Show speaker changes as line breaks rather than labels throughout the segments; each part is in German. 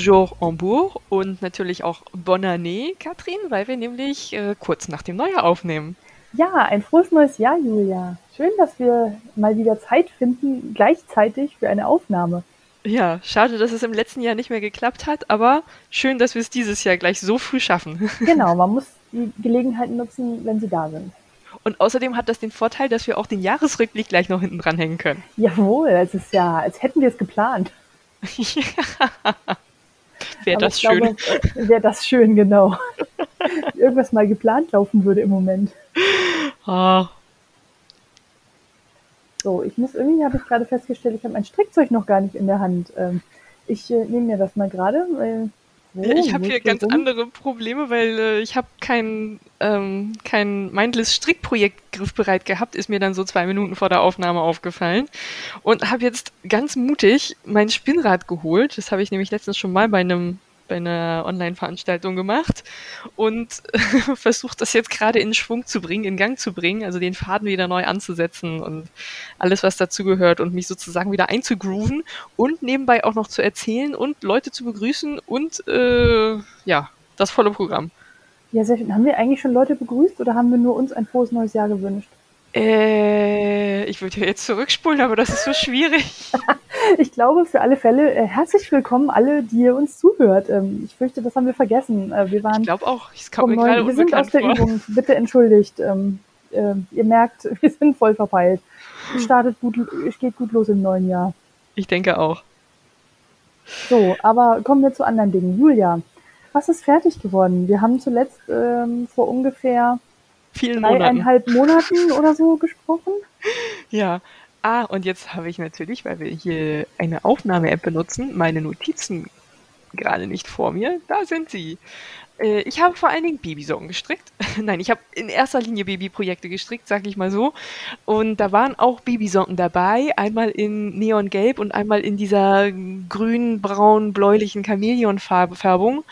Bonjour Hambourg und natürlich auch Bonne année, Katrin, weil wir nämlich äh, kurz nach dem Neujahr aufnehmen.
Ja, ein frohes neues Jahr, Julia. Schön, dass wir mal wieder Zeit finden, gleichzeitig für eine Aufnahme.
Ja, schade, dass es im letzten Jahr nicht mehr geklappt hat, aber schön, dass wir es dieses Jahr gleich so früh schaffen.
Genau, man muss die Gelegenheit nutzen, wenn sie da sind.
Und außerdem hat das den Vorteil, dass wir auch den Jahresrückblick gleich noch hinten dranhängen können.
Jawohl, es ist ja, als hätten wir es geplant.
Wäre das schön.
Wäre das schön, genau. Irgendwas mal geplant laufen würde im Moment.
Ah.
So, ich muss irgendwie, habe ich gerade festgestellt, ich habe mein Strickzeug noch gar nicht in der Hand. Ähm, ich äh, nehme mir das mal gerade, weil
Oh, ich habe hier ganz andere Probleme, weil äh, ich habe kein, ähm, kein Mindless Strickprojekt griffbereit gehabt, ist mir dann so zwei Minuten vor der Aufnahme aufgefallen und habe jetzt ganz mutig mein Spinnrad geholt. Das habe ich nämlich letztens schon mal bei einem bei einer Online-Veranstaltung gemacht und versucht das jetzt gerade in Schwung zu bringen, in Gang zu bringen, also den Faden wieder neu anzusetzen und alles, was dazugehört und mich sozusagen wieder einzugrooven und nebenbei auch noch zu erzählen und Leute zu begrüßen und äh, ja, das volle Programm.
Ja, sehr schön. Haben wir eigentlich schon Leute begrüßt oder haben wir nur uns ein frohes neues Jahr gewünscht?
Äh, ich würde ja jetzt zurückspulen, aber das ist so schwierig.
ich glaube, für alle Fälle äh, herzlich willkommen alle, die ihr uns zuhört. Ähm, ich fürchte, das haben wir vergessen. Äh, wir waren.
Ich glaube auch. Ich komme mir gerade
Wir sind aus der vor. Übung. Bitte entschuldigt. Ähm, äh, ihr merkt, wir sind voll verpeilt. Es startet gut, es geht gut los im neuen Jahr.
Ich denke auch.
So, aber kommen wir zu anderen Dingen. Julia, was ist fertig geworden? Wir haben zuletzt ähm, vor ungefähr
vielen
dreieinhalb Monaten. Monaten oder so gesprochen.
Ja. Ah, und jetzt habe ich natürlich, weil wir hier eine Aufnahme-App benutzen, meine Notizen gerade nicht vor mir. Da sind sie. Äh, ich habe vor allen Dingen Babysocken gestrickt. Nein, ich habe in erster Linie Babyprojekte gestrickt, sage ich mal so. Und da waren auch Babysocken dabei, einmal in Neongelb und einmal in dieser grün, braun, bläulichen Chamäleonfärbung. Äh,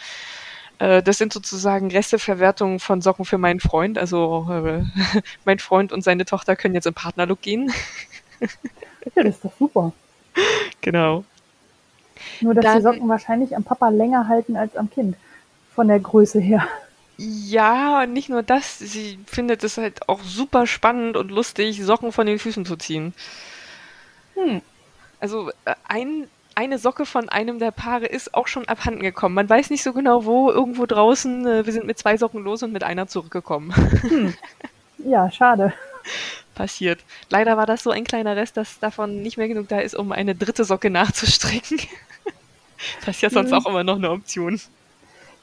das sind sozusagen Resteverwertungen von Socken für meinen Freund. Also äh, mein Freund und seine Tochter können jetzt im Partnerlook gehen.
ja, das ist doch super.
Genau.
Nur, dass Dann, die Socken wahrscheinlich am Papa länger halten als am Kind. Von der Größe her.
Ja, nicht nur das. Sie findet es halt auch super spannend und lustig, Socken von den Füßen zu ziehen. Hm. Also äh, ein eine Socke von einem der Paare ist auch schon abhanden gekommen. Man weiß nicht so genau wo, irgendwo draußen. Äh, wir sind mit zwei Socken los und mit einer zurückgekommen. Hm.
Ja, schade.
Passiert. Leider war das so ein kleiner Rest, dass davon nicht mehr genug da ist, um eine dritte Socke nachzustricken. das ist ja sonst hm. auch immer noch eine Option.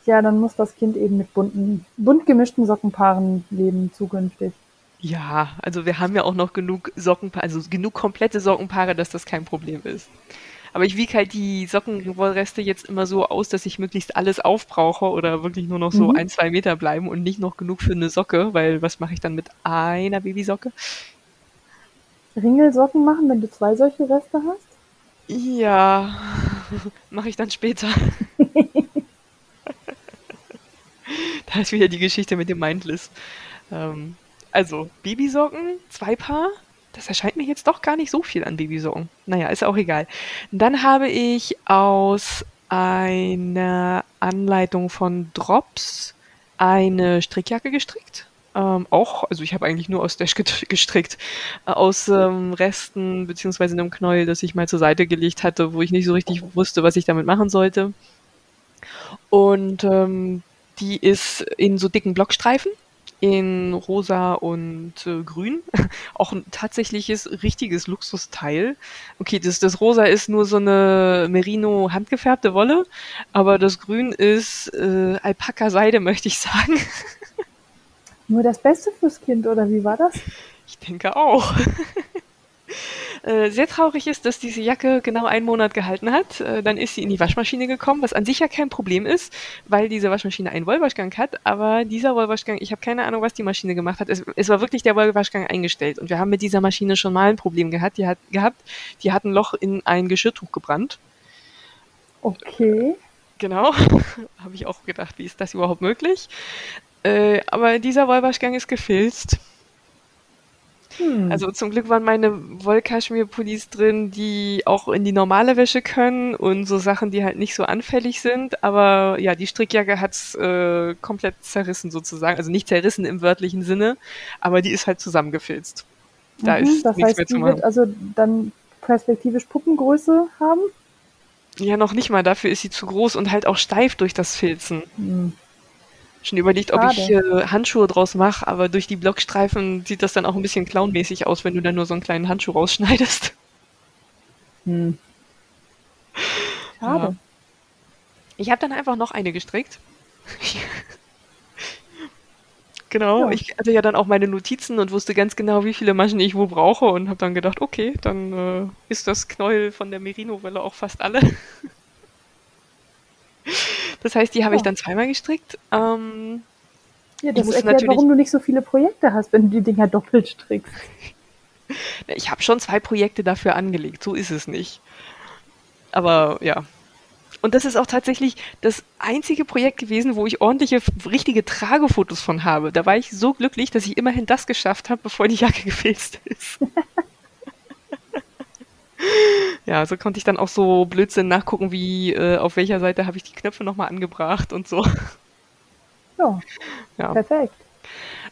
Ja, dann muss das Kind eben mit bunten, bunt gemischten Sockenpaaren leben zukünftig.
Ja, also wir haben ja auch noch genug Sockenpaare, also genug komplette Sockenpaare, dass das kein Problem ist. Aber ich wiege halt die Sockenreste jetzt immer so aus, dass ich möglichst alles aufbrauche oder wirklich nur noch so mhm. ein, zwei Meter bleiben und nicht noch genug für eine Socke, weil was mache ich dann mit einer Babysocke?
Ringelsocken machen, wenn du zwei solche Reste hast?
Ja, mache ich dann später. da ist wieder die Geschichte mit dem Mindless. Ähm, also, Babysocken, zwei Paar, das erscheint mir jetzt doch gar nicht so viel an Babysocken. Naja, ist auch egal. Dann habe ich aus einer Anleitung von Drops eine Strickjacke gestrickt. Ähm, auch, also ich habe eigentlich nur aus Dash gestrickt, äh, aus ähm, Resten beziehungsweise einem Knäuel, das ich mal zur Seite gelegt hatte, wo ich nicht so richtig wusste, was ich damit machen sollte. Und ähm, die ist in so dicken Blockstreifen in rosa und äh, grün. Auch ein tatsächliches, richtiges Luxusteil. Okay, das, das rosa ist nur so eine Merino handgefärbte Wolle, aber das grün ist äh, Alpaka-Seide, möchte ich sagen.
Nur das Beste fürs Kind, oder wie war das?
Ich denke auch. Äh, sehr traurig ist, dass diese Jacke genau einen Monat gehalten hat. Äh, dann ist sie in die Waschmaschine gekommen, was an sich ja kein Problem ist, weil diese Waschmaschine einen Wollwaschgang hat. Aber dieser Wollwaschgang, ich habe keine Ahnung, was die Maschine gemacht hat. Es, es, war wirklich der Wollwaschgang eingestellt. Und wir haben mit dieser Maschine schon mal ein Problem gehabt. Die hat, gehabt, die hat ein Loch in ein Geschirrtuch gebrannt.
Okay.
Genau. habe ich auch gedacht, wie ist das überhaupt möglich? Äh, aber dieser Wollwaschgang ist gefilzt. Hm. Also zum Glück waren meine Wollkaschmir-Pullis drin, die auch in die normale Wäsche können und so Sachen, die halt nicht so anfällig sind. Aber ja, die Strickjacke hat's äh, komplett zerrissen sozusagen. Also nicht zerrissen im wörtlichen Sinne, aber die ist halt zusammengefilzt.
Da mhm, ist das nichts heißt, mehr zu machen. Wird also dann perspektivisch Puppengröße haben?
Ja, noch nicht mal. Dafür ist sie zu groß und halt auch steif durch das Filzen. Hm. Schon überlegt, Schade. ob ich äh, Handschuhe draus mache, aber durch die Blockstreifen sieht das dann auch ein bisschen clownmäßig aus, wenn du dann nur so einen kleinen Handschuh rausschneidest. Hm. Schade. Ja. Ich habe dann einfach noch eine gestrickt. genau, ja. ich hatte ja dann auch meine Notizen und wusste ganz genau, wie viele Maschen ich wo brauche und habe dann gedacht, okay, dann äh, ist das Knäuel von der Merino-Welle auch fast alle. Das heißt, die habe ja. ich dann zweimal gestrickt. Ähm,
ja, das erklärt, warum du nicht so viele Projekte hast, wenn du die Dinger doppelt strickst.
Ich habe schon zwei Projekte dafür angelegt, so ist es nicht. Aber ja. Und das ist auch tatsächlich das einzige Projekt gewesen, wo ich ordentliche, richtige Tragefotos von habe. Da war ich so glücklich, dass ich immerhin das geschafft habe, bevor die Jacke gefilzt ist. Ja, so konnte ich dann auch so Blödsinn nachgucken, wie äh, auf welcher Seite habe ich die Knöpfe nochmal angebracht und so.
Ja, ja. perfekt.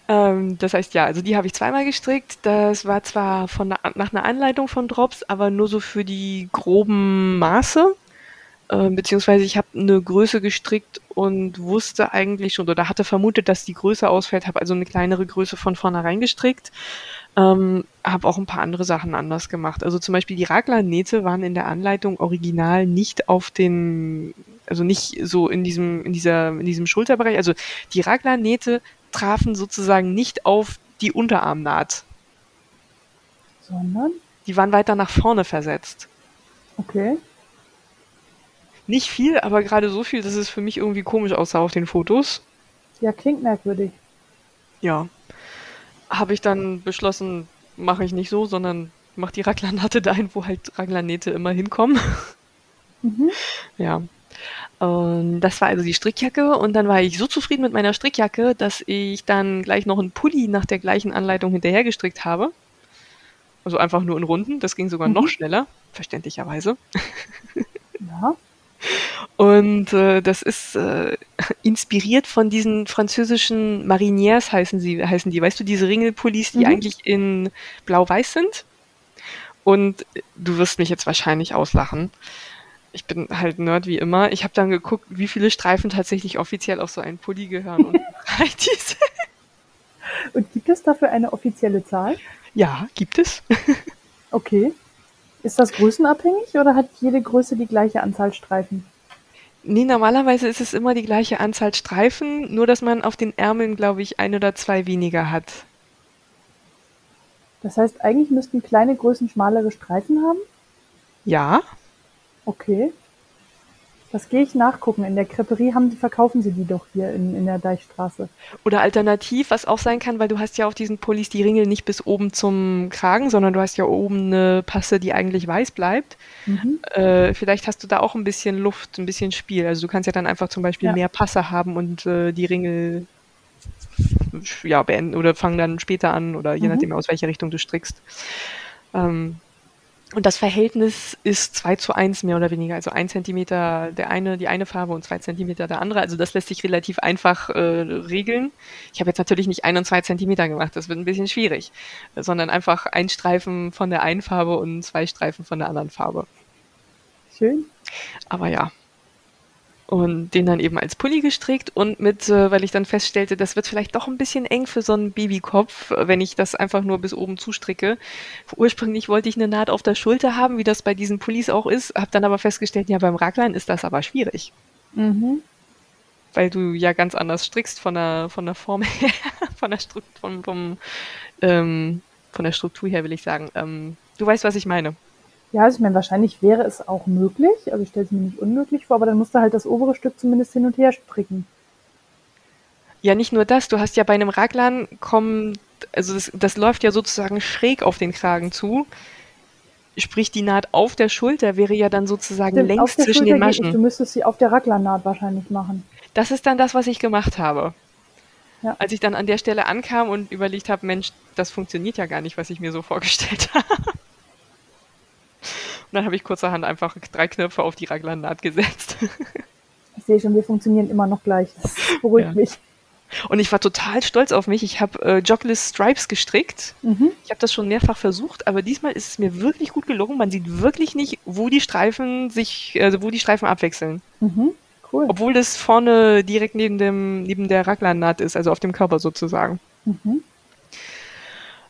Ähm, das heißt, ja, also die habe ich zweimal gestrickt. Das war zwar von nach einer Anleitung von Drops, aber nur so für die groben Maße. Äh, beziehungsweise ich habe eine Größe gestrickt und wusste eigentlich schon oder hatte vermutet, dass die Größe ausfällt, habe also eine kleinere Größe von vornherein gestrickt. Ähm, habe auch ein paar andere Sachen anders gemacht. Also zum Beispiel die Raglan-Nähte waren in der Anleitung original nicht auf den, also nicht so in diesem, in dieser, in diesem Schulterbereich. Also die Raglan-Nähte trafen sozusagen nicht auf die Unterarmnaht.
Sondern?
Die waren weiter nach vorne versetzt.
Okay.
Nicht viel, aber gerade so viel, dass es für mich irgendwie komisch aussah auf den Fotos.
Ja, klingt merkwürdig.
Ja habe ich dann beschlossen, mache ich nicht so, sondern mache die Raglannatte dahin, wo halt Raglanähte immer hinkommen. Mhm. Ja. Und das war also die Strickjacke und dann war ich so zufrieden mit meiner Strickjacke, dass ich dann gleich noch einen Pulli nach der gleichen Anleitung hinterher gestrickt habe. Also einfach nur in Runden, das ging sogar mhm. noch schneller, verständlicherweise. Ja. Und äh, das ist äh, inspiriert von diesen französischen Mariniers heißen sie, heißen die. Weißt du, diese Ringelpullis, die mhm. eigentlich in blau-weiß sind? Und du wirst mich jetzt wahrscheinlich auslachen. Ich bin halt Nerd wie immer. Ich habe dann geguckt, wie viele Streifen tatsächlich offiziell auf so einen Pulli gehören und.
Und gibt es dafür eine offizielle Zahl?
Ja, gibt es.
okay. Ist das größenabhängig oder hat jede Größe die gleiche Anzahl Streifen?
Nee, normalerweise ist es immer die gleiche Anzahl Streifen, nur dass man auf den Ärmeln, glaube ich, ein oder zwei weniger hat.
Das heißt, eigentlich müssten kleine Größen schmalere Streifen haben?
Ja.
Okay. Das gehe ich nachgucken. In der Creperie haben die, verkaufen sie die doch hier in, in der Deichstraße.
Oder alternativ, was auch sein kann, weil du hast ja auf diesen Pullis die Ringel nicht bis oben zum Kragen, sondern du hast ja oben eine Passe, die eigentlich weiß bleibt. Mhm. Äh, vielleicht hast du da auch ein bisschen Luft, ein bisschen Spiel. Also du kannst ja dann einfach zum Beispiel ja. mehr Passe haben und äh, die Ringel ja, beenden oder fangen dann später an oder je mhm. nachdem, aus welcher Richtung du strickst. Ähm, und das Verhältnis ist 2 zu 1 mehr oder weniger, also ein Zentimeter der eine, die eine Farbe und zwei Zentimeter der andere. Also das lässt sich relativ einfach äh, regeln. Ich habe jetzt natürlich nicht ein und zwei Zentimeter gemacht, das wird ein bisschen schwierig, sondern einfach ein Streifen von der einen Farbe und zwei Streifen von der anderen Farbe.
Schön.
Aber ja, und den dann eben als Pulli gestrickt und mit, äh, weil ich dann feststellte, das wird vielleicht doch ein bisschen eng für so einen Babykopf, wenn ich das einfach nur bis oben zustricke. Ursprünglich wollte ich eine Naht auf der Schulter haben, wie das bei diesen Pullis auch ist, habe dann aber festgestellt, ja, beim Raglan ist das aber schwierig. Mhm. Weil du ja ganz anders strickst von der, von der Form her, von der, Struktur, von, vom, ähm, von der Struktur her will ich sagen. Ähm, du weißt, was ich meine.
Ja, also ich meine, wahrscheinlich wäre es auch möglich. Also ich stelle es mir nicht unmöglich vor, aber dann musst du halt das obere Stück zumindest hin und her stricken.
Ja, nicht nur das. Du hast ja bei einem Raglan kommen, also das, das läuft ja sozusagen schräg auf den Kragen zu. Sprich, die Naht auf der Schulter wäre ja dann sozusagen Stimmt, längs zwischen Schulter den Maschen.
Du müsstest sie auf der Raglan-Naht wahrscheinlich machen.
Das ist dann das, was ich gemacht habe.
Ja.
Als ich dann an der Stelle ankam und überlegt habe, Mensch, das funktioniert ja gar nicht, was ich mir so vorgestellt habe. Und dann habe ich kurzerhand einfach drei Knöpfe auf die Raglannaht gesetzt.
Ich sehe schon, wir funktionieren immer noch gleich. Das beruhigt
Ja.
mich.
Und ich war total stolz auf mich. Ich habe äh, Jogless Stripes gestrickt.
Mhm.
Ich habe das schon mehrfach versucht, aber diesmal ist es mir wirklich gut gelungen. Man sieht wirklich nicht, wo die Streifen sich, also wo die Streifen abwechseln.
Mhm. Cool.
Obwohl das vorne direkt neben dem, neben der Raglannaht ist, also auf dem Körper sozusagen.
Mhm.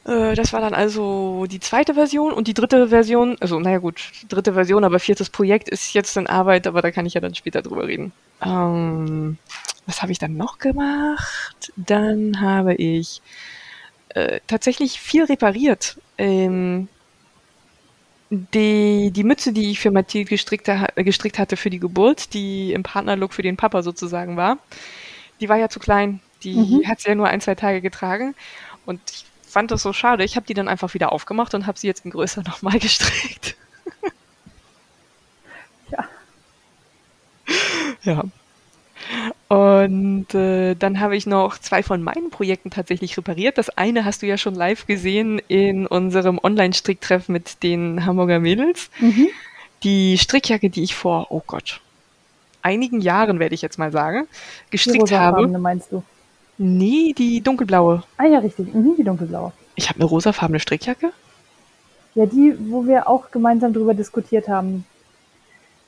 Äh, das war dann also die zweite Version und die dritte Version, also naja gut, dritte Version, aber viertes Projekt ist jetzt in Arbeit, aber da kann ich ja dann später drüber reden. Ähm, was habe ich dann noch gemacht? Dann habe ich äh, tatsächlich viel repariert. Ähm, die, die Mütze, die ich für Mathilde gestrickt, gestrickt hatte für die Geburt, die im Partnerlook für den Papa sozusagen war, die war ja zu klein. Die
Mhm.
hat sie ja nur ein, zwei Tage getragen. Und ich fand das so schade. Ich habe die dann einfach wieder aufgemacht und habe sie jetzt in größer nochmal gestrickt.
Ja.
Ja. Und äh, dann habe ich noch zwei von meinen Projekten tatsächlich repariert. Das eine hast du ja schon live gesehen in unserem Online-Stricktreff mit den Hamburger Mädels.
Mhm.
Die Strickjacke, die ich vor, oh Gott, einigen Jahren, werde ich jetzt mal sagen, gestrickt habe.
meinst du?
Nee, die dunkelblaue.
Ah ja, richtig. Mhm, die dunkelblaue.
Ich habe eine rosafarbene Strickjacke?
Ja, die, wo wir auch gemeinsam drüber diskutiert haben.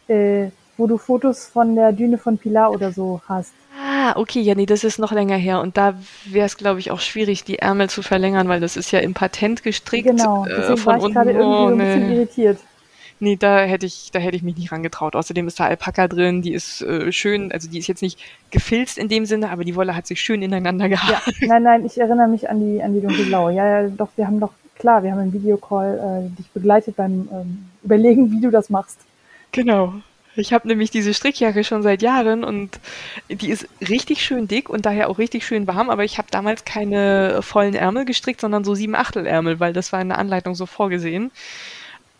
Äh, wo du Fotos von der Düne von Pilar oder so hast.
Ah, okay, ja, nee, das ist noch länger her. Und da wäre es, glaube ich, auch schwierig, die Ärmel zu verlängern, weil das ist ja im Patent gestrickt.
Genau,
äh,
deswegen
von
war ich gerade irgendwie
Oh,
so ein bisschen
nee.
irritiert.
Nee, da hätte ich, da hätte ich mich nicht rangetraut. Außerdem ist da Alpaka drin, die ist äh, schön, also die ist jetzt nicht gefilzt in dem Sinne, aber die Wolle hat sich schön ineinander
Ja,
gehabt.
nein, nein, ich erinnere mich an die, an die dunkelblaue. Ja, ja, doch, wir haben doch, klar, wir haben im Videocall äh, dich begleitet beim ähm, Überlegen, wie du das machst.
Genau. Ich habe nämlich diese Strickjacke schon seit Jahren und die ist richtig schön dick und daher auch richtig schön warm, aber ich habe damals keine vollen Ärmel gestrickt, sondern so sieben Achtel Ärmel, weil das war in der Anleitung so vorgesehen.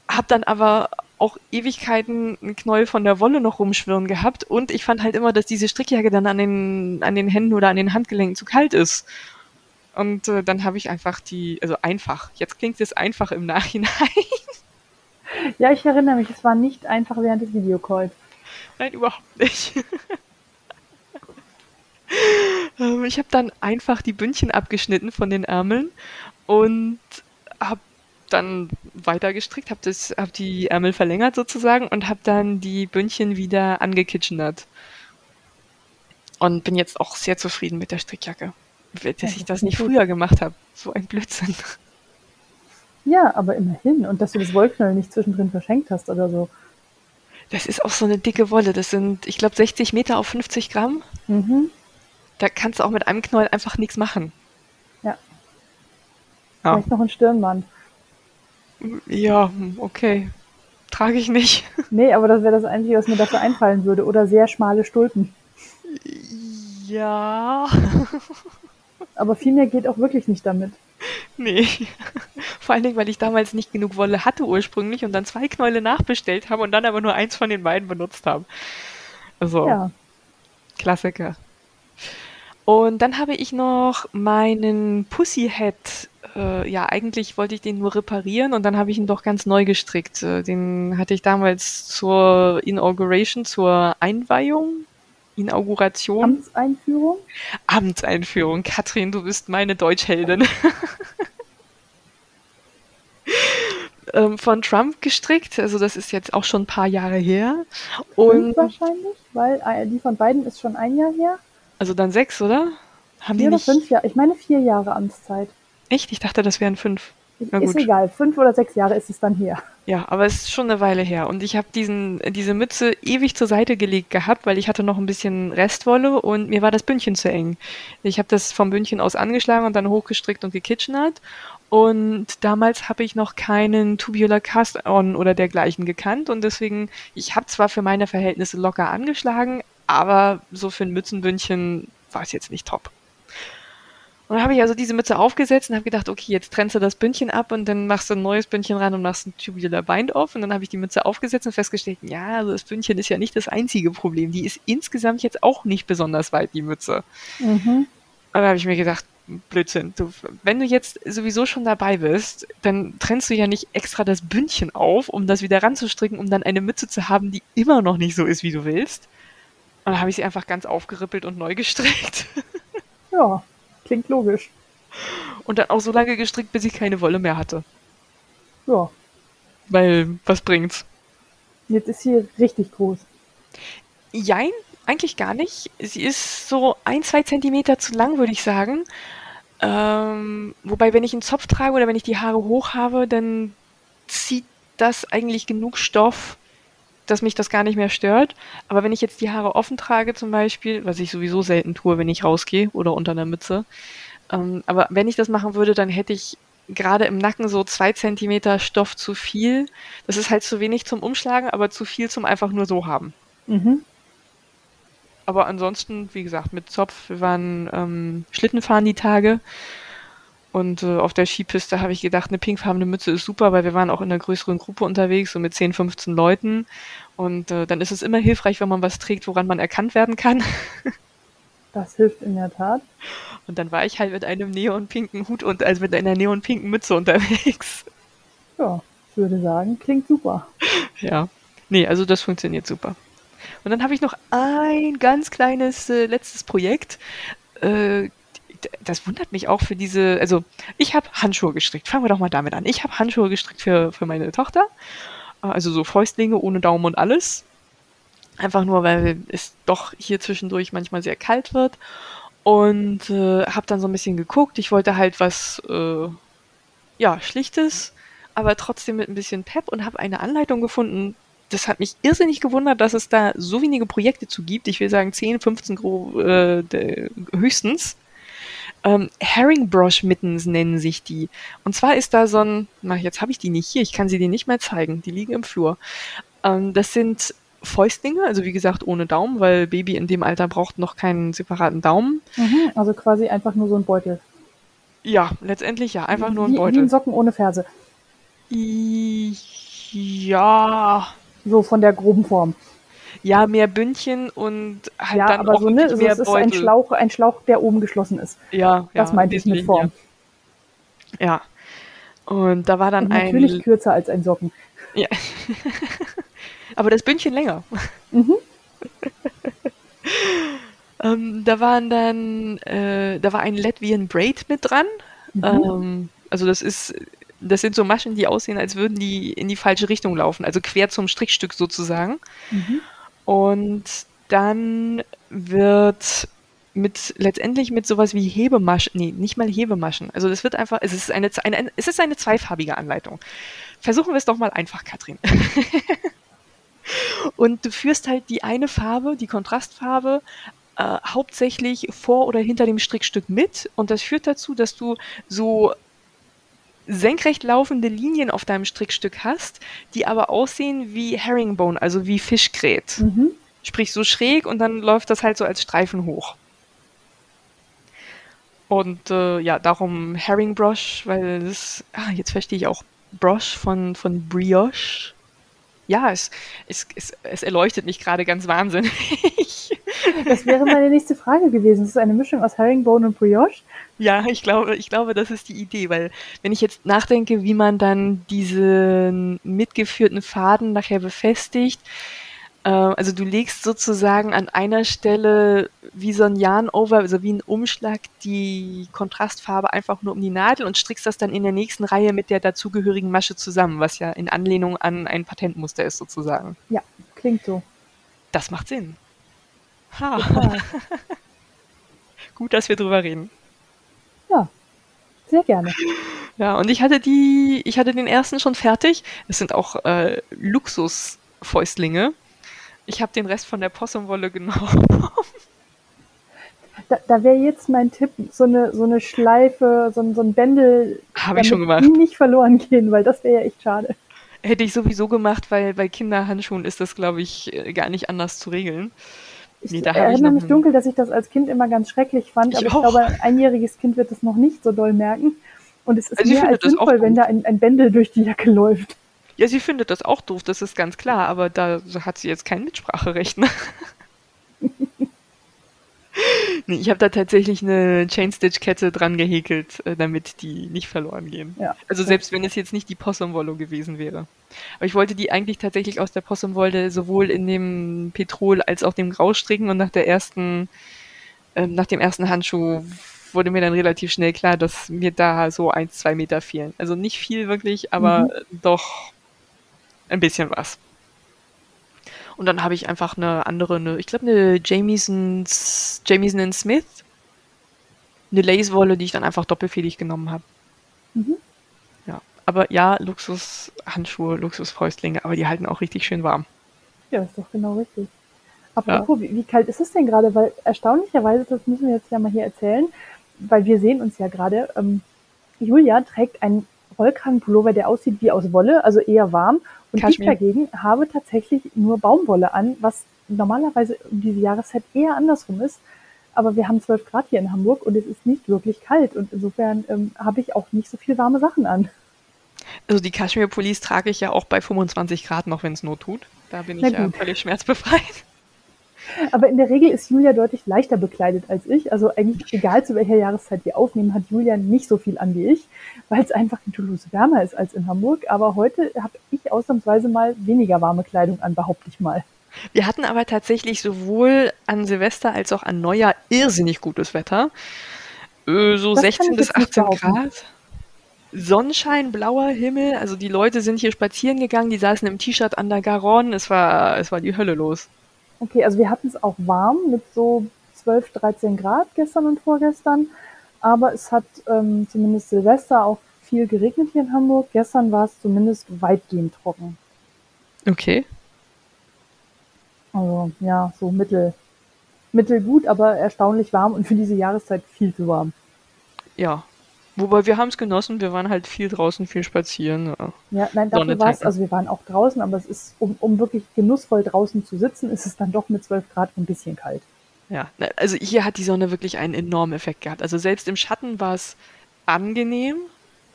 Hab dann aber auch Ewigkeiten einen Knäuel von der Wolle noch rumschwirren gehabt und ich fand halt immer, dass diese Strickjacke dann an den, an den Händen oder an den Handgelenken zu kalt ist. Und äh, dann habe ich einfach die, also einfach, jetzt klingt es einfach im Nachhinein.
Ja, ich erinnere mich, es war nicht einfach während des Videocalls.
Nein, überhaupt nicht. Ähm, ich habe dann einfach die Bündchen abgeschnitten von den Ärmeln und habe dann weiter gestrickt, habe hab die Ärmel verlängert sozusagen und habe dann die Bündchen wieder angekitchenert. Und bin jetzt auch sehr zufrieden mit der Strickjacke. Dass ich das nicht früher gemacht habe. So ein Blödsinn.
Ja, aber immerhin. Und dass du das Wollknäuel nicht zwischendrin verschenkt hast oder so.
Das ist auch so eine dicke Wolle. Das sind, ich glaube, 60 Meter auf 50 Gramm.
Mhm.
Da kannst du auch mit einem Knäuel einfach nichts machen.
Ja.
Ja.
Vielleicht noch ein Stirnband.
Ja, okay. Trage ich nicht.
Nee, aber das wäre das Einzige, was mir dafür einfallen würde. Oder sehr schmale Stulpen.
Ja.
Aber viel mehr geht auch wirklich nicht damit.
Nee. Vor allen Dingen, weil ich damals nicht genug Wolle hatte ursprünglich und dann zwei Knäule nachbestellt habe und dann aber nur eins von den beiden benutzt habe. Also,
Ja.
Klassiker. Und dann habe ich noch meinen Pussyhead. Äh, ja, eigentlich wollte ich den nur reparieren und dann habe ich ihn doch ganz neu gestrickt. Äh, den hatte ich damals zur Inauguration, zur Einweihung, Inauguration.
Amtseinführung.
Amtseinführung. Katrin, du bist meine Deutschheldin. ähm, von Trump gestrickt. Also das ist jetzt auch schon ein paar Jahre her. Und
wahrscheinlich, weil äh, die von beiden ist schon ein Jahr her.
also dann sechs, oder? Haben die
Vier oder
nicht?
fünf Jahre. Ich meine vier Jahre Amtszeit.
Echt? Ich dachte, das wären fünf. Na
ist
gut.
egal. Fünf oder sechs Jahre ist es dann her.
Ja, aber es ist schon eine Weile her. Und ich habe diesen, diese Mütze ewig zur Seite gelegt gehabt, weil ich hatte noch ein bisschen Restwolle und mir war das Bündchen zu eng. Ich habe das vom Bündchen aus angeschlagen und dann hochgestrickt und gekitchenert. Und damals habe ich noch keinen Tubular Cast-On oder dergleichen gekannt. Und deswegen, ich habe zwar für meine Verhältnisse locker angeschlagen, aber so für ein Mützenbündchen war es jetzt nicht top. Und dann habe ich also diese Mütze aufgesetzt und habe gedacht, okay, jetzt trennst du das Bündchen ab und dann machst du ein neues Bündchen ran und machst ein Tubular Bind off. Und dann habe ich die Mütze aufgesetzt und festgestellt, ja, also das Bündchen ist ja nicht das einzige Problem. Die ist insgesamt jetzt auch nicht besonders weit, die Mütze.
Mhm.
Und da habe ich mir gedacht, Blödsinn. Du, wenn du jetzt sowieso schon dabei bist, dann trennst du ja nicht extra das Bündchen auf, um das wieder ranzustricken, um dann eine Mütze zu haben, die immer noch nicht so ist, wie du willst. Und dann habe ich sie einfach ganz aufgerippelt und neu gestrickt.
Ja, klingt logisch.
Und dann auch so lange gestrickt, bis ich keine Wolle mehr hatte.
Ja.
Weil, was bringt's?
Jetzt ist sie richtig groß.
Jein, eigentlich gar nicht. Sie ist so ein, zwei Zentimeter zu lang, würde ich sagen. Ähm, wobei, wenn ich einen Zopf trage oder wenn ich die Haare hoch habe, dann zieht das eigentlich genug Stoff, dass mich das gar nicht mehr stört. Aber wenn ich jetzt die Haare offen trage zum Beispiel, was ich sowieso selten tue, wenn ich rausgehe oder unter einer Mütze, ähm, aber wenn ich das machen würde, dann hätte ich gerade im Nacken so zwei Zentimeter Stoff zu viel. Das ist halt zu wenig zum Umschlagen, aber zu viel zum einfach nur so haben.
Mhm.
Aber ansonsten, wie gesagt, mit Zopf, wir waren ähm, Schlittenfahren die Tage. Und äh, auf der Skipiste habe ich gedacht, eine pinkfarbene Mütze ist super, weil wir waren auch in einer größeren Gruppe unterwegs, so mit 10, 15 Leuten. Und äh, dann ist es immer hilfreich, wenn man was trägt, woran man erkannt werden kann.
Das hilft in der Tat.
Und dann war ich halt mit einem neonpinken Hut und also mit einer neonpinken Mütze unterwegs.
Ja, ich würde sagen, klingt super.
Ja. Nee, also das funktioniert super. Und dann habe ich noch ein ganz kleines äh, letztes Projekt. Äh, das wundert mich auch für diese, also ich habe Handschuhe gestrickt. Fangen wir doch mal damit an. Ich habe Handschuhe gestrickt für, für meine Tochter. Äh, also so Fäustlinge ohne Daumen und alles. Einfach nur, weil es doch hier zwischendurch manchmal sehr kalt wird. Und äh, habe dann so ein bisschen geguckt. Ich wollte halt was, äh, ja, Schlichtes, aber trotzdem mit ein bisschen Pep und habe eine Anleitung gefunden. Das hat mich irrsinnig gewundert, dass es da so wenige Projekte zu gibt. Ich will sagen 10, 15 gro äh, höchstens. Ähm, Herringbrush Mittens nennen sich die. Und zwar ist da so ein, na, jetzt habe ich die nicht hier, ich kann sie dir nicht mehr zeigen, die liegen im Flur. Ähm, das sind Fäustlinge, also wie gesagt ohne Daumen, weil Baby in dem Alter braucht noch keinen separaten Daumen.
Mhm, also quasi einfach nur so ein Beutel.
Ja, letztendlich ja, einfach nur ein
Wie,
Beutel.
wie ein Socken ohne Ferse.
Ja,
So von der groben Form.
Ja, mehr Bündchen und halt
Ja,
dann
aber
auch
so, ne? Also
mehr
es ist ein. Schlauch, ein Schlauch, der oben geschlossen ist.
Ja, ja,
Das meinte ich mit Form.
Ja. ja. Und da war dann
Und
ein,
natürlich kürzer als ein Socken.
ja. aber das Bündchen länger.
Mhm.
Ähm, da waren dann, äh, da war ein Latvian Braid mit dran.
Mhm.
Ähm, also das ist, das sind so Maschen, die aussehen, als würden die in die falsche Richtung laufen, also quer zum Strickstück sozusagen.
Mhm.
Und dann wird mit letztendlich mit sowas wie Hebemaschen, nee, nicht mal Hebemaschen. Also das wird einfach, es ist eine, eine es ist eine zweifarbige Anleitung. Versuchen wir es doch mal einfach, Katrin. Und du führst halt die eine Farbe, die Kontrastfarbe, äh, hauptsächlich vor oder hinter dem Strickstück mit. Und das führt dazu, dass du so senkrecht laufende Linien auf deinem Strickstück hast, die aber aussehen wie Herringbone, also wie Fischgrät.
Mhm.
Sprich so schräg und dann läuft das halt so als Streifen hoch. Und äh, ja, darum Herringbrush, weil es, ah, jetzt verstehe ich auch Brush von, von Brioche. Ja, es, es, es, es erleuchtet mich gerade ganz wahnsinnig.
Das wäre meine nächste Frage gewesen. Es ist eine Mischung aus Herringbone und Brioche.
Ja, ich glaube, ich glaube, das ist die Idee, weil wenn ich jetzt nachdenke, wie man dann diesen mitgeführten Faden nachher befestigt, äh, also du legst sozusagen an einer Stelle wie so ein Yarn-Over, also wie ein Umschlag, die Kontrastfarbe einfach nur um die Nadel und strickst das dann in der nächsten Reihe mit der dazugehörigen Masche zusammen, was ja in Anlehnung an ein Patentmuster ist sozusagen.
Ja, klingt so.
Das macht Sinn. Ha. Gut, dass wir drüber reden.
Ja, sehr gerne.
Ja, und ich hatte die, ich hatte den ersten schon fertig. Es sind auch äh, Luxusfäustlinge. Ich habe den Rest von der Possumwolle genommen.
Da, da wäre jetzt mein Tipp, so eine, so eine Schleife, so ein, so ein Bändel,
Habe ich schon
damit
gemacht.
die nicht verloren gehen, weil das wäre ja echt schade.
Hätte ich sowieso gemacht, weil bei Kinderhandschuhen ist das, glaube ich, äh, gar nicht anders zu regeln.
Ich
Nee, ich
erinnere mich dunkel, dass ich das als Kind immer ganz schrecklich fand,
Ich
aber ich
auch.
glaube, ein einjähriges Kind wird das noch nicht so doll merken. Und es ist
Also ich
mehr als sinnvoll, wenn da ein, ein Bändel durch die Jacke läuft.
Ja, sie findet das auch doof, das ist ganz klar, aber da hat sie jetzt kein Mitspracherecht. Ne? Ich habe da tatsächlich eine Chainstitch-Kette dran gehäkelt, äh, damit die nicht verloren gehen.
Ja.
Also selbst wenn es jetzt nicht die Possumwolle gewesen wäre. Aber ich wollte die eigentlich tatsächlich aus der Possumwolle sowohl in dem Petrol als auch dem Grau stricken und nach der ersten, ähm, nach dem ersten Handschuh wurde mir dann relativ schnell klar, dass mir da so ein, zwei Meter fehlen. Also nicht viel wirklich, aber
Mhm.
doch ein bisschen was. Und dann habe ich einfach eine andere, eine, ich glaube eine Jamieson, Jamieson Smith, eine Lacewolle, die ich dann einfach doppelfädig genommen habe.
Mhm.
Ja, aber ja, Luxushandschuhe, Luxusfäustlinge, aber die halten auch richtig schön warm.
Ja, ist doch genau richtig. Apropos, wie, wie kalt ist es denn gerade? Weil erstaunlicherweise, das müssen wir jetzt ja mal hier erzählen, weil wir sehen uns ja gerade, ähm, Julia trägt einen Rollkragenpullover, der aussieht wie aus Wolle, also eher warm. Und
Kaschmir.
ich dagegen habe tatsächlich nur Baumwolle an, was normalerweise um diese Jahreszeit eher andersrum ist. Aber wir haben 12 Grad hier in Hamburg und es ist nicht wirklich kalt. Und insofern ähm, habe ich auch nicht so viel warme Sachen an.
Also die Kaschmir-Pullis trage ich ja auch bei 25 Grad noch, wenn es Not tut. Da bin
Na
ich ja
gut.
völlig schmerzbefreit.
Aber in der Regel ist Julia deutlich leichter bekleidet als ich. Also eigentlich egal zu welcher Jahreszeit wir aufnehmen, hat Julia nicht so viel an wie ich, weil es einfach in Toulouse wärmer ist als in Hamburg. Aber heute habe ich ausnahmsweise mal weniger warme Kleidung an, behaupte ich mal.
Wir hatten aber tatsächlich sowohl an Silvester als auch an Neujahr irrsinnig gutes Wetter. Äh, so
Das kann
16
ich
bis
jetzt nicht
18
behaupten.
Grad. Sonnenschein, blauer Himmel. Also die Leute sind hier spazieren gegangen, die saßen im T-Shirt an der Garonne. Es war, es war die Hölle los.
Okay, also wir hatten es auch warm mit so 12, 13 Grad gestern und vorgestern. Aber es hat ähm, zumindest Silvester auch viel geregnet hier in Hamburg. Gestern war es zumindest weitgehend trocken.
Okay.
Also ja, so mittel, mittelgut, aber erstaunlich warm und für diese Jahreszeit viel zu warm.
Ja. Wobei wir haben es genossen, wir waren halt viel draußen, viel spazieren. Ja.
Ja, nein, dafür war es, also wir waren auch draußen, aber es ist, um, um wirklich genussvoll draußen zu sitzen, ist es dann doch mit 12 Grad ein bisschen kalt.
Ja, na, also hier hat die Sonne wirklich einen enormen Effekt gehabt. Also selbst im Schatten war es angenehm.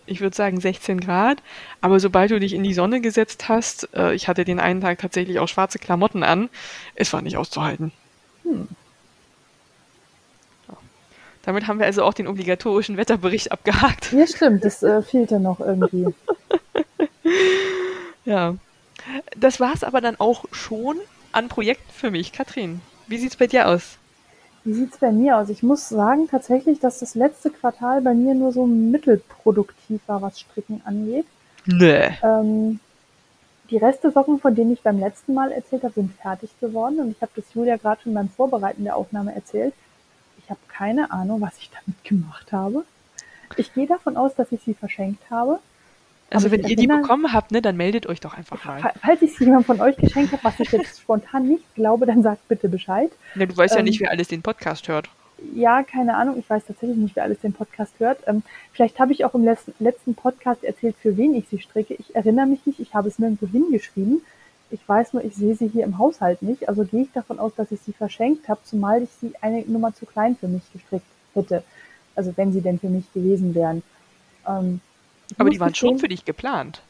Ich würde sagen 16 Grad. Aber sobald du dich in die Sonne gesetzt hast, äh, ich hatte den einen Tag tatsächlich auch schwarze Klamotten an, es war nicht auszuhalten.
Hm.
Damit haben wir also auch den obligatorischen Wetterbericht abgehakt.
Ja, stimmt, das äh, fehlte noch irgendwie.
Ja. Das war es aber dann auch schon an Projekten für mich. Katrin, wie sieht's bei dir aus?
Wie sieht's bei mir aus? Ich muss sagen tatsächlich, dass das letzte Quartal bei mir nur so mittelproduktiv war, was Stricken angeht.
Nee.
Ähm, die Reste-Socken, von denen ich beim letzten Mal erzählt habe, sind fertig geworden und ich habe das Julia gerade schon beim Vorbereiten der Aufnahme erzählt. Ich habe keine Ahnung, was ich damit gemacht habe. Ich gehe davon aus, dass ich sie verschenkt habe.
Also wenn ihr die
erinnere-
bekommen habt, ne, dann meldet euch doch einfach mal.
Fa- Falls ich sie jemand von euch geschenkt habe, was ich jetzt spontan nicht glaube, dann sagt bitte Bescheid.
Ja, du weißt ja
Ähm,
nicht, wer alles den Podcast hört.
Ja, keine Ahnung. Ich weiß tatsächlich nicht, wer alles den Podcast hört. Ähm, vielleicht habe ich auch im letzten, letzten Podcast erzählt, für wen ich sie stricke. Ich erinnere mich nicht. Ich habe es nirgendwo hingeschrieben. Ich weiß nur, ich sehe sie hier im Haushalt nicht. Also gehe ich davon aus, dass ich sie verschenkt habe, zumal ich sie eine Nummer zu klein für mich gestrickt hätte. Also wenn sie denn für mich gewesen wären. Ähm,
Aber die waren schon für dich geplant.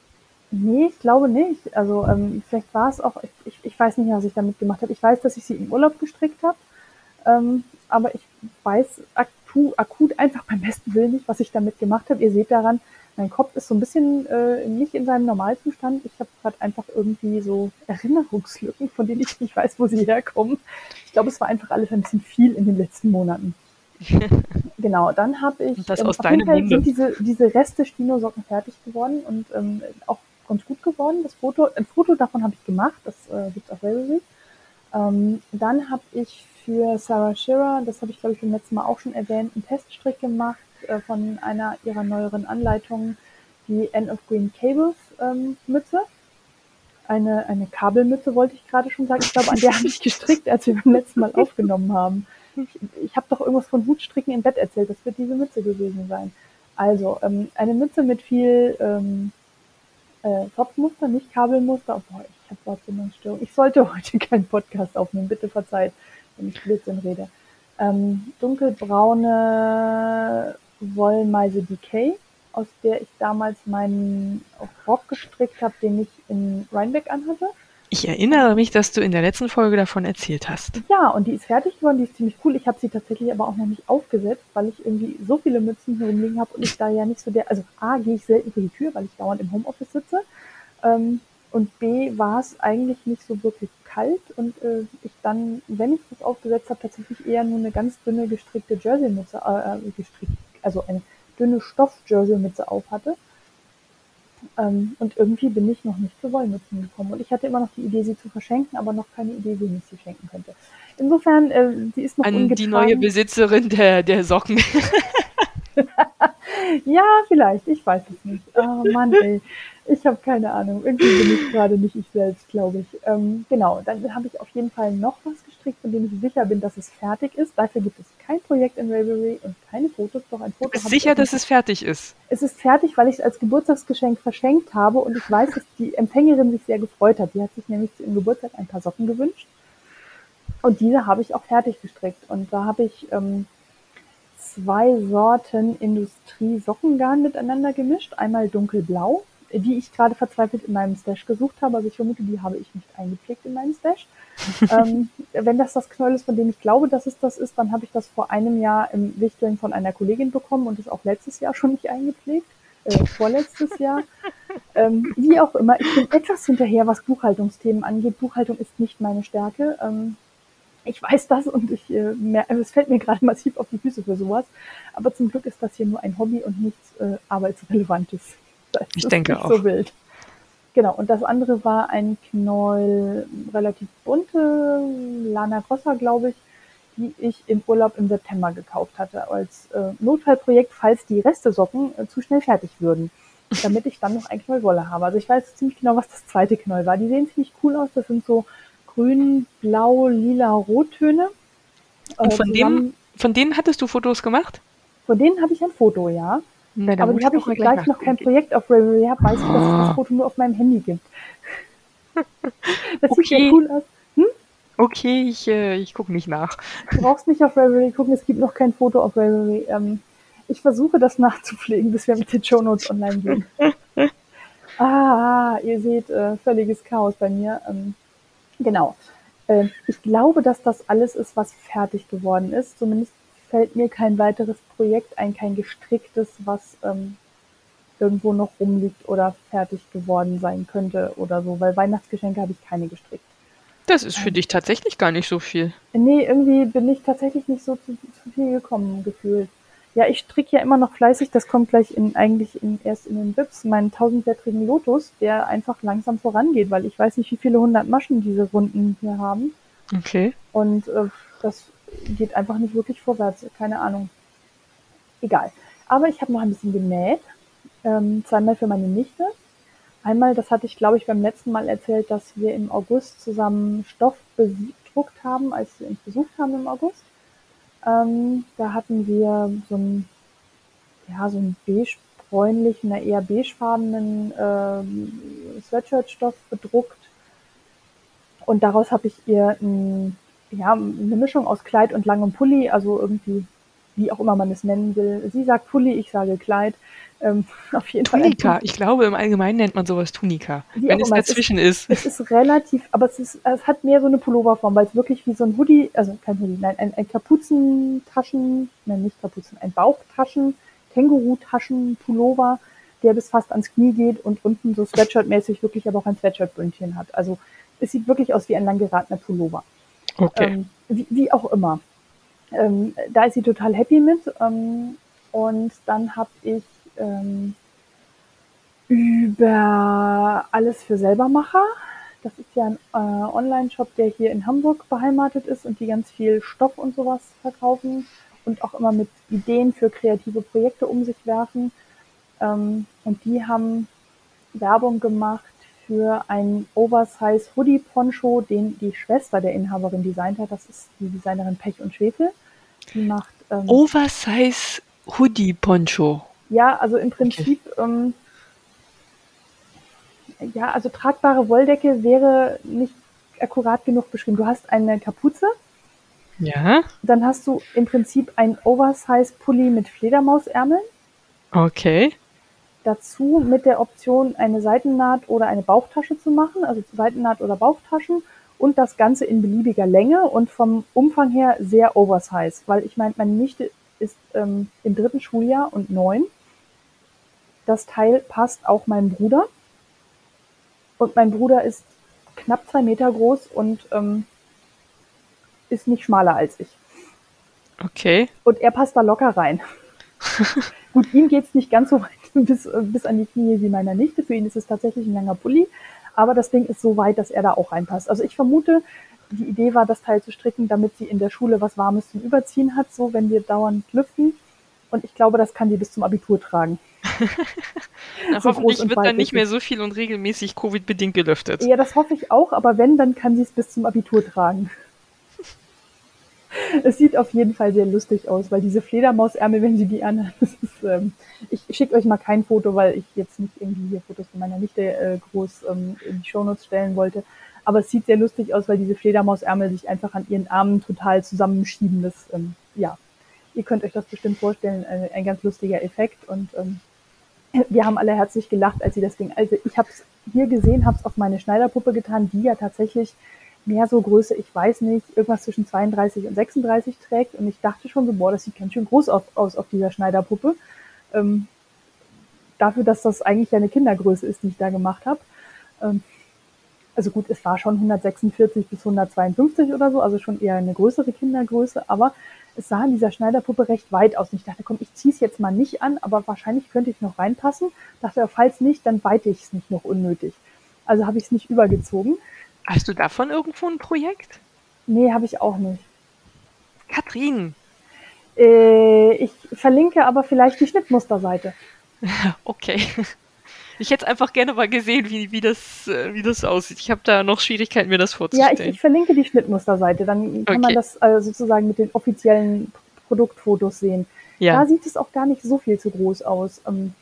Nee, ich glaube nicht. Also ähm, vielleicht war es auch, ich, ich, ich weiß nicht, was ich damit gemacht habe. Ich weiß, dass ich sie im Urlaub gestrickt habe, ähm, aber ich weiß aktu, akut einfach beim besten Willen nicht, was ich damit gemacht habe. Ihr seht daran, mein Kopf ist so ein bisschen äh, nicht in seinem Normalzustand. Ich habe gerade einfach irgendwie so Erinnerungslücken, von denen ich nicht weiß, wo sie herkommen. Ich glaube, es war einfach alles ein bisschen viel in den letzten Monaten. Genau, dann habe ich
das
ähm,
aus
auf jeden
deinem
Fall sind diese, diese Reste Stino-Socken fertig geworden und ähm, auch ganz gut geworden. Das Foto, ein Foto davon habe ich gemacht, das äh, gibt auf Ravelry. Ähm, dann habe ich für Sarah Shearer, das habe ich glaube ich beim letzten Mal auch schon erwähnt, einen Teststrick gemacht äh, von einer ihrer neueren Anleitungen, die End of Green Cables ähm, Mütze. Eine, eine Kabelmütze wollte ich gerade schon sagen. Ich glaube, an der habe ich gestrickt, als wir beim letzten Mal aufgenommen haben. Ich, ich habe doch irgendwas von Hutstricken im Bett erzählt. Das wird diese Mütze gewesen sein. Also, ähm, eine Mütze mit viel ähm, äh, Topfmuster, nicht Kabelmuster. Oh, boah, ich habe Wortfindungsstörung. Ich sollte heute keinen Podcast aufnehmen. Bitte verzeiht, wenn ich Blödsinn rede. Ähm, dunkelbraune Wollmeise Decay, aus der ich damals meinen Rock gestrickt habe, den ich in Rhinebeck anhatte.
Ich erinnere mich, dass du in der letzten Folge davon erzählt hast.
Ja, und die ist fertig geworden, die ist ziemlich cool. Ich habe sie tatsächlich aber auch noch nicht aufgesetzt, weil ich irgendwie so viele Mützen hier rumliegen habe und ich da ja nicht so der, also A, gehe ich selten vor die Tür, weil ich dauernd im Homeoffice sitze. Ähm, und B, war es eigentlich nicht so wirklich kalt und äh, ich dann, wenn ich das aufgesetzt habe, tatsächlich eher nur eine ganz dünne gestrickte Jerseymütze, äh, äh gestrickt, also eine dünne Stoff-Jerseymütze auf hatte. Ähm, und irgendwie bin ich noch nicht zu Wollmützen gekommen. Und ich hatte immer noch die Idee, sie zu verschenken, aber noch keine Idee, wem ich sie schenken könnte. Insofern, äh, die ist noch
An
ungetragen.
die neue Besitzerin der, der Socken.
ja, vielleicht, ich weiß es nicht. Oh Mann, ey. Ich habe keine Ahnung. Irgendwie bin ich gerade nicht ich selbst, glaube ich. Ähm, genau, dann habe ich auf jeden Fall noch was gestrickt, von dem ich sicher bin, dass es fertig ist. Dafür gibt es kein Projekt in Ravelry und keine Fotos, doch ein Foto.
Du bist sicher, dass es fertig ist?
Es ist fertig, weil ich es als Geburtstagsgeschenk verschenkt habe und ich weiß, dass die Empfängerin sich sehr gefreut hat. Die hat sich nämlich zu ihrem Geburtstag ein paar Socken gewünscht. Und diese habe ich auch fertig gestrickt. Und da habe ich ähm, zwei Sorten Industrie-Sockengarn miteinander gemischt. Einmal dunkelblau die ich gerade verzweifelt in meinem Stash gesucht habe. Also ich vermute, die habe ich nicht eingepflegt in meinem Stash. ähm, wenn das das Knäuel ist, von dem ich glaube, dass es das ist, dann habe ich das vor einem Jahr im Wichteln von einer Kollegin bekommen und ist auch letztes Jahr schon nicht eingepflegt. Äh, vorletztes Jahr. Ähm, wie auch immer, ich bin etwas hinterher, was Buchhaltungsthemen angeht. Buchhaltung ist nicht meine Stärke. Ähm, ich weiß das und ich, äh, mehr, also es fällt mir gerade massiv auf die Füße für sowas. Aber zum Glück ist das hier nur ein Hobby und nichts äh, Arbeitsrelevantes.
Das ich denke
nicht
auch.
so wild. Genau, und das andere war ein Knäuel, relativ bunte, Lana Grossa, glaube ich, die ich im Urlaub im September gekauft hatte, als äh, Notfallprojekt, falls die Restesocken äh, zu schnell fertig würden, damit ich dann noch ein Knäuel Wolle habe. Also ich weiß ziemlich genau, was das zweite Knäuel war. Die sehen ziemlich cool aus, das sind so grün, blau, lila Rottöne.
Und von, dem, von denen hattest du Fotos gemacht?
Von denen habe ich ein Foto, ja.
Na,
aber die habe ich, gleich noch kein Projekt auf Ravelry habe, weiß ich, dass es das Foto nur auf meinem Handy gibt.
Das okay. sieht ja cool aus. Hm? Okay, ich, äh, ich gucke nicht nach.
Du brauchst nicht auf Ravelry gucken, es gibt noch kein Foto auf Ravelry. Ähm, ich versuche das nachzupflegen, bis wir mit den Show Notes online gehen. ah, ihr seht äh, völliges Chaos bei mir. Ähm, genau. Äh, ich glaube, dass das alles ist, was fertig geworden ist. Zumindest fällt mir kein weiteres Projekt ein, kein gestricktes, was ähm, irgendwo noch rumliegt oder fertig geworden sein könnte oder so, weil Weihnachtsgeschenke habe ich keine gestrickt.
Das ist für ähm, dich tatsächlich gar nicht so viel.
Nee, irgendwie bin ich tatsächlich nicht so zu, zu viel gekommen gefühlt. Ja, ich stricke ja immer noch fleißig, das kommt gleich in, eigentlich in, erst in den Wips, meinen tausendblättrigen Lotus, der einfach langsam vorangeht, weil ich weiß nicht, wie viele hundert Maschen diese Runden hier haben.
Okay.
Und äh, das geht einfach nicht wirklich vorwärts. Keine Ahnung. Egal. Aber ich habe noch ein bisschen genäht. Ähm, zweimal für meine Nichte. Einmal, das hatte ich glaube ich beim letzten Mal erzählt, dass wir im August zusammen Stoff bedruckt haben, als wir uns besucht haben im August. Ähm, da hatten wir so ein, ja, so ein beige-bräunlichen, eher beigefarbenen ähm, Sweatshirt-Stoff bedruckt. Und daraus habe ich ihr ein ja, eine Mischung aus Kleid und langem Pulli, also irgendwie, wie auch immer man es nennen will. Sie sagt Pulli, ich sage Kleid. Ähm,
auf jeden Tunika. Fall. Ich glaube, im Allgemeinen nennt man sowas Tunika. Wie wenn es dazwischen
es ist, ist. Es ist relativ, aber es ist, es hat mehr so eine Pulloverform, weil es wirklich wie so ein Hoodie, also kein Hoodie, nein, ein, ein Kapuzentaschen, nein, nicht Kapuzen, ein Bauchtaschen, Känguru-Taschen-Pullover, der bis fast ans Knie geht und unten so Sweatshirt-mäßig wirklich aber auch ein Sweatshirt-Bündchen hat. Also es sieht wirklich aus wie ein lang geratener Pullover.
Okay.
Ähm, wie, wie, auch immer. Ähm, da ist sie total happy mit. Ähm, und dann habe ich ähm, über alles für Selbermacher. Das ist ja ein äh, Online-Shop, der hier in Hamburg beheimatet ist und die ganz viel Stoff und sowas verkaufen und auch immer mit Ideen für kreative Projekte um sich werfen. Ähm, und die haben Werbung gemacht für ein Oversize Hoodie Poncho, den die Schwester der Inhaberin designt hat. Das ist die Designerin Pech und Schwefel.
Die macht ähm, Oversize Hoodie Poncho.
Ja, also im Prinzip okay. ähm, ja, also tragbare Wolldecke wäre nicht akkurat genug beschrieben. Du hast eine Kapuze.
Ja.
Dann hast du im Prinzip ein Oversize Pulli mit Fledermausärmeln.
Okay.
Dazu mit der Option, eine Seitennaht oder eine Bauchtasche zu machen, also Seitennaht oder Bauchtaschen und das Ganze in beliebiger Länge und vom Umfang her sehr oversize, weil ich meine, meine Nichte ist ähm, im dritten Schuljahr und neun. Das Teil passt auch meinem Bruder und mein Bruder ist knapp zwei Meter groß und ähm, ist nicht schmaler als ich.
Okay.
Und er passt da locker rein. Gut, ihm geht's nicht ganz so weit bis, bis an die Knie wie meiner Nichte. Für ihn ist es tatsächlich ein langer Pulli. Aber das Ding ist so weit, dass er da auch reinpasst. Also ich vermute, die Idee war, das Teil zu stricken, damit sie in der Schule was Warmes zum Überziehen hat, so wenn wir dauernd lüften. Und ich glaube, das kann sie bis zum Abitur tragen.
Na, so hoffentlich wird dann nicht mehr so viel und regelmäßig Covid-bedingt gelüftet.
Ja, das hoffe ich auch, aber wenn, dann kann sie es bis zum Abitur tragen. es sieht auf jeden Fall sehr lustig aus, weil diese Fledermausärmel, wenn sie die anhat, das ist, ähm, ich schicke euch mal kein Foto, weil ich jetzt nicht irgendwie hier Fotos von meiner Nichte äh, groß ähm, in die Shownotes stellen wollte. Aber es sieht sehr lustig aus, weil diese Fledermausärmel sich einfach an ihren Armen total zusammenschieben. Das, ähm, ja, ihr könnt euch das bestimmt vorstellen, ein, ein ganz lustiger Effekt. Und ähm, wir haben alle herzlich gelacht, als sie das Ding, also ich habe es hier gesehen, habe es auf meine Schneiderpuppe getan, die ja tatsächlich mehr so Größe, ich weiß nicht, irgendwas zwischen 32 und 36 trägt. Und ich dachte schon so, boah, das sieht ganz schön groß auf, aus auf dieser Schneiderpuppe. Ähm, dafür, dass das eigentlich ja eine Kindergröße ist, die ich da gemacht habe. Ähm, also gut, es war schon 146 bis 152 oder so, also schon eher eine größere Kindergröße, aber es sah in dieser Schneiderpuppe recht weit aus. Und ich dachte, komm, ich ziehe es jetzt mal nicht an, aber wahrscheinlich könnte ich noch reinpassen. Dachte, falls nicht, dann weite ich es nicht noch unnötig. Also habe ich es nicht übergezogen.
Hast du davon irgendwo ein Projekt?
Nee, habe ich auch nicht.
Katrin.
Äh, ich verlinke aber vielleicht die Schnittmusterseite.
Okay. Ich hätte einfach gerne mal gesehen, wie, wie, das, äh, wie das aussieht. Ich habe da noch Schwierigkeiten, mir das vorzustellen.
Ja, ich, ich verlinke die Schnittmusterseite. Dann kann okay. man das äh, sozusagen mit den offiziellen Produktfotos sehen. Ja. Da sieht es auch gar nicht so viel zu groß aus ähm,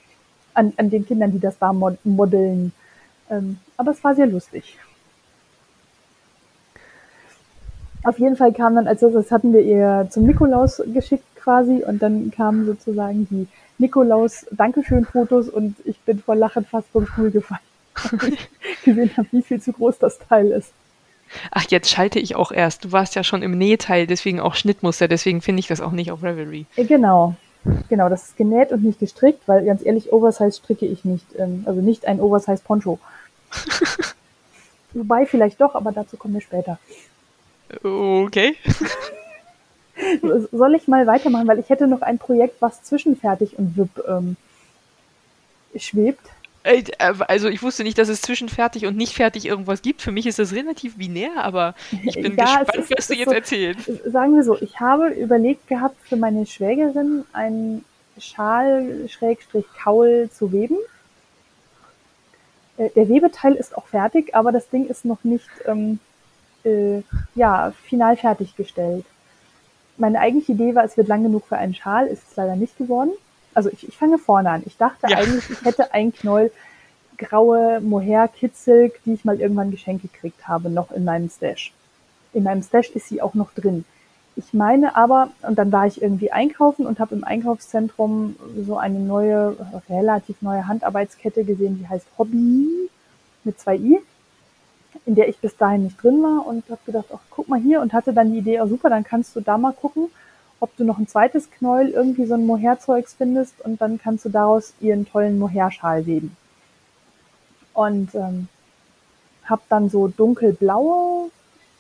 an, an den Kindern, die das da mod modeln. Ähm, aber es war sehr lustig. Auf jeden Fall kam dann, also das hatten wir ihr zum Nikolaus geschickt quasi und dann kamen sozusagen die Nikolaus Dankeschön-Fotos und ich bin vor Lachen fast vom Stuhl gefallen, weil ich gesehen habe, wie viel zu groß das Teil ist.
Ach, jetzt schalte ich auch erst. Du warst ja schon im Nähteil, deswegen auch Schnittmuster, deswegen finde ich das auch nicht auf Revelry.
Äh, genau. Genau, das ist genäht und nicht gestrickt, weil ganz ehrlich, Oversize stricke ich nicht. Ähm, also nicht ein Oversize Poncho. Wobei vielleicht doch, aber dazu kommen wir später.
Okay.
Soll ich mal weitermachen, weil ich hätte noch ein Projekt, was zwischen fertig und WIP ähm, schwebt.
Äh, also ich wusste nicht, dass es zwischen fertig und nicht fertig irgendwas gibt. Für mich ist das relativ binär, aber ich bin ja, gespannt, ist, was du jetzt so, erzählst.
Sagen wir so, ich habe überlegt gehabt, für meine Schwägerin einen Schal-Kaul zu weben. Äh, der Webeteil ist auch fertig, aber das Ding ist noch nicht ähm, äh, ja, final fertiggestellt. Meine eigentliche Idee war, es wird lang genug für einen Schal, ist es leider nicht geworden. Also ich, ich fange vorne an. Ich dachte ja. eigentlich, ich hätte ein Knoll graue Mohair Kitzelk, die ich mal irgendwann geschenkt gekriegt habe, noch in meinem Stash. In meinem Stash ist sie auch noch drin. Ich meine aber, und dann war ich irgendwie einkaufen und habe im Einkaufszentrum so eine neue, relativ neue Handarbeitskette gesehen, die heißt Hobby mit zwei i in der ich bis dahin nicht drin war und habe gedacht, ach, guck mal hier und hatte dann die Idee, oh super, dann kannst du da mal gucken, ob du noch ein zweites Knäuel irgendwie so ein Mohair-Zeugs findest und dann kannst du daraus ihren tollen Mohair-Schal weben. Und ähm, habe dann so dunkelblaue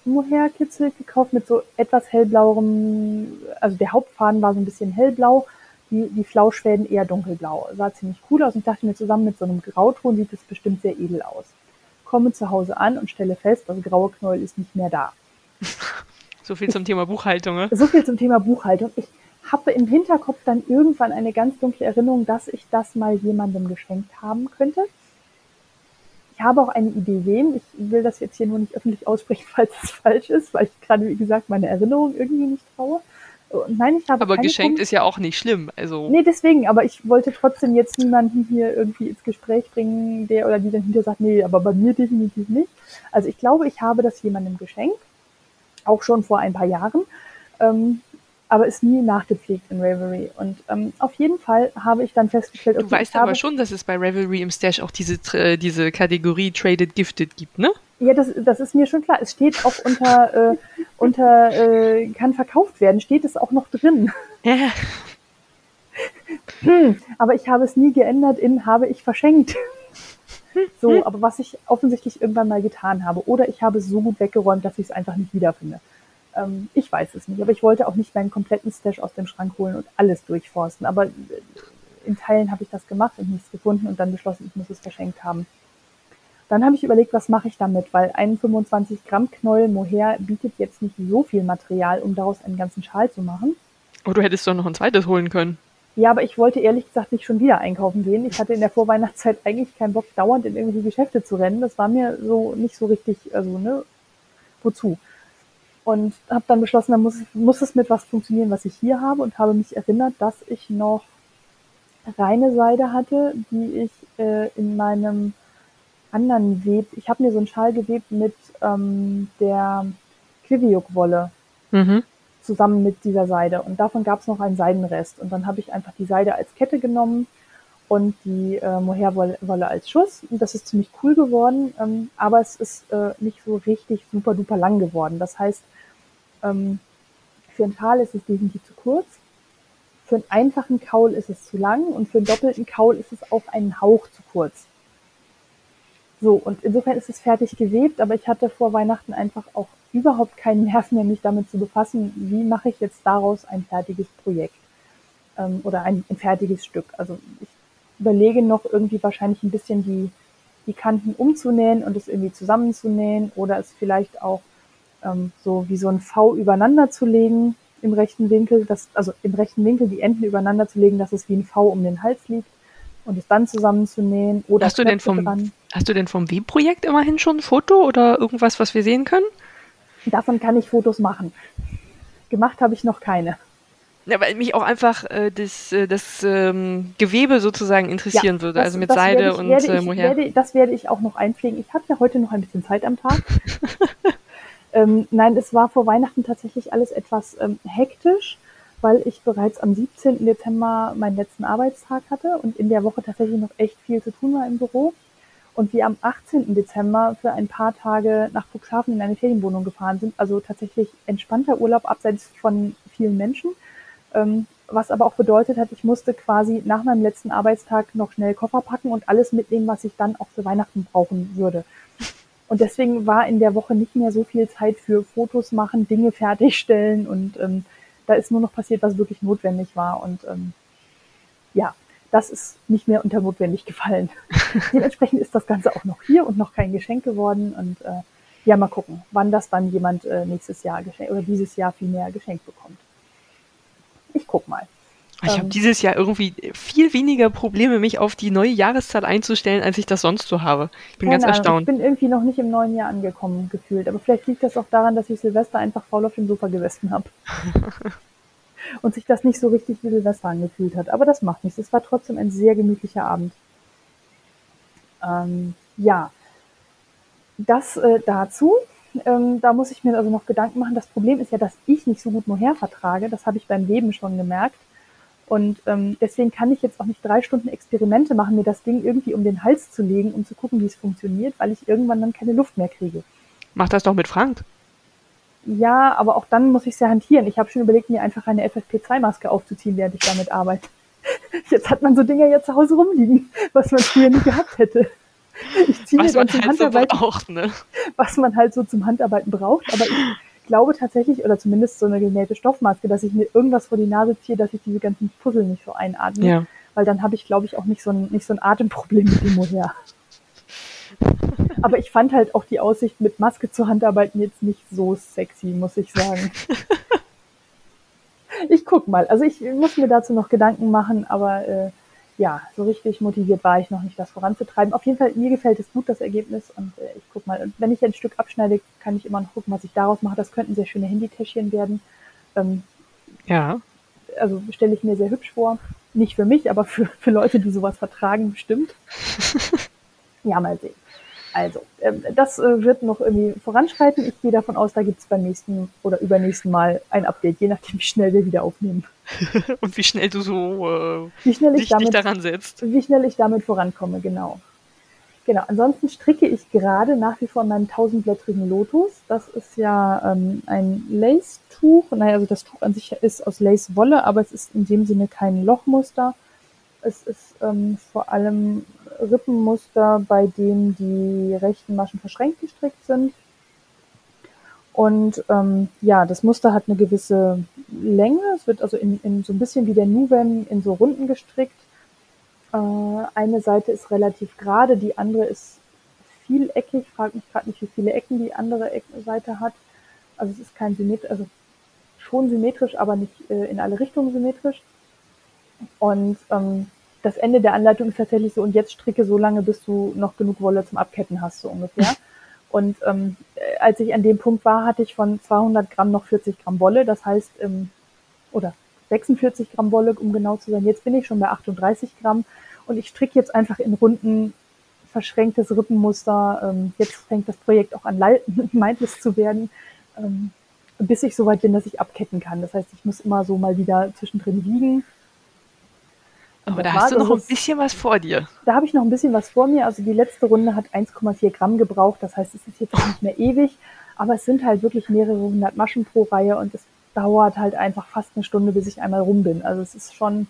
Mohair-Kitzel gekauft mit so etwas hellblauerem, also der Hauptfaden war so ein bisschen hellblau, die, die Flauschfäden eher dunkelblau. Sah ziemlich cool aus und ich dachte mir, zusammen mit so einem Grauton sieht es bestimmt sehr edel aus komme zu Hause an und stelle fest, das graue Knäuel ist nicht mehr da.
So viel zum Thema Buchhaltung. Ne?
So viel zum Thema Buchhaltung. Ich habe im Hinterkopf dann irgendwann eine ganz dunkle Erinnerung, dass ich das mal jemandem geschenkt haben könnte. Ich habe auch eine Idee wem. Ich will das jetzt hier nur nicht öffentlich aussprechen, falls es falsch ist, weil ich gerade, wie gesagt, meine Erinnerung irgendwie nicht traue. Nein, ich habe
Aber geschenkt Punkt. ist ja auch nicht schlimm. Also
nee, deswegen, aber ich wollte trotzdem jetzt niemanden hier irgendwie ins Gespräch bringen, der oder die dann hinter sagt, nee, aber bei mir definitiv nicht. Also ich glaube, ich habe das jemandem geschenkt, auch schon vor ein paar Jahren. Ähm, aber ist nie nachgepflegt in Ravelry. Und ähm, auf jeden Fall habe ich dann festgestellt,
okay, Du weißt aber schon, dass es bei Ravelry im Stash auch diese, äh, diese Kategorie Traded Gifted gibt, ne?
Ja, das, das ist mir schon klar. Es steht auch unter, äh, unter äh, kann verkauft werden, steht es auch noch drin. Ja. Hm, aber ich habe es nie geändert in habe ich verschenkt. So, aber was ich offensichtlich irgendwann mal getan habe. Oder ich habe es so gut weggeräumt, dass ich es einfach nicht wiederfinde. Ähm, ich weiß es nicht. Aber ich wollte auch nicht meinen kompletten Stash aus dem Schrank holen und alles durchforsten. Aber in Teilen habe ich das gemacht und nichts gefunden und dann beschlossen, ich muss es verschenkt haben. Dann habe ich überlegt, was mache ich damit, weil ein 25 Gramm Knäuel Mohair bietet jetzt nicht so viel Material, um daraus einen ganzen Schal zu machen.
Oh, du hättest doch noch ein zweites holen können.
Ja, aber ich wollte ehrlich gesagt nicht schon wieder einkaufen gehen. Ich hatte in der Vorweihnachtszeit eigentlich keinen Bock, dauernd in irgendwelche Geschäfte zu rennen. Das war mir so nicht so richtig, also ne, wozu? Und habe dann beschlossen, dann muss, muss es mit was funktionieren, was ich hier habe und habe mich erinnert, dass ich noch reine Seide hatte, die ich äh, in meinem anderen Web, ich habe mir so einen Schal gewebt mit ähm, der Quiviuk-Wolle. Mhm zusammen mit dieser Seide. Und davon gab es noch einen Seidenrest. Und dann habe ich einfach die Seide als Kette genommen und die äh, Mohairwolle als Schuss. Und das ist ziemlich cool geworden, ähm, aber es ist äh, nicht so richtig super duper lang geworden. Das heißt, ähm, für einen Tal ist es definitiv zu kurz. Für einen einfachen Kaul ist es zu lang und für einen doppelten Kaul ist es auch einen Hauch zu kurz. So, und insofern ist es fertig gewebt, aber ich hatte vor Weihnachten einfach auch überhaupt keinen Nerv mehr, mich damit zu befassen, wie mache ich jetzt daraus ein fertiges Projekt ähm, oder ein, ein fertiges Stück. Also ich überlege noch irgendwie wahrscheinlich ein bisschen die, die Kanten umzunähen und es irgendwie zusammenzunähen oder es vielleicht auch ähm, so wie so ein V übereinander zu legen im rechten Winkel, das, also im rechten Winkel die Enden übereinander zu legen, dass es wie ein V um den Hals liegt und es dann zusammenzunähen oder
hast du denn vom dran. Hast du denn vom Webprojekt immerhin schon ein Foto oder irgendwas, was wir sehen können?
Davon kann ich Fotos machen. Gemacht habe ich noch keine.
Ja, weil mich auch einfach äh, das, äh, das ähm, Gewebe sozusagen interessieren ja, würde, das, also mit Seide ich, und
werde äh, Mohair. Werde, das werde ich auch noch einpflegen. Ich habe ja heute noch ein bisschen Zeit am Tag. ähm, nein, es war vor Weihnachten tatsächlich alles etwas ähm, hektisch, weil ich bereits am 17. Dezember meinen letzten Arbeitstag hatte und in der Woche tatsächlich noch echt viel zu tun war im Büro und wir am 18. Dezember für ein paar Tage nach Cuxhaven in eine Ferienwohnung gefahren sind. Also tatsächlich entspannter Urlaub abseits von vielen Menschen. Ähm, was aber auch bedeutet hat, ich musste quasi nach meinem letzten Arbeitstag noch schnell Koffer packen und alles mitnehmen, was ich dann auch für Weihnachten brauchen würde. Und deswegen war in der Woche nicht mehr so viel Zeit für Fotos machen, Dinge fertigstellen und ähm, da ist nur noch passiert, was wirklich notwendig war. Und ähm, ja, das ist nicht mehr unter notwendig gefallen. Dementsprechend ist das Ganze auch noch hier und noch kein Geschenk geworden. Und äh, ja, mal gucken, wann das dann jemand äh, nächstes Jahr geschenkt oder dieses Jahr viel mehr geschenkt bekommt. Ich guck mal.
Ich ähm, habe dieses Jahr irgendwie viel weniger Probleme, mich auf die neue Jahreszahl einzustellen, als ich das sonst so habe. Ich bin ganz Ahnung, erstaunt.
Ich bin irgendwie noch nicht im neuen Jahr angekommen gefühlt. Aber vielleicht liegt das auch daran, dass ich Silvester einfach faul auf dem Sofa gesessen habe. und sich das nicht so richtig wie Silvester angefühlt hat. Aber das macht nichts. Es war trotzdem ein sehr gemütlicher Abend. Ähm, ja, das äh, dazu. Ähm, da muss ich mir also noch Gedanken machen. Das Problem ist ja, dass ich nicht so gut Mohair vertrage. Das habe ich beim Weben schon gemerkt. Und ähm, deswegen kann ich jetzt auch nicht drei Stunden Experimente machen, mir das Ding irgendwie um den Hals zu legen, um zu gucken, wie es funktioniert, weil ich irgendwann dann keine Luft mehr kriege.
Mach das doch mit Frank.
Ja, aber auch dann muss ich es ja hantieren. Ich habe schon überlegt, mir einfach eine FFP2-Maske aufzuziehen, während ich damit arbeite. Jetzt hat man so Dinge ja zu Hause rumliegen, was man früher nie gehabt hätte.
Ich ziehe mir dann zum halt Handarbeiten, so braucht, ne?
was man halt so zum Handarbeiten braucht. Aber ich glaube tatsächlich, oder zumindest so eine genähte Stoffmaske, dass ich mir irgendwas vor die Nase ziehe, dass ich diese ganzen Puzzle nicht so einatme. Ja. Weil dann habe ich, glaube ich, auch nicht so ein, nicht so ein Atemproblem mit dem Moher. Aber ich fand halt auch die Aussicht, mit Maske zu Handarbeiten jetzt nicht so sexy, muss ich sagen. ich guck mal. Also ich muss mir dazu noch Gedanken machen, aber äh, ja, so richtig motiviert war ich noch nicht, das voranzutreiben. Auf jeden Fall, mir gefällt es gut, das Ergebnis. Und äh, ich guck mal. Und wenn ich ein Stück abschneide, kann ich immer noch gucken, was ich daraus mache. Das könnten sehr schöne Handytäschchen werden. Ähm,
ja.
Also stelle ich mir sehr hübsch vor. Nicht für mich, aber für, für Leute, die sowas vertragen, bestimmt. ja, mal sehen. Also, ähm, das äh, wird noch irgendwie voranschreiten. Ich gehe davon aus, da gibt es beim nächsten oder übernächsten Mal ein Update, je nachdem, wie schnell wir wieder aufnehmen.
Und wie schnell du so äh,
Wie schnell ich
dich, dich
damit,
daran setzt.
wie schnell ich damit vorankomme, genau. Genau, ansonsten stricke ich gerade nach wie vor an meinem tausendblättrigen Lotus. Das ist ja ähm, ein Lace-Tuch. Naja, also das Tuch an sich ist aus Lace-Wolle, aber es ist in dem Sinne kein Lochmuster. Es ist ähm, vor allem Rippenmuster, bei dem die rechten Maschen verschränkt gestrickt sind. Und ähm, ja, das Muster hat eine gewisse Länge. Es wird also in, in so ein bisschen wie der Nuvem in so Runden gestrickt. Äh, eine Seite ist relativ gerade, die andere ist vieleckig. Ich frage mich gerade nicht, wie viele Ecken die andere Eck Seite hat. Also es ist kein symmetrisch, also schon symmetrisch, aber nicht äh, in alle Richtungen symmetrisch. Und ähm, das Ende der Anleitung ist tatsächlich so, und jetzt stricke so lange, bis du noch genug Wolle zum Abketten hast, so ungefähr. Und ähm, äh, als ich an dem Punkt war, hatte ich von 200 Gramm noch 40 Gramm Wolle. Das heißt, ähm, oder 46 Gramm Wolle, um genau zu sein. Jetzt bin ich schon bei 38 Gramm und ich stricke jetzt einfach in Runden verschränktes Rippenmuster. Ähm, jetzt fängt das Projekt auch an, mindless zu werden, ähm, bis ich so weit bin, dass ich abketten kann. Das heißt, ich muss immer so mal wieder zwischendrin wiegen.
Aber da hast du noch ein bisschen was vor dir.
da habe ich noch ein bisschen was vor mir. Also die letzte Runde hat 1,4 Gramm gebraucht. Das heißt, es ist jetzt nicht mehr ewig. Aber es sind halt wirklich mehrere hundert Maschen pro Reihe und es dauert halt einfach fast eine Stunde, bis ich einmal rum bin. Also es ist schon,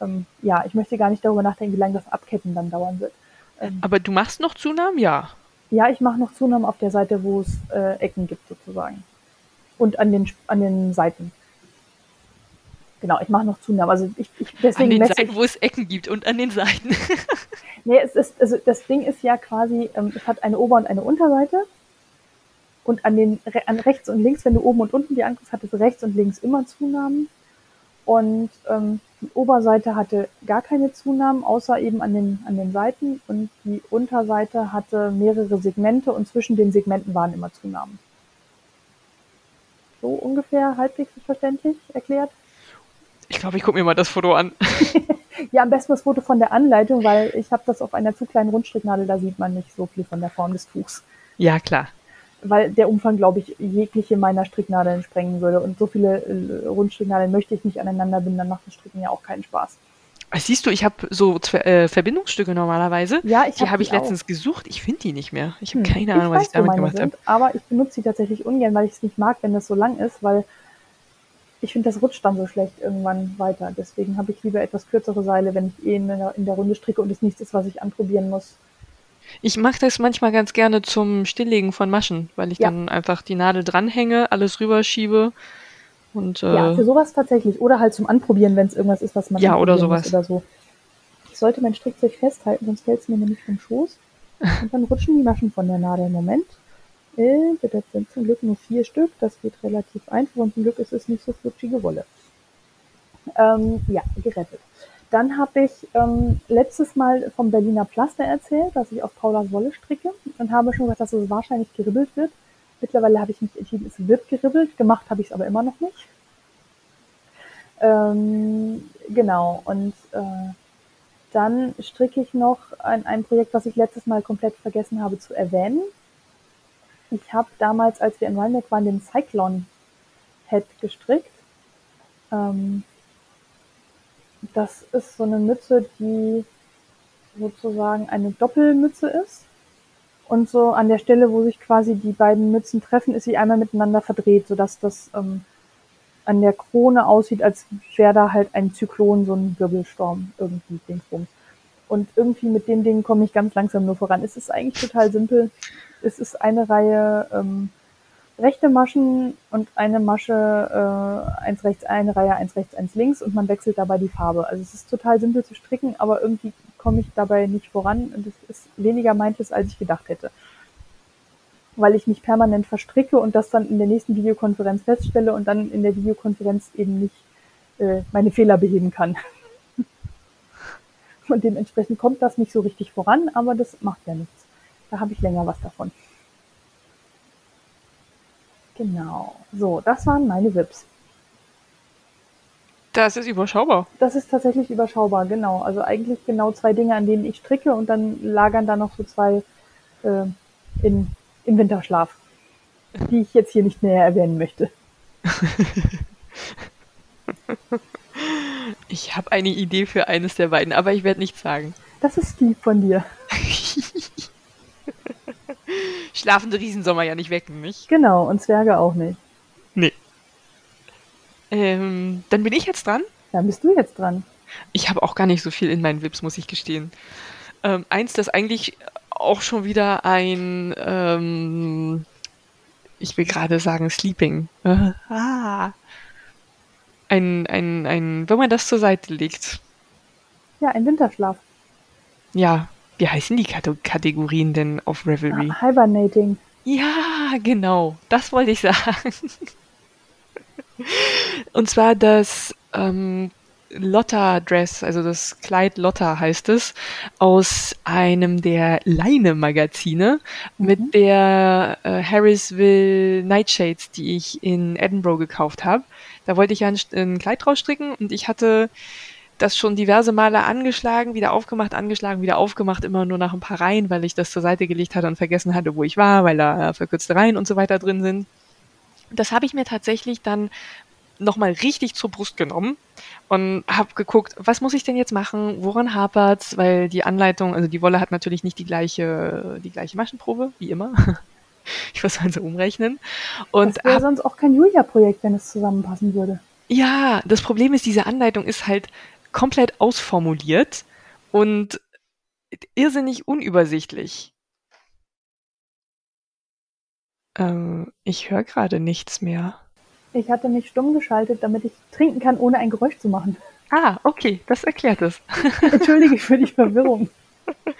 ähm, ja, ich möchte gar nicht darüber nachdenken, wie lange das Abketten dann dauern wird. Ähm,
Aber du machst noch Zunahmen? Ja.
ja, ich mache noch Zunahmen auf der Seite, wo es äh, Ecken gibt sozusagen. Und an den, an den Seiten. Genau, ich mache noch Zunahmen. Also ich, ich
An
deswegen
den
messe
Seiten, wo es Ecken gibt und an den Seiten.
Nee, es ist, also das Ding ist ja quasi, ähm, es hat eine Ober- und eine Unterseite. Und an den an rechts und links, wenn du oben und unten die anguckst, hat es rechts und links immer Zunahmen. Und ähm, die Oberseite hatte gar keine Zunahmen, außer eben an den, an den Seiten. Und die Unterseite hatte mehrere Segmente und zwischen den Segmenten waren immer Zunahmen. So ungefähr halbwegs verständlich erklärt.
Ich glaube, ich gucke mir mal das Foto an.
Ja, am besten das Foto von der Anleitung, weil ich habe das auf einer zu kleinen Rundstricknadel, da sieht man nicht so viel von der Form des Tuchs.
Ja, klar.
Weil der Umfang, glaube ich, jegliche meiner Stricknadeln sprengen würde. Und so viele äh, Rundstricknadeln möchte ich nicht aneinander binden, dann macht das Stricken ja auch keinen Spaß.
Ah, Siehst du, ich habe so äh, Verbindungsstücke normalerweise.
Ja, ich
die
hab
habe
die
ich letztens gesucht. Ich finde die nicht mehr. Ich habe
Hm,
keine Ahnung, was ich
weiß, wo
damit gemacht habe.
Aber ich benutze sie tatsächlich ungern, weil ich es nicht mag, wenn das so lang ist, weil ich finde, das rutscht dann so schlecht irgendwann weiter. Deswegen habe ich lieber etwas kürzere Seile, wenn ich eh in der, in der Runde stricke und es nichts ist, was ich anprobieren muss.
Ich mache das manchmal ganz gerne zum Stilllegen von Maschen, weil ich
Ja.
dann einfach die Nadel dranhänge, alles rüberschiebe und äh,
Ja, für sowas tatsächlich. Oder halt zum Anprobieren, wenn es irgendwas ist, was man
Ja, oder sowas.
oder so. Ich sollte mein Strickzeug festhalten, sonst fällt es mir nämlich vom Schoß. Und dann rutschen die Maschen von der Nadel. Moment. Das sind zum Glück nur vier Stück. Das geht relativ einfach und zum Glück ist es nicht so flutschige Wolle. Ähm, ja, gerettet. Dann habe ich ähm, letztes Mal vom Berliner Pflaster erzählt, dass ich auf Paulas Wolle stricke und habe schon gesagt, dass es wahrscheinlich geribbelt wird. Mittlerweile habe ich mich entschieden, es wird geribbelt. Gemacht habe ich es aber immer noch nicht. Ähm, genau, und äh, dann stricke ich noch ein, ein Projekt, was ich letztes Mal komplett vergessen habe zu erwähnen. Ich habe damals, als wir in Rhinebeck waren, den Cyclone Head gestrickt. Ähm, das ist so eine Mütze, die sozusagen eine Doppelmütze ist. Und so an der Stelle, wo sich quasi die beiden Mützen treffen, ist sie einmal miteinander verdreht, sodass das ähm, an der Krone aussieht, als wäre da halt ein Zyklon, so ein Wirbelsturm irgendwie, Dingsbums. Und irgendwie mit dem Ding komme ich ganz langsam nur voran. Es ist eigentlich total simpel. Es ist eine Reihe ähm, rechte Maschen und eine Masche, äh, eins rechts, eine Reihe, eins rechts, eins links und man wechselt dabei die Farbe. Also es ist total simpel zu stricken, aber irgendwie komme ich dabei nicht voran und es ist weniger meins, als ich gedacht hätte. Weil ich mich permanent verstricke und das dann in der nächsten Videokonferenz feststelle und dann in der Videokonferenz eben nicht äh, meine Fehler beheben kann. Und dementsprechend kommt das nicht so richtig voran, aber das macht ja nichts. Da habe ich länger was davon. Genau. So, das waren meine Wips.
das ist überschaubar.
Das ist tatsächlich überschaubar, genau. Also eigentlich genau zwei Dinge, an denen ich stricke und dann lagern da noch so zwei äh, in, im Winterschlaf, die ich jetzt hier nicht näher erwähnen möchte.
Ich habe eine Idee für eines der beiden, aber ich werde nichts sagen.
Das ist lieb von dir.
Schlafende Riesensommer ja nicht wecken, nicht?
Genau, und Zwerge auch nicht.
Nee. Ähm, dann bin ich jetzt dran.
Dann bist du jetzt dran.
Ich habe auch gar nicht so viel in meinen Vips, muss ich gestehen. Ähm, eins, das eigentlich auch schon wieder ein, ähm, ich will gerade sagen, Sleeping. Äh, ah. Ein, ein, ein, wenn man das zur Seite legt.
Ja, ein Winterschlaf.
Ja, wie heißen die Kate Kategorien denn auf Revelry?
Ah, Hibernating.
Ja, genau, das wollte ich sagen. Und zwar das ähm, Lotta-Dress, also das Kleid Lotta heißt es, aus einem der Leine-Magazine mhm. mit der äh, Harrisville Nightshades, die ich in Edinburgh gekauft habe. Da wollte ich ja ein, ein Kleid draus stricken und ich hatte das schon diverse Male angeschlagen, wieder aufgemacht, angeschlagen, wieder aufgemacht, immer nur nach ein paar Reihen, weil ich das zur Seite gelegt hatte und vergessen hatte, wo ich war, weil da verkürzte Reihen und so weiter drin sind. Das habe ich mir tatsächlich dann nochmal richtig zur Brust genommen und habe geguckt, was muss ich denn jetzt machen, woran hapert's, weil die Anleitung, also die Wolle hat natürlich nicht die gleiche, die gleiche Maschenprobe, wie immer. ich muss also umrechnen. Und
das wäre sonst auch kein Julia-Projekt, wenn es zusammenpassen würde.
Ja, das Problem ist, diese Anleitung ist halt komplett ausformuliert und irrsinnig unübersichtlich. Ähm, ich höre gerade nichts mehr.
Ich hatte mich stumm geschaltet, damit ich trinken kann, ohne ein Geräusch zu machen.
Ah, okay, das erklärt es.
Entschuldige für die Verwirrung.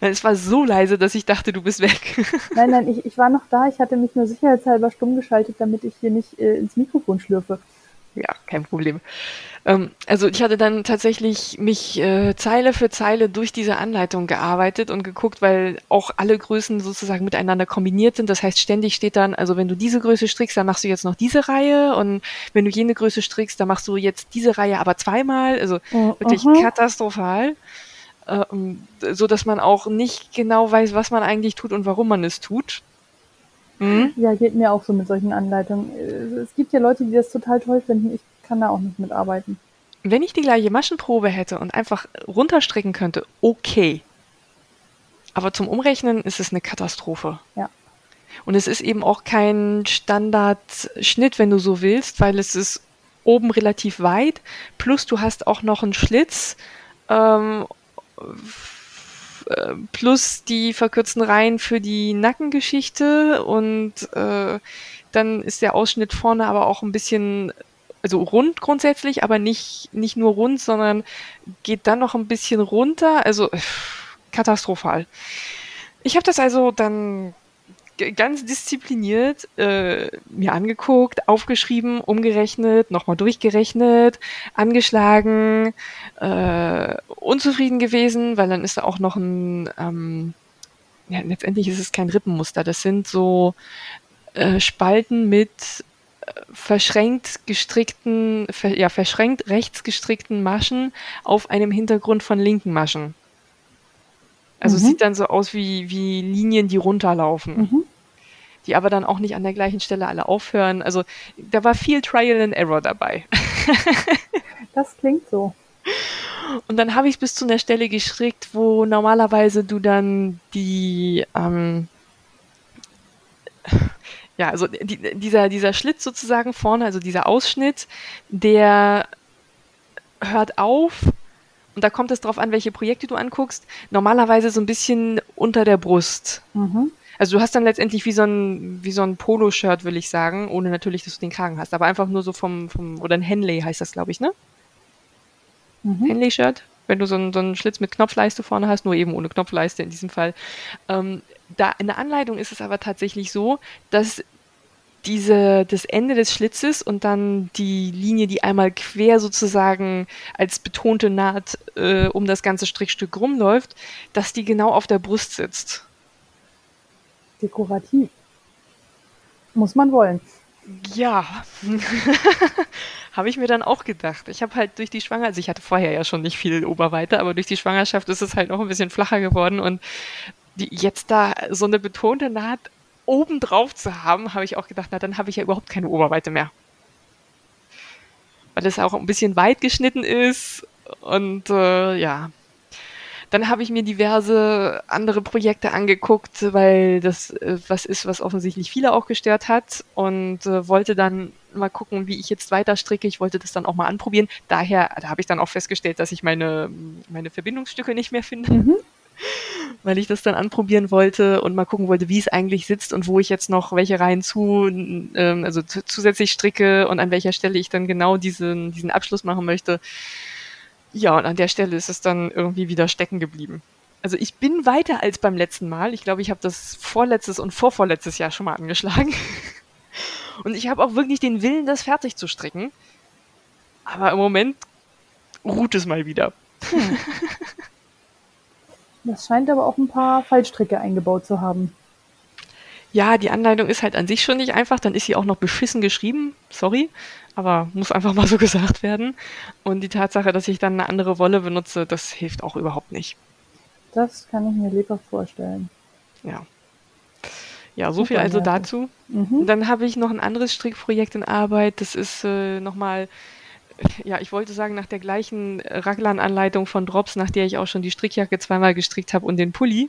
Es war so leise, dass ich dachte, du bist weg.
Nein, nein, ich, ich war noch da. Ich hatte mich nur sicherheitshalber stumm geschaltet, damit ich hier nicht äh, ins Mikrofon schlürfe
ja, kein Problem. Ähm, also ich hatte dann tatsächlich mich äh, Zeile für Zeile durch diese Anleitung gearbeitet und geguckt, weil auch alle Größen sozusagen miteinander kombiniert sind. Das heißt, ständig steht dann, also wenn du diese Größe strickst, dann machst du jetzt noch diese Reihe und wenn du jene Größe strickst, dann machst du jetzt diese Reihe aber zweimal. Also uh, wirklich uh -huh. katastrophal. Ähm, so dass man auch nicht genau weiß, was man eigentlich tut und warum man es tut.
Mhm. Ja, geht mir auch so mit solchen Anleitungen. Es gibt ja Leute, die das total toll finden. Ich kann da auch nicht mitarbeiten.
Wenn ich die gleiche Maschenprobe hätte und einfach runterstricken könnte, okay. Aber zum Umrechnen ist es eine Katastrophe.
Ja.
Und es ist eben auch kein Standardschnitt, wenn du so willst, weil es ist oben relativ weit, plus du hast auch noch einen Schlitz ähm, äh, plus die verkürzten Reihen für die Nackengeschichte und äh, dann ist der Ausschnitt vorne aber auch ein bisschen also rund grundsätzlich, aber nicht nicht nur rund, sondern geht dann noch ein bisschen runter, also katastrophal. Ich habe das also dann ganz diszipliniert äh, mir angeguckt, aufgeschrieben, umgerechnet, nochmal durchgerechnet, angeschlagen, äh, unzufrieden gewesen, weil dann ist da auch noch ein, ähm, ja, letztendlich ist es kein Rippenmuster, das sind so äh, Spalten mit äh, verschränkt gestrickten, ver, ja, verschränkt rechts gestrickten Maschen auf einem Hintergrund von linken Maschen. Also mhm. es sieht dann so aus wie, wie Linien, die runterlaufen. Mhm. Die aber dann auch nicht an der gleichen Stelle alle aufhören. Also da war viel Trial and Error dabei.
das klingt so.
Und dann habe ich es bis zu einer Stelle gestrickt, wo normalerweise du dann die, ähm, ja, also die, dieser, dieser Schlitz sozusagen vorne, also dieser Ausschnitt, der hört auf und da kommt es darauf an, welche Projekte du anguckst, normalerweise so ein bisschen unter der Brust. Mhm. Also du hast dann letztendlich wie so ein, wie so ein Poloshirt, will ich sagen, ohne natürlich, dass du den Kragen hast, aber einfach nur so vom, vom oder ein Henley heißt das, glaube ich, ne? Mhm. Henley-Shirt, wenn du so einen, so einen Schlitz mit Knopfleiste vorne hast, nur eben ohne Knopfleiste in diesem Fall. Ähm, da in der Anleitung ist es aber tatsächlich so, dass diese, das Ende des Schlitzes und dann die Linie, die einmal quer sozusagen als betonte Naht äh, um das ganze Strickstück rumläuft, dass die genau auf der Brust sitzt.
Dekorativ. Muss man wollen.
Ja, habe ich mir dann auch gedacht. Ich habe halt durch die Schwangerschaft, also ich hatte vorher ja schon nicht viel Oberweite, aber durch die Schwangerschaft ist es halt noch ein bisschen flacher geworden und die, jetzt da so eine betonte Naht oben drauf zu haben, habe ich auch gedacht, na, dann habe ich ja überhaupt keine Oberweite mehr. Weil es auch ein bisschen weit geschnitten ist und äh, ja, dann habe ich mir diverse andere Projekte angeguckt, weil das äh, was ist, was offensichtlich viele auch gestört hat und äh, wollte dann mal gucken, wie ich jetzt weiter stricke. Ich wollte das dann auch mal anprobieren. Daher, da habe ich dann auch festgestellt, dass ich meine, meine Verbindungsstücke nicht mehr finde. Mhm. Weil ich das dann anprobieren wollte und mal gucken wollte, wie es eigentlich sitzt und wo ich jetzt noch welche Reihen zu, ähm, also zusätzlich stricke und an welcher Stelle ich dann genau diesen, diesen Abschluss machen möchte. Ja, und an der Stelle ist es dann irgendwie wieder stecken geblieben. Also ich bin weiter als beim letzten Mal. Ich glaube, ich habe das vorletztes und vorvorletztes Jahr schon mal angeschlagen. Und ich habe auch wirklich den Willen, das fertig zu stricken. Aber im Moment ruht es mal wieder. Hm.
Das scheint aber auch ein paar Fallstricke eingebaut zu haben.
Ja, die Anleitung ist halt an sich schon nicht einfach, dann ist sie auch noch beschissen geschrieben, sorry aber muss einfach mal so gesagt werden. Und die Tatsache, dass ich dann eine andere Wolle benutze, das hilft auch überhaupt nicht.
Das kann ich mir lebhaft vorstellen.
Ja. Ja, so viel also dazu. Mhm. Dann habe ich noch ein anderes Strickprojekt in Arbeit. Das ist äh, nochmal, ja, ich wollte sagen, nach der gleichen Raglan-Anleitung von Drops, nach der ich auch schon die Strickjacke zweimal gestrickt habe und den Pulli.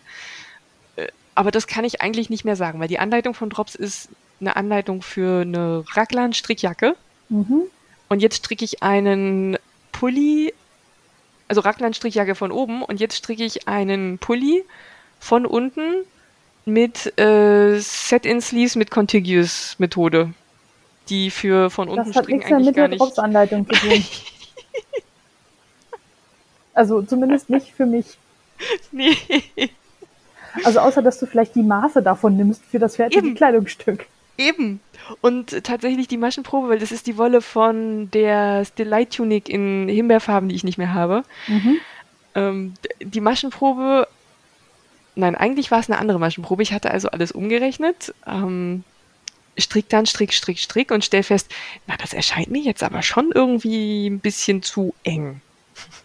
Äh, aber das kann ich eigentlich nicht mehr sagen, weil die Anleitung von Drops ist eine Anleitung für eine Raglan-Strickjacke. Mhm. Und jetzt stricke ich einen Pulli, also Raglan-Strickjacke von oben und jetzt stricke ich einen Pulli von unten mit äh, Set-in-Sleeves mit Contiguous-Methode, die für von unten
das stricken eigentlich gar nicht... Das hat nichts mit der zu tun. also zumindest nicht für mich. Nee. Also außer, dass du vielleicht die Maße davon nimmst für das fertige Eben. Kleidungsstück.
Eben. Und tatsächlich die Maschenprobe, weil das ist die Wolle von der Still Light Tunic in Himbeerfarben, die ich nicht mehr habe. Mhm. Ähm, die Maschenprobe, nein, eigentlich war es eine andere Maschenprobe. Ich hatte also alles umgerechnet. Ähm, strick dann Strick, Strick, Strick und stell fest, na, das erscheint mir jetzt aber schon irgendwie ein bisschen zu eng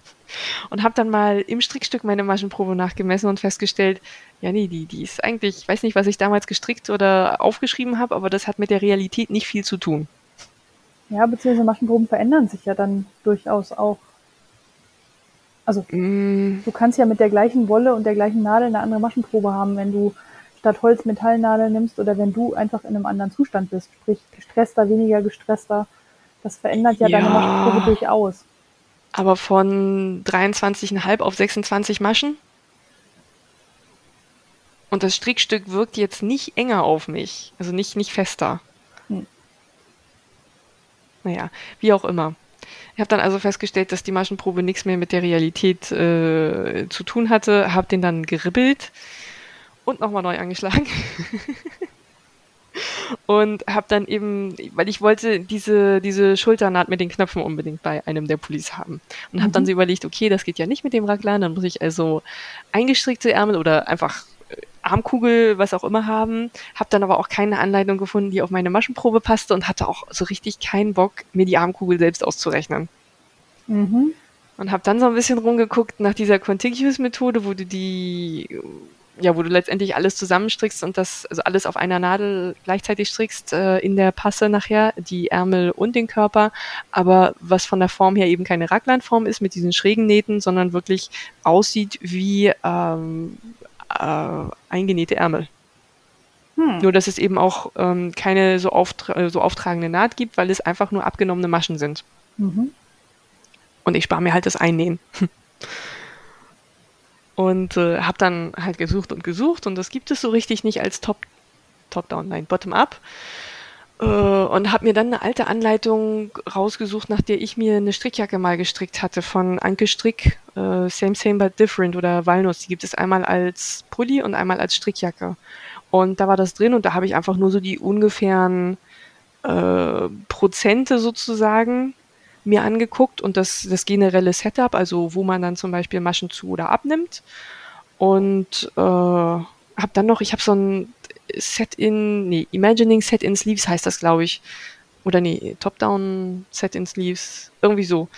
und habe dann mal im Strickstück meine Maschenprobe nachgemessen und festgestellt, ja nee, die, die ist eigentlich, ich weiß nicht, was ich damals gestrickt oder aufgeschrieben habe, aber das hat mit der Realität nicht viel zu tun.
Ja, beziehungsweise Maschenproben verändern sich ja dann durchaus auch. Also mm. du kannst ja mit der gleichen Wolle und der gleichen Nadel eine andere Maschenprobe haben, wenn du statt Holz Metallnadel nimmst oder wenn du einfach in einem anderen Zustand bist, sprich gestresster, weniger gestresster. Das verändert ja, ja. deine Maschenprobe durchaus
aber von 23,5 auf 26 Maschen. Und das Strickstück wirkt jetzt nicht enger auf mich, also nicht, nicht fester. Hm. Naja, wie auch immer. Ich habe dann also festgestellt, dass die Maschenprobe nichts mehr mit der Realität äh, zu tun hatte, habe den dann geribbelt und nochmal neu angeschlagen. und habe dann eben, weil ich wollte diese, diese Schulternaht mit den Knöpfen unbedingt bei einem der Pullis haben. Und habe mhm. dann so überlegt, okay, das geht ja nicht mit dem Raglan, dann muss ich also eingestrickte Ärmel oder einfach äh, Armkugel, was auch immer haben. Habe dann aber auch keine Anleitung gefunden, die auf meine Maschenprobe passte und hatte auch so richtig keinen Bock, mir die Armkugel selbst auszurechnen. Mhm. Und habe dann so ein bisschen rumgeguckt nach dieser Contiguous-Methode, wo du die ja, wo du letztendlich alles zusammenstrickst und das, also alles auf einer Nadel gleichzeitig strickst äh, in der Passe nachher, die Ärmel und den Körper, aber was von der Form her eben keine Raglanform ist mit diesen schrägen Nähten, sondern wirklich aussieht wie ähm, äh, eingenähte Ärmel. Hm. Nur, dass es eben auch ähm, keine so, auftra so auftragende Naht gibt, weil es einfach nur abgenommene Maschen sind. Mhm. Und ich spare mir halt das Einnähen. Und äh, habe dann halt gesucht und gesucht und das gibt es so richtig nicht als Top, Top-Down, nein, Bottom-Up. Äh, und habe mir dann eine alte Anleitung rausgesucht, nach der ich mir eine Strickjacke mal gestrickt hatte von Anke Strick, äh, Same Same But Different oder Walnuss. Die gibt es einmal als Pulli und einmal als Strickjacke. Und da war das drin und da habe ich einfach nur so die ungefähren äh, Prozente sozusagen mir angeguckt und das, das generelle Setup, also wo man dann zum Beispiel Maschen zu oder abnimmt. Und äh, habe dann noch, ich habe so ein Set-in, nee, Imagining Set-in Sleeves heißt das, glaube ich. Oder nee, Top-Down Set-in Sleeves, irgendwie so.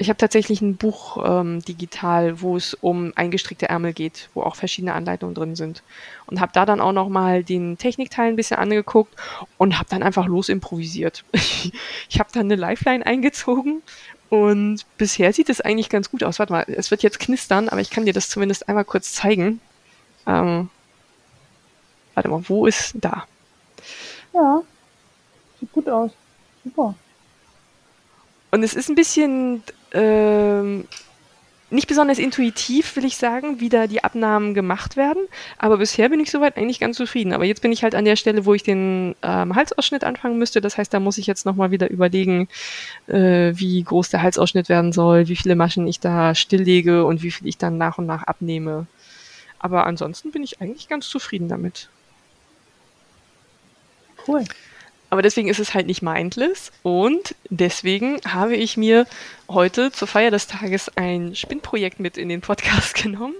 Ich habe tatsächlich ein Buch ähm, digital, wo es um eingestrickte Ärmel geht, wo auch verschiedene Anleitungen drin sind. Und habe da dann auch nochmal den Technikteil ein bisschen angeguckt und habe dann einfach los improvisiert. ich habe dann eine Lifeline eingezogen und bisher sieht es eigentlich ganz gut aus. Warte mal, es wird jetzt knistern, aber ich kann dir das zumindest einmal kurz zeigen. Ähm, warte mal, wo ist da?
Ja, sieht gut aus. Super.
Und es ist ein bisschen ähm, nicht besonders intuitiv, will ich sagen, wie da die Abnahmen gemacht werden. Aber bisher bin ich soweit eigentlich ganz zufrieden. Aber jetzt bin ich halt an der Stelle, wo ich den ähm, Halsausschnitt anfangen müsste. Das heißt, da muss ich jetzt nochmal wieder überlegen, äh, wie groß der Halsausschnitt werden soll, wie viele Maschen ich da stilllege und wie viel ich dann nach und nach abnehme. Aber ansonsten bin ich eigentlich ganz zufrieden damit.
Cool.
Aber deswegen ist es halt nicht mindless und deswegen habe ich mir heute zur Feier des Tages ein Spinnprojekt mit in den Podcast genommen,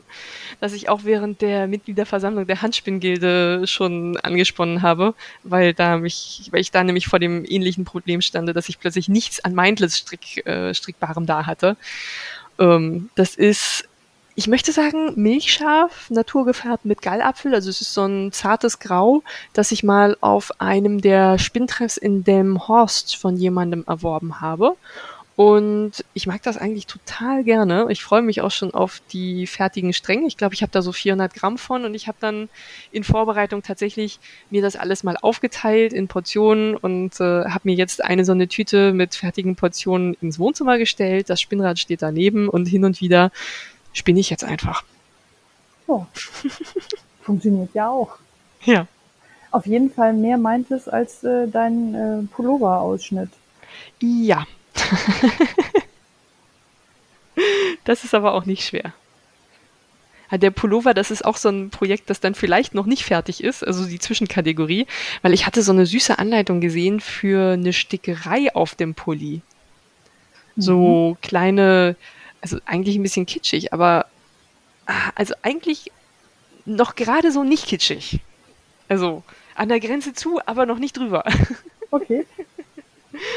das ich auch während der Mitgliederversammlung der Handspinngilde schon angesponnen habe, weil da mich, weil ich da nämlich vor dem ähnlichen Problem stande, dass ich plötzlich nichts an mindless Strick, äh, strickbarem da hatte. Ähm, das ist ich möchte sagen, milchscharf, naturgefärbt mit Gallapfel. Also es ist so ein zartes Grau, das ich mal auf einem der Spinntreffs in dem Horst von jemandem erworben habe. Und ich mag das eigentlich total gerne. Ich freue mich auch schon auf die fertigen Stränge. Ich glaube, ich habe da so 400 Gramm von und ich habe dann in Vorbereitung tatsächlich mir das alles mal aufgeteilt in Portionen und äh, habe mir jetzt eine so eine Tüte mit fertigen Portionen ins Wohnzimmer gestellt. Das Spinnrad steht daneben und hin und wieder spinne ich jetzt einfach.
Oh. Funktioniert ja auch.
Ja.
Auf jeden Fall mehr meint es als äh, dein äh, Pullover-Ausschnitt.
Ja. das ist aber auch nicht schwer. Der Pullover, das ist auch so ein Projekt, das dann vielleicht noch nicht fertig ist, also die Zwischenkategorie, weil ich hatte so eine süße Anleitung gesehen für eine Stickerei auf dem Pulli. So mhm. kleine also eigentlich ein bisschen kitschig, aber ah, also eigentlich noch gerade so nicht kitschig. Also an der Grenze zu, aber noch nicht drüber.
Okay.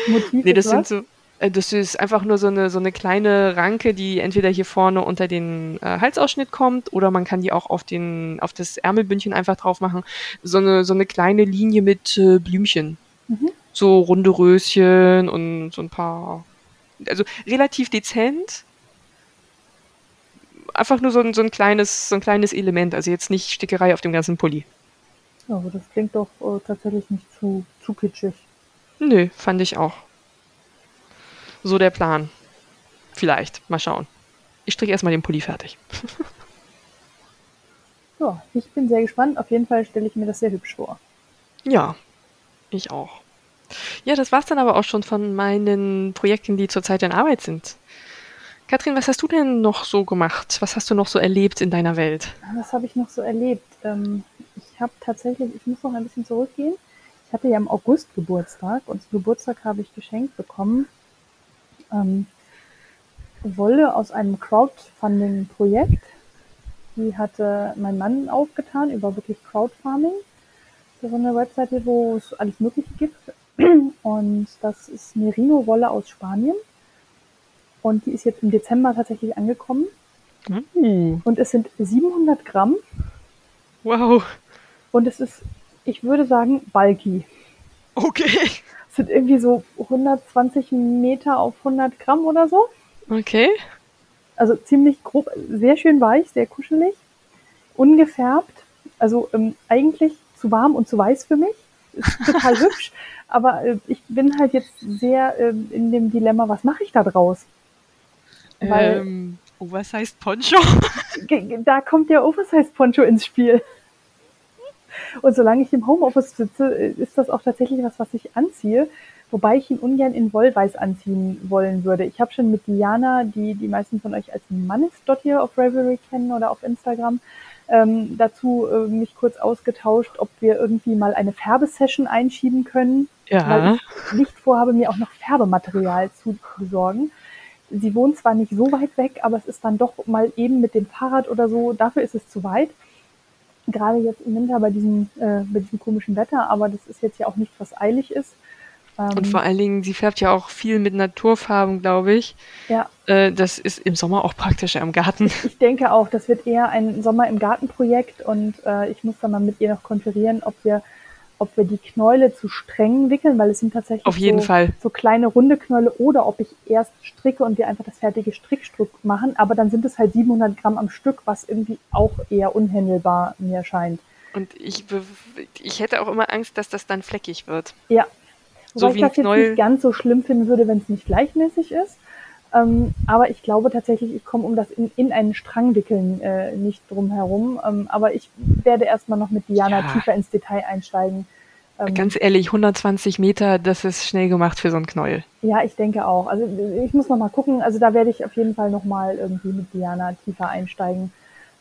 Motiv nee, das sind so, äh, das ist einfach nur so eine, so eine kleine Ranke, die entweder hier vorne unter den äh, Halsausschnitt kommt oder man kann die auch auf, den, auf das Ärmelbündchen einfach drauf machen. So eine, so eine kleine Linie mit äh, Blümchen. Mhm. So runde Röschen und so ein paar. Also relativ dezent, einfach nur so ein, so ein kleines, so ein kleines Element, also jetzt nicht Stickerei auf dem ganzen Pulli.
Aber das klingt doch äh, tatsächlich nicht zu, zu kitschig.
Nö, fand ich auch. So der Plan. Vielleicht. Mal schauen. Ich stricke erstmal den Pulli fertig.
ja, ich bin sehr gespannt. Auf jeden Fall stelle ich mir das sehr hübsch vor.
Ja, ich auch. Ja, das war's dann aber auch schon von meinen Projekten, die zurzeit in Arbeit sind. Kathrin, was hast du denn noch so gemacht? Was hast du noch so erlebt in deiner Welt?
Was habe ich noch so erlebt? Ähm, ich habe tatsächlich, ich muss noch ein bisschen zurückgehen. Ich hatte ja im August Geburtstag und zum Geburtstag habe ich geschenkt bekommen ähm, Wolle aus einem Crowdfunding-Projekt. Die hatte mein Mann aufgetan über wirklich Crowdfarming. So eine Webseite, wo es alles Mögliche gibt. Und das ist Merino-Wolle aus Spanien. Und die ist jetzt im Dezember tatsächlich angekommen. Mhm. Und es sind 700 Gramm.
Wow.
Und es ist, ich würde sagen, bulky.
Okay.
Es sind irgendwie so 120 Meter auf 100 Gramm oder so.
Okay.
Also ziemlich grob, sehr schön weich, sehr kuschelig, ungefärbt. Also ähm, eigentlich zu warm und zu weiß für mich. Ist total hübsch. Aber äh, ich bin halt jetzt sehr äh, in dem Dilemma, was mache ich da draus?
Weil ähm, Oversized Poncho?
da kommt der Oversized Poncho ins Spiel. Und solange ich im Homeoffice sitze, ist das auch tatsächlich was, was ich anziehe. Wobei ich ihn ungern in Wollweiß anziehen wollen würde. Ich habe schon mit Diana, die die meisten von euch als Mannes dort hier auf Ravelry kennen oder auf Instagram, ähm, dazu äh, mich kurz ausgetauscht, ob wir irgendwie mal eine Färbesession einschieben können.
Ja.
Weil ich nicht vorhabe, mir auch noch Färbematerial zu besorgen sie wohnt zwar nicht so weit weg, aber es ist dann doch mal eben mit dem Fahrrad oder so, dafür ist es zu weit. Gerade jetzt im Winter bei diesem, äh, bei diesem komischen Wetter, aber das ist jetzt ja auch nichts, was eilig ist.
Und ähm, vor allen Dingen, sie färbt ja auch viel mit Naturfarben, glaube ich. Ja. Äh, das ist im Sommer auch praktischer im Garten.
Ich denke auch, das wird eher ein Sommer im Garten-Projekt und äh, ich muss dann mal mit ihr noch konferieren, ob wir, ob wir die Knäule zu streng wickeln, weil es sind tatsächlich
Auf jeden
so,
Fall.
so kleine runde Knäule oder ob ich erst stricke und wir einfach das fertige Strickstück machen. Aber dann sind es halt 700 Gramm am Stück, was irgendwie auch eher unhändelbar mir scheint.
Und ich, ich hätte auch immer Angst, dass das dann fleckig wird.
Ja, Wobei so ich das jetzt nicht ganz so schlimm finden würde, wenn es nicht gleichmäßig ist. Ähm, aber ich glaube tatsächlich, ich komme um das in, in einen Strang wickeln äh, nicht drum herum. Ähm, aber ich werde erstmal noch mit Diana ja. tiefer ins Detail einsteigen.
Ähm, Ganz ehrlich, 120 Meter, das ist schnell gemacht für so einen Knäuel.
Ja, ich denke auch. Also ich muss noch mal gucken. Also da werde ich auf jeden Fall noch mal irgendwie mit Diana tiefer einsteigen.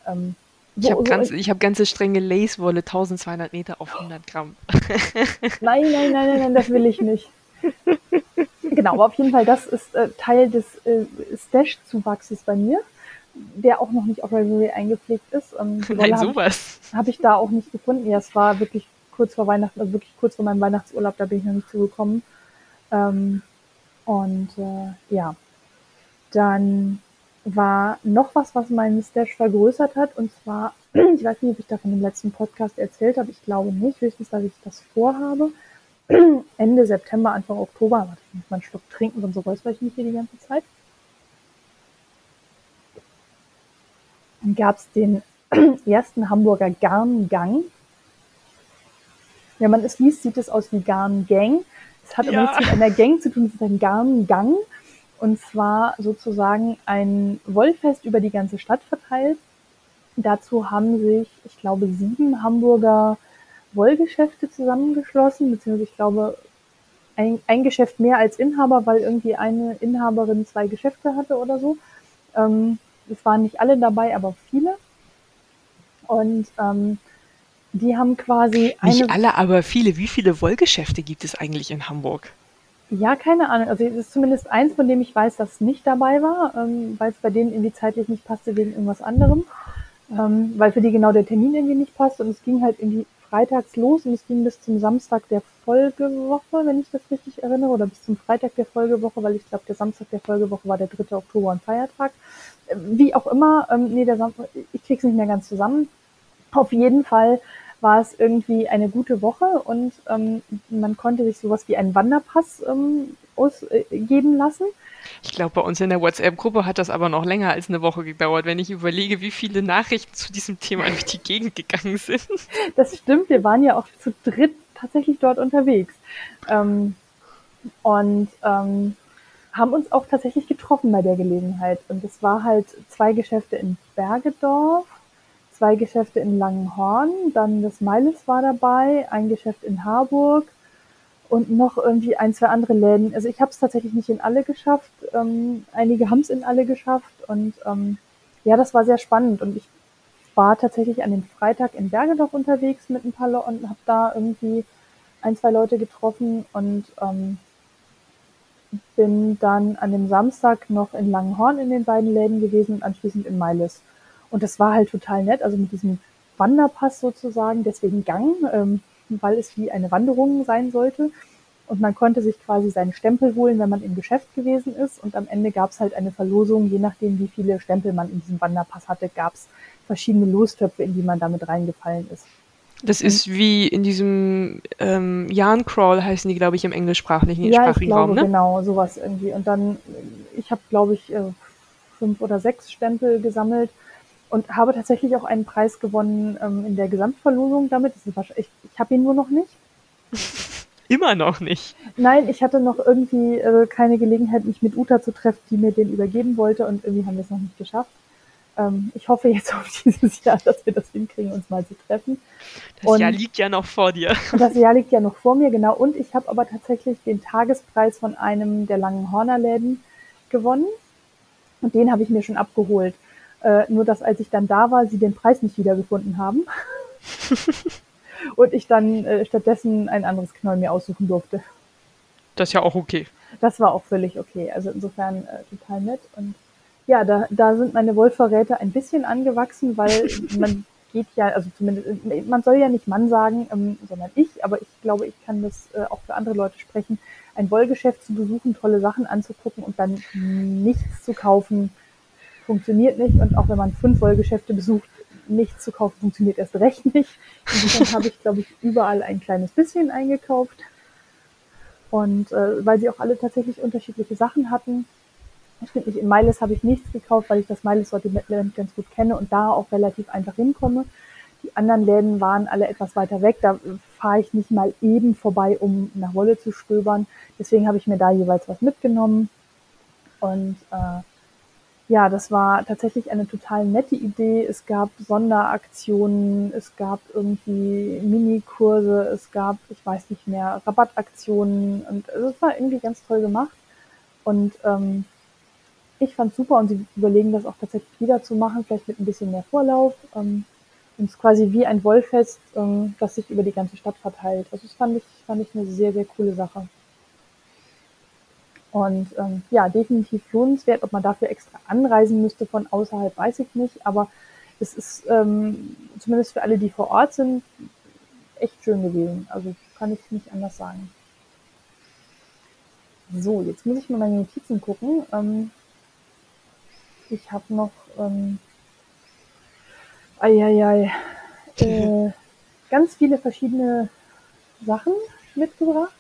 Ähm,
ich habe ganz, hab ganze strenge Lacewolle, 1200 Meter auf 100 Gramm.
nein, nein, nein, nein, nein, das will ich nicht. genau, aber auf jeden Fall, das ist äh, Teil des äh, Stash-Zuwachses bei mir, der auch noch nicht auf Ravelry eingepflegt ist.
Ähm, nein, sowas.
Habe hab ich da auch nicht gefunden. Ja, es war wirklich kurz vor Weihnachten, also wirklich kurz vor meinem Weihnachtsurlaub, da bin ich noch nicht zugekommen. Ähm, und äh, ja, dann war noch was, was meinen Stash vergrößert hat. Und zwar, ich weiß nicht, ob ich davon im letzten Podcast erzählt habe. Ich glaube nicht, höchstens, dass ich das vorhabe. Ende September, Anfang Oktober, warte, ich muss mal einen Schluck trinken, sonst räusper ich mich hier die ganze Zeit. Dann gab es den ersten Hamburger Garngang. Wenn man es liest, sieht es aus wie Garngang. Es hat ja. aber nichts mit einer Gang zu tun, es ist ein Garngang. Und zwar sozusagen ein Wollfest über die ganze Stadt verteilt. Dazu haben sich, ich glaube, sieben Hamburger Wollgeschäfte zusammengeschlossen, beziehungsweise ich glaube, ein, ein Geschäft mehr als Inhaber, weil irgendwie eine Inhaberin zwei Geschäfte hatte oder so. Ähm, es waren nicht alle dabei, aber viele. Und ähm, die haben quasi.
Nicht alle, aber viele. Wie viele Wollgeschäfte gibt es eigentlich in Hamburg?
Ja, keine Ahnung. Also es ist zumindest eins, von dem ich weiß, dass nicht dabei war, ähm, weil es bei denen irgendwie zeitlich nicht passte wegen irgendwas anderem. Ähm, weil für die genau der Termin irgendwie nicht passt. Und es ging halt irgendwie freitags los und es ging bis zum Samstag der Folgewoche, wenn ich das richtig erinnere, oder bis zum Freitag der Folgewoche, weil ich glaube, der Samstag der Folgewoche war der 3. Oktober ein Feiertag. Äh, wie auch immer, ähm, nee, der Samstag, ich krieg's nicht mehr ganz zusammen. Auf jeden Fall war es irgendwie eine gute Woche und ähm, man konnte sich sowas wie einen Wanderpass ähm, ausgeben lassen.
Ich glaube, bei uns in der WhatsApp-Gruppe hat das aber noch länger als eine Woche gedauert, wenn ich überlege, wie viele Nachrichten zu diesem Thema durch die Gegend gegangen sind.
Das stimmt, wir waren ja auch zu dritt tatsächlich dort unterwegs. Ähm, und ähm, haben uns auch tatsächlich getroffen bei der Gelegenheit. Und es war halt zwei Geschäfte in Bergedorf zwei Geschäfte in Langenhorn, dann das Meiles war dabei, ein Geschäft in Harburg und noch irgendwie ein, zwei andere Läden. Also ich habe es tatsächlich nicht in alle geschafft. Ähm, einige haben es in alle geschafft und ähm, ja, das war sehr spannend und ich war tatsächlich an dem Freitag in Bergedorf unterwegs mit ein paar Leuten und habe da irgendwie ein, zwei Leute getroffen und ähm, bin dann an dem Samstag noch in Langenhorn in den beiden Läden gewesen und anschließend in Meiles. Und das war halt total nett, also mit diesem Wanderpass sozusagen, deswegen Gang, ähm, weil es wie eine Wanderung sein sollte. Und man konnte sich quasi seinen Stempel holen, wenn man im Geschäft gewesen ist. Und am Ende gab es halt eine Verlosung, je nachdem, wie viele Stempel man in diesem Wanderpass hatte, gab es verschiedene Lostöpfe, in die man damit reingefallen ist.
Das ist wie in diesem ähm, Yarn Crawl heißen die, glaube ich, im englischsprachigen
ja, ich glaube, Raum, ne? Genau, sowas irgendwie. Und dann, ich habe, glaube ich, äh, fünf oder sechs Stempel gesammelt und habe tatsächlich auch einen Preis gewonnen ähm, in der Gesamtverlosung damit. ich ich habe ihn nur noch nicht.
Immer noch nicht.
Nein, ich hatte noch irgendwie äh, keine Gelegenheit, mich mit Uta zu treffen, die mir den übergeben wollte und irgendwie haben wir es noch nicht geschafft. Ähm, ich hoffe jetzt auf dieses Jahr, dass wir das hinkriegen, uns mal zu treffen.
Das und Jahr liegt ja noch vor dir.
Das Jahr liegt ja noch vor mir, genau. Und ich habe aber tatsächlich den Tagespreis von einem der langen Hornerläden gewonnen. Und den habe ich mir schon abgeholt. Äh, nur dass als ich dann da war, sie den Preis nicht wiedergefunden haben. und ich dann äh, stattdessen ein anderes Knoll mir aussuchen durfte.
Das ist ja auch okay.
Das war auch völlig okay. Also insofern äh, total nett. Und ja, da, da sind meine Wollverräte ein bisschen angewachsen, weil man geht ja, also zumindest, man soll ja nicht Mann sagen, ähm, sondern ich, aber ich glaube, ich kann das äh, auch für andere Leute sprechen, ein Wollgeschäft zu besuchen, tolle Sachen anzugucken und dann nichts zu kaufen, funktioniert nicht. Und auch wenn man fünf Wollgeschäfte besucht, nichts zu kaufen funktioniert erst recht nicht. Insofern habe ich, glaube ich, überall ein kleines bisschen eingekauft. Und äh, weil sie auch alle tatsächlich unterschiedliche Sachen hatten. Stimmt nicht, in Miles habe ich nichts gekauft, weil ich das Miles-Sortiment ganz gut kenne und da auch relativ einfach hinkomme. Die anderen Läden waren alle etwas weiter weg. Da fahre ich nicht mal eben vorbei, um nach Wolle zu stöbern. Deswegen habe ich mir da jeweils was mitgenommen. Und äh, ja, das war tatsächlich eine total nette Idee. Es gab Sonderaktionen, es gab irgendwie Minikurse, es gab, ich weiß nicht mehr, Rabattaktionen und es war irgendwie ganz toll gemacht. Und ähm, ich fand super und sie überlegen das auch tatsächlich wieder zu machen, vielleicht mit ein bisschen mehr Vorlauf. Ähm, und es ist quasi wie ein Wollfest, ähm, das sich über die ganze Stadt verteilt. Also das fand ich, fand ich eine sehr, sehr coole Sache. Und ähm, ja, definitiv lohnenswert. Ob man dafür extra anreisen müsste von außerhalb, weiß ich nicht. Aber es ist ähm, zumindest für alle, die vor Ort sind, echt schön gewesen. Also kann ich nicht anders sagen. So, jetzt muss ich mal meine Notizen gucken. Ähm, ich habe noch ähm, eieiei, äh, ganz viele verschiedene Sachen mitgebracht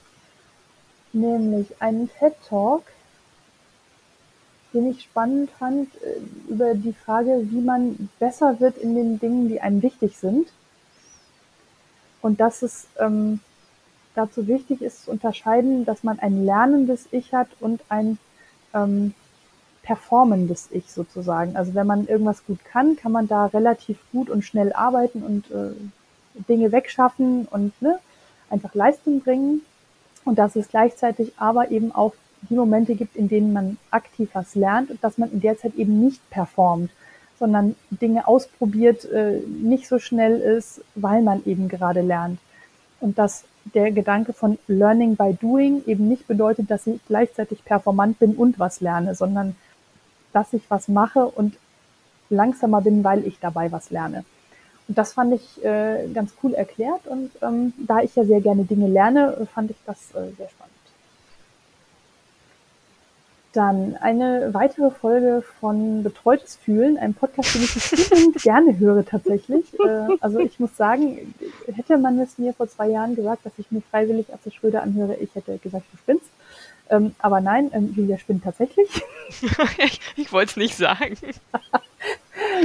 nämlich einen TED Talk, den ich spannend fand, äh, über die Frage, wie man besser wird in den Dingen, die einem wichtig sind. Und dass es ähm, dazu wichtig ist zu unterscheiden, dass man ein lernendes Ich hat und ein ähm, performendes Ich sozusagen. Also wenn man irgendwas gut kann, kann man da relativ gut und schnell arbeiten und äh, Dinge wegschaffen und ne, einfach Leistung bringen und dass es gleichzeitig aber eben auch die Momente gibt, in denen man aktiv was lernt und dass man in der Zeit eben nicht performt, sondern Dinge ausprobiert, äh, nicht so schnell ist, weil man eben gerade lernt. Und dass der Gedanke von Learning by Doing eben nicht bedeutet, dass ich gleichzeitig performant bin und was lerne, sondern dass ich was mache und langsamer bin, weil ich dabei was lerne. Und das fand ich äh, ganz cool erklärt und ähm, da ich ja sehr gerne Dinge lerne, fand ich das äh, sehr spannend. Dann eine weitere Folge von Betreutes Fühlen, einem Podcast, den ich bestimmt gerne höre tatsächlich. Äh, also ich muss sagen, hätte man es mir vor zwei Jahren gesagt, dass ich mir freiwillig Atze Schröder anhöre, ich hätte gesagt, du spinnst. Ähm, aber nein, ähm, Julia spinnt tatsächlich.
ich ich wollte es nicht sagen.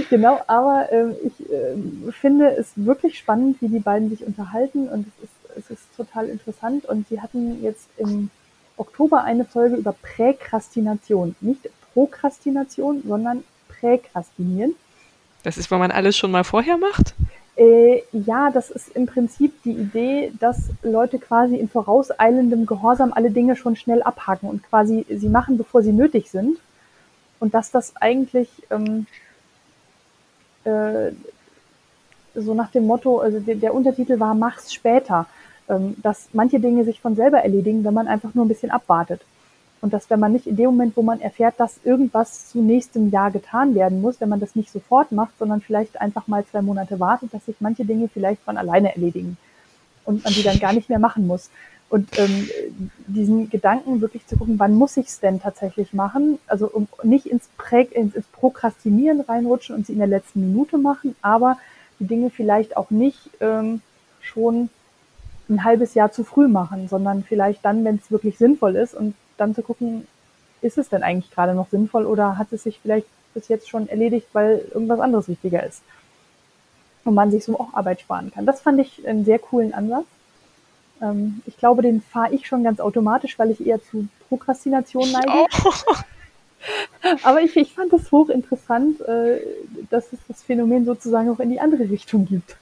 genau, aber ähm, ich äh, finde es wirklich spannend, wie die beiden sich unterhalten und es ist, es ist total interessant. Und sie hatten jetzt im Oktober eine Folge über Präkrastination. Nicht Prokrastination, sondern Präkrastinieren.
Das ist, wenn man alles schon mal vorher macht?
Äh, ja, das ist im Prinzip die Idee, dass Leute quasi in vorauseilendem Gehorsam alle Dinge schon schnell abhaken und quasi sie machen, bevor sie nötig sind. Und dass das eigentlich ähm, äh, so nach dem Motto, also der, der Untertitel war Mach's später, ähm, dass manche Dinge sich von selber erledigen, wenn man einfach nur ein bisschen abwartet. Und dass wenn man nicht in dem Moment, wo man erfährt, dass irgendwas zu nächstem Jahr getan werden muss, wenn man das nicht sofort macht, sondern vielleicht einfach mal zwei Monate wartet, dass sich manche Dinge vielleicht von alleine erledigen und man die dann gar nicht mehr machen muss. Und ähm, diesen Gedanken wirklich zu gucken, wann muss ich es denn tatsächlich machen? Also um nicht ins, Prä ins, ins Prokrastinieren reinrutschen und sie in der letzten Minute machen, aber die Dinge vielleicht auch nicht ähm, schon ein halbes Jahr zu früh machen, sondern vielleicht dann, wenn es wirklich sinnvoll ist und dann zu gucken, ist es denn eigentlich gerade noch sinnvoll oder hat es sich vielleicht bis jetzt schon erledigt, weil irgendwas anderes wichtiger ist? Und man sich so auch Arbeit sparen kann. Das fand ich einen sehr coolen Ansatz. Ähm, ich glaube, den fahre ich schon ganz automatisch, weil ich eher zu Prokrastination neige. Oh. Aber ich, ich fand es hochinteressant, äh, dass es das Phänomen sozusagen auch in die andere Richtung gibt.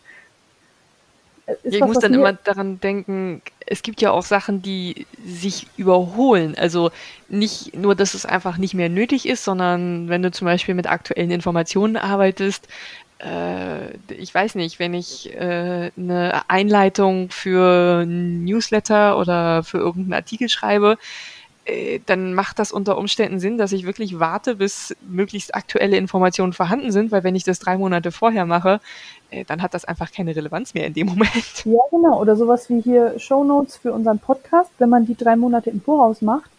ich was, muss dann immer daran denken, es gibt ja auch Sachen, die sich überholen. Also nicht nur, dass es einfach nicht mehr nötig ist, sondern wenn du zum Beispiel mit aktuellen Informationen arbeitest, äh, ich weiß nicht, wenn ich äh, eine Einleitung für ein Newsletter oder für irgendeinen Artikel schreibe, äh, dann macht das unter Umständen Sinn, dass ich wirklich warte, bis möglichst aktuelle Informationen vorhanden sind, weil wenn ich das drei Monate vorher mache, äh, dann hat das einfach keine Relevanz mehr in dem Moment.
Ja, genau. Oder sowas wie hier Shownotes für unseren Podcast. Wenn man die drei Monate im Voraus macht,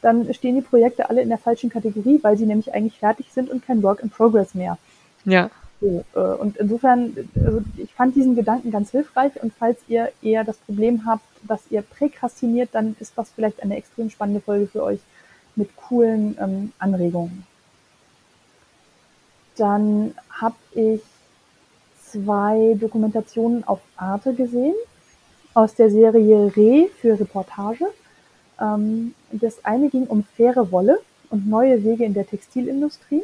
dann stehen die Projekte alle in der falschen Kategorie, weil sie nämlich eigentlich fertig sind und kein Work in Progress mehr.
Ja.
So, äh, und insofern, also ich fand diesen Gedanken ganz hilfreich und falls ihr eher das Problem habt, dass ihr präkrastiniert, dann ist das vielleicht eine extrem spannende Folge für euch mit coolen ähm, Anregungen. Dann habe ich zwei Dokumentationen auf Arte gesehen aus der Serie Re für Reportage. Ähm, das eine ging um faire Wolle und neue Wege in der Textilindustrie.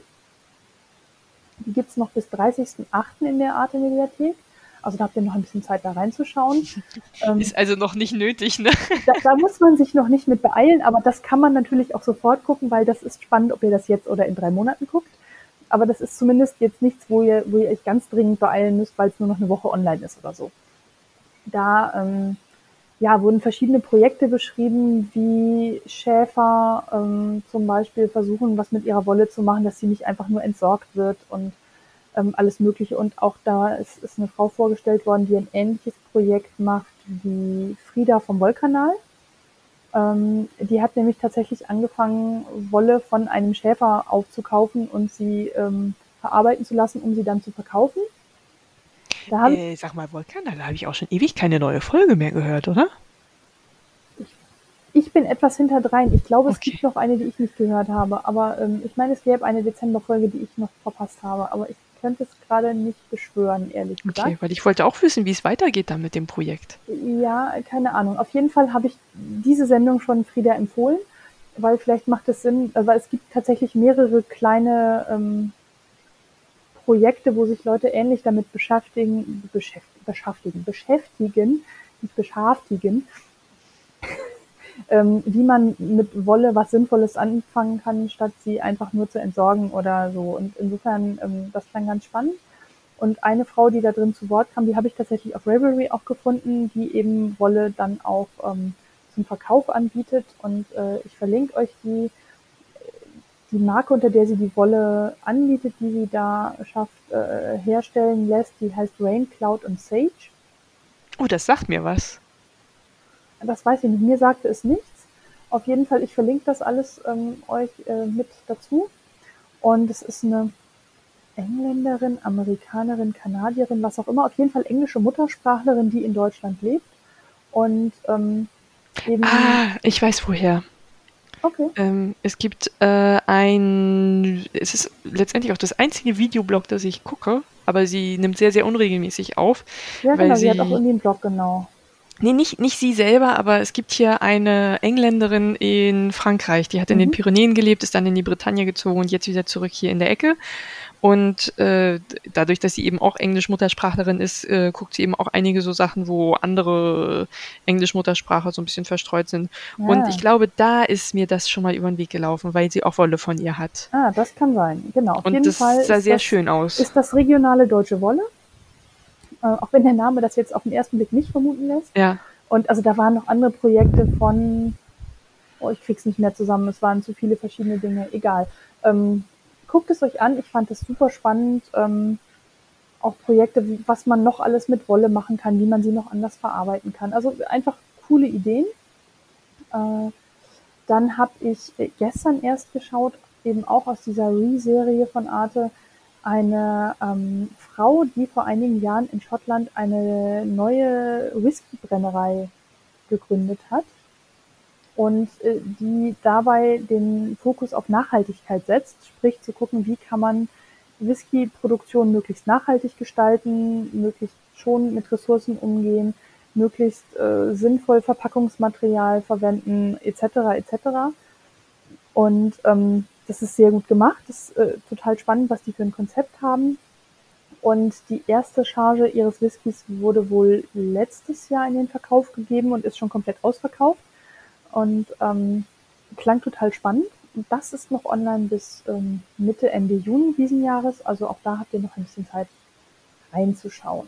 Die gibt's noch bis 30.08. in der Arte Mediathek. Also da habt ihr noch ein bisschen Zeit da reinzuschauen.
Ähm, ist also noch nicht nötig, ne?
Da, da, muss man sich noch nicht mit beeilen, aber das kann man natürlich auch sofort gucken, weil das ist spannend, ob ihr das jetzt oder in drei Monaten guckt. Aber das ist zumindest jetzt nichts, wo ihr, wo ihr euch ganz dringend beeilen müsst, weil es nur noch eine Woche online ist oder so. Da ähm, ja, wurden verschiedene Projekte beschrieben, wie Schäfer ähm, zum Beispiel versuchen, was mit ihrer Wolle zu machen, dass sie nicht einfach nur entsorgt wird und ähm, alles Mögliche. Und auch da ist, ist eine Frau vorgestellt worden, die ein ähnliches Projekt macht wie Frieda vom Wollkanal. Ähm, die hat nämlich tatsächlich angefangen, Wolle von einem Schäfer aufzukaufen und sie ähm, verarbeiten zu lassen, um sie dann zu verkaufen.
Äh, sag mal, Wollkanal, da habe ich auch schon ewig keine neue Folge mehr gehört, oder?
Ich, ich bin etwas hinterdrein. Ich glaube, es okay. gibt noch eine, die ich nicht gehört habe. Aber ähm, ich meine, es gäbe eine Dezemberfolge, die ich noch verpasst habe. Aber ich könnte es gerade nicht beschwören, ehrlich gesagt. Okay,
weil ich wollte auch wissen, wie es weitergeht dann mit dem Projekt.
Ja, keine Ahnung. Auf jeden Fall habe ich diese Sendung schon Frieda empfohlen, weil vielleicht macht es Sinn, weil es gibt tatsächlich mehrere kleine ähm, Projekte, wo sich Leute ähnlich damit beschäftigen, beschäftigen, beschäftigen, nicht beschäftigen, ähm, wie man mit Wolle was Sinnvolles anfangen kann, statt sie einfach nur zu entsorgen oder so. Und insofern, ähm, das klang ganz spannend. Und eine Frau, die da drin zu Wort kam, die habe ich tatsächlich auf Ravelry auch gefunden, die eben Wolle dann auch ähm, zum Verkauf anbietet. Und äh, ich verlinke euch die. Die Marke, unter der sie die Wolle anbietet, die sie da schafft, äh, herstellen lässt, die heißt Rain, Cloud und Sage.
Oh, das sagt mir was.
Das weiß ich nicht. Mir sagte es nichts. Auf jeden Fall, ich verlinke das alles ähm, euch äh, mit dazu. Und es ist eine Engländerin, Amerikanerin, Kanadierin, was auch immer. Auf jeden Fall englische Muttersprachlerin, die in Deutschland lebt. Und ähm,
eben. Ah, ich weiß woher.
Okay.
Ähm, es gibt äh, ein, es ist letztendlich auch das einzige Videoblog, das ich gucke, aber sie nimmt sehr, sehr unregelmäßig auf.
Ja, genau, sie, sie hat auch irgendwie einen Blog, genau.
Nee, nicht, nicht sie selber, aber es gibt hier eine Engländerin in Frankreich, die hat in den mhm. Pyrenäen gelebt, ist dann in die Bretagne gezogen und jetzt wieder zurück hier in der Ecke. Und äh, dadurch, dass sie eben auch Englisch-Muttersprachlerin ist, äh, guckt sie eben auch einige so Sachen, wo andere Englisch-Muttersprache so ein bisschen verstreut sind. Ja. Und ich glaube, da ist mir das schon mal über den Weg gelaufen, weil sie auch Wolle von ihr hat.
Ah, das kann sein. Genau. Auf
Und
jeden
das
Fall
sah sehr das, schön aus.
Ist das regionale deutsche Wolle? äh, auch wenn der Name das jetzt auf den ersten Blick nicht vermuten lässt.
Ja.
Und also da waren noch andere Projekte von, oh, ich krieg's nicht mehr zusammen, es waren zu viele verschiedene Dinge, egal. Ähm, guckt es euch an, ich fand es super spannend. Ähm, auch Projekte, was man noch alles mit Wolle machen kann, wie man sie noch anders verarbeiten kann. Also einfach coole Ideen. Äh, dann habe ich gestern erst geschaut, eben auch aus dieser Re-Serie von Arte, eine ähm, Frau, die vor einigen Jahren in Schottland eine neue Whiskybrennerei gegründet hat und äh, die dabei den Fokus auf Nachhaltigkeit setzt, sprich zu gucken, wie kann man Whiskyproduktion möglichst nachhaltig gestalten, möglichst schon mit Ressourcen umgehen, möglichst äh, sinnvoll Verpackungsmaterial verwenden, etc. etc. Und ähm, das ist sehr gut gemacht. Das ist äh, total spannend, was die für ein Konzept haben. Und die erste Charge ihres Whiskys wurde wohl letztes Jahr in den Verkauf gegeben und ist schon komplett ausverkauft. Und ähm, klang total spannend. Und das ist noch online bis ähm, Mitte, Ende Juni diesen Jahres. Also auch da habt ihr noch ein bisschen Zeit reinzuschauen.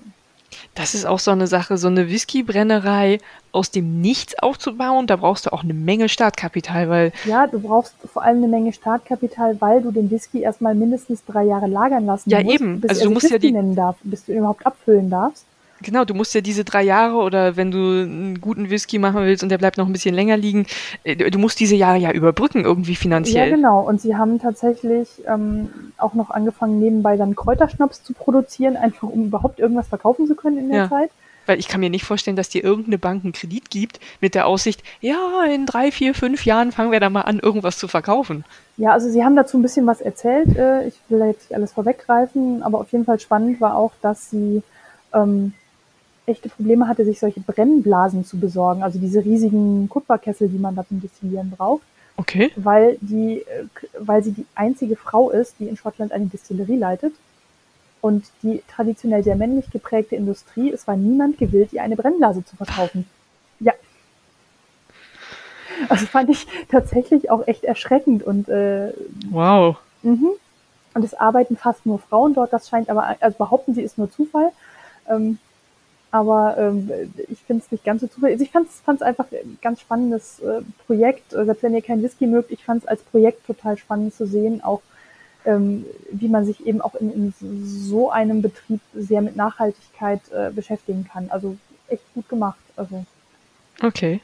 Das ist auch so eine Sache, so eine Whiskybrennerei aus dem Nichts aufzubauen, da brauchst du auch eine Menge Startkapital, weil
Ja, du brauchst vor allem eine Menge Startkapital, weil du den Whisky erstmal mindestens drei Jahre lagern lassen
Ja,
musst,
eben.
bis
Also du musst ja
Whisky
die
nennen darf, bis du ihn überhaupt abfüllen darfst.
Genau, du musst ja diese drei Jahre oder wenn du einen guten Whisky machen willst und der bleibt noch ein bisschen länger liegen, äh, du musst diese Jahre ja überbrücken irgendwie
Ja,
finanziell.
genau. Und sie haben tatsächlich ähm, auch noch angefangen, nebenbei dann Kräuterschnaps zu produzieren, einfach um überhaupt irgendwas verkaufen zu können in der
Ja.
Zeit.
Weil ich kann mir nicht vorstellen, dass dir irgendeine Bank einen Kredit gibt mit der Aussicht, ja, in drei, vier, fünf Jahren fangen wir da mal an, irgendwas zu verkaufen.
Ja, also sie haben dazu ein bisschen was erzählt. Äh, ich will da jetzt nicht alles vorweggreifen, aber auf jeden Fall spannend war auch, dass sie ähm, echte Probleme hatte, sich solche Brennblasen zu besorgen, also diese riesigen Kupferkessel, die man da zum Destillieren braucht,
Okay.
weil die, äh, weil sie die einzige Frau ist, die in Schottland eine Destillerie leitet. Und die traditionell sehr männlich geprägte Industrie, es war niemand gewillt, ihr eine Brennblase zu verkaufen. Ja. Also fand ich tatsächlich auch echt erschreckend und äh,
Wow.
Mhm. Und es arbeiten fast nur Frauen dort. Das scheint aber, also behaupten sie, ist nur Zufall. Ähm, aber ähm, ich finde es nicht ganz so zufällig. Also ich fand es einfach ein ganz spannendes äh, Projekt. Äh, Selbst wenn ihr kein Whisky mögt, ich fand es als Projekt total spannend zu sehen, auch ähm, wie man sich eben auch in, in so einem Betrieb sehr mit Nachhaltigkeit äh, beschäftigen kann. Also echt gut gemacht. Also
Okay.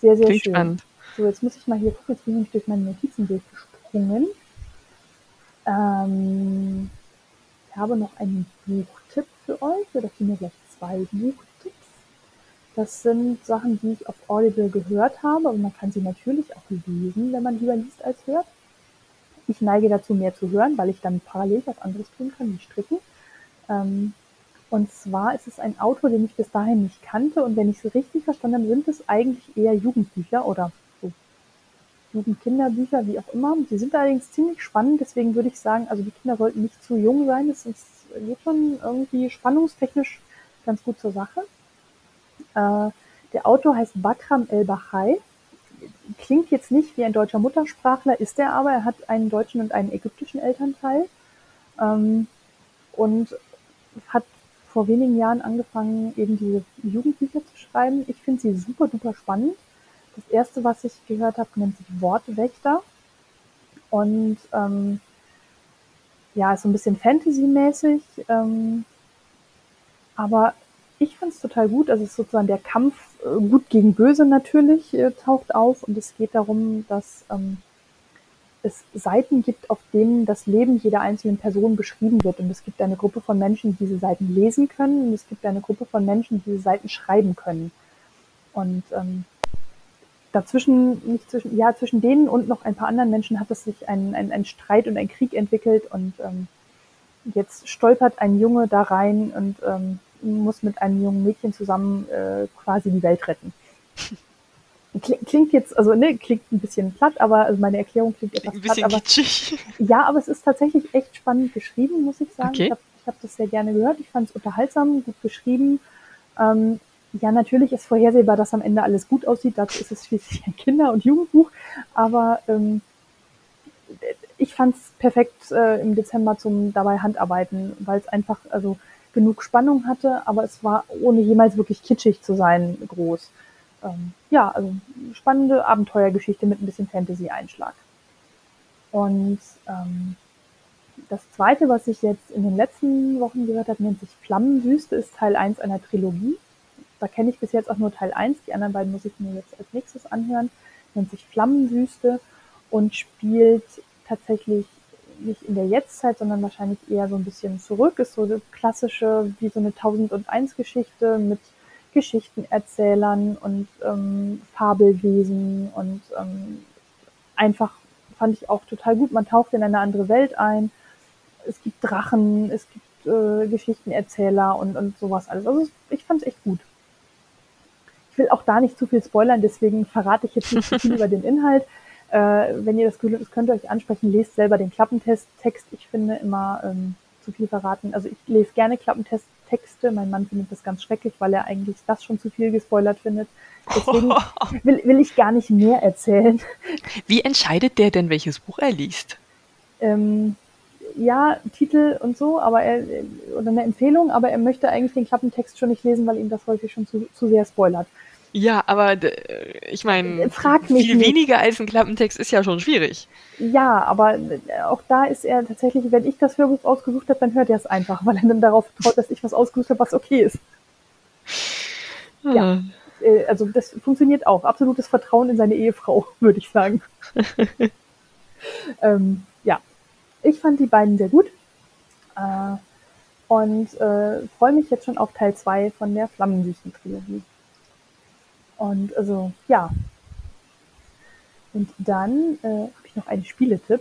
sehr, sehr
Klingt
schön.
spannend.
So, jetzt muss ich mal hier gucken, jetzt bin ich durch meine Notizen durchgesprungen. Ähm, ich habe noch einen Buchtipp für euch, oder vielmehr gleich zwei Buchtipps. Das sind Sachen, die ich auf Audible gehört habe, aber man kann sie natürlich auch lesen, wenn man lieber liest als hört. Ich neige dazu, mehr zu hören, weil ich dann parallel was anderes tun kann, wie stricken. Ähm, und zwar ist es ein Autor, den ich bis dahin nicht kannte. Und wenn ich es richtig verstanden habe, sind es eigentlich eher Jugendbücher oder so Jugendkinderbücher, wie auch immer. Sie sind allerdings ziemlich spannend, deswegen würde ich sagen, also die Kinder sollten nicht zu jung sein. Es ist, geht schon irgendwie spannungstechnisch ganz gut zur Sache. Äh, der Autor heißt Bakram El-Bachai. Klingt jetzt nicht wie ein deutscher Muttersprachler, ist er aber. Er hat einen deutschen und einen ägyptischen Elternteil. Ähm, und hat vor wenigen Jahren angefangen, eben diese Jugendbücher zu schreiben. Ich finde sie super duper spannend. Das erste, was ich gehört habe, nennt sich Wortwächter. Und ähm, ja, ist so ein bisschen Fantasy-mäßig. Ähm, aber ich finde es total gut. Also es ist sozusagen der Kampf äh, gut gegen böse natürlich äh, taucht auf. Und es geht darum, dass ähm, es Seiten gibt, auf denen das Leben jeder einzelnen Person beschrieben wird. Und es gibt eine Gruppe von Menschen, die diese Seiten lesen können. Und es gibt eine Gruppe von Menschen, die diese Seiten schreiben können. Und ähm, dazwischen, nicht zwischen, ja, zwischen denen und noch ein paar anderen Menschen hat es sich ein, ein, ein Streit und ein Krieg entwickelt. Und ähm, jetzt stolpert ein Junge da rein und ähm, muss mit einem jungen Mädchen zusammen äh, quasi die Welt retten. Klingt jetzt, also ne, klingt ein bisschen platt, aber also meine Erklärung klingt etwas
Ein
platt, aber
kitschig.
ja, aber es ist tatsächlich echt spannend geschrieben, muss ich sagen.
Okay.
Ich habe ich hab das sehr gerne gehört. Ich fand es unterhaltsam, gut geschrieben. Ähm, ja, natürlich ist vorhersehbar, dass am Ende alles gut aussieht. Dazu ist es schließlich ein Kinder- und Jugendbuch. Aber ähm, ich fand es perfekt äh, im Dezember zum dabei Handarbeiten, weil es einfach also genug Spannung hatte, aber es war ohne jemals wirklich kitschig zu sein groß. Ähm, ja, also spannende Abenteuergeschichte mit ein bisschen Fantasy-Einschlag. Und ähm, das zweite, was ich jetzt in den letzten Wochen gehört habe, nennt sich Flammenwüste, ist Teil 1 einer Trilogie. Da kenne ich bis jetzt auch nur Teil 1, die anderen beiden muss ich mir jetzt als nächstes anhören. Nennt sich Flammenwüste und spielt tatsächlich nicht in der Jetztzeit, sondern wahrscheinlich eher so ein bisschen zurück. Ist so eine klassische, wie so eine 1001 Geschichte mit Geschichtenerzählern und ähm, Fabelwesen und ähm, einfach fand ich auch total gut. Man taucht in eine andere Welt ein. Es gibt Drachen, es gibt äh, Geschichtenerzähler und, und sowas alles. Also ich fand es echt gut. Ich will auch da nicht zu viel spoilern, deswegen verrate ich jetzt nicht zu viel über den Inhalt. Äh, wenn ihr das Gefühl habt, es könnte euch ansprechen, lest selber den Klappentest. Text, ich finde immer ähm, zu viel verraten. Also ich lese gerne Klappentest-Texte. Mein Mann findet das ganz schrecklich, weil er eigentlich das schon zu viel gespoilert findet. Deswegen will, will ich gar nicht mehr erzählen.
Wie entscheidet der denn, welches Buch er liest?
Ähm, ja, Titel und so, aber er, oder eine Empfehlung, aber er möchte eigentlich den Klappentext schon nicht lesen, weil ihm das häufig schon zu, zu sehr spoilert.
Ja, aber ich meine,
Äh,
viel
nicht.
weniger als ein Klappentext ist ja schon schwierig.
Ja, aber äh, auch da ist er tatsächlich, wenn ich das Hörbuch ausgesucht habe, dann hört er es einfach, weil er dann darauf vertraut, dass ich was ausgesucht habe, was okay ist. Ja. Äh, Also das funktioniert auch. Absolutes Vertrauen in seine Ehefrau, würde ich sagen. ähm, ja, ich fand die beiden sehr gut äh, und äh, freue mich jetzt schon auf Teil 2 von der Flammenwüsten-Trilogie. Und also, ja. Und dann äh, habe ich noch einen Spieletipp.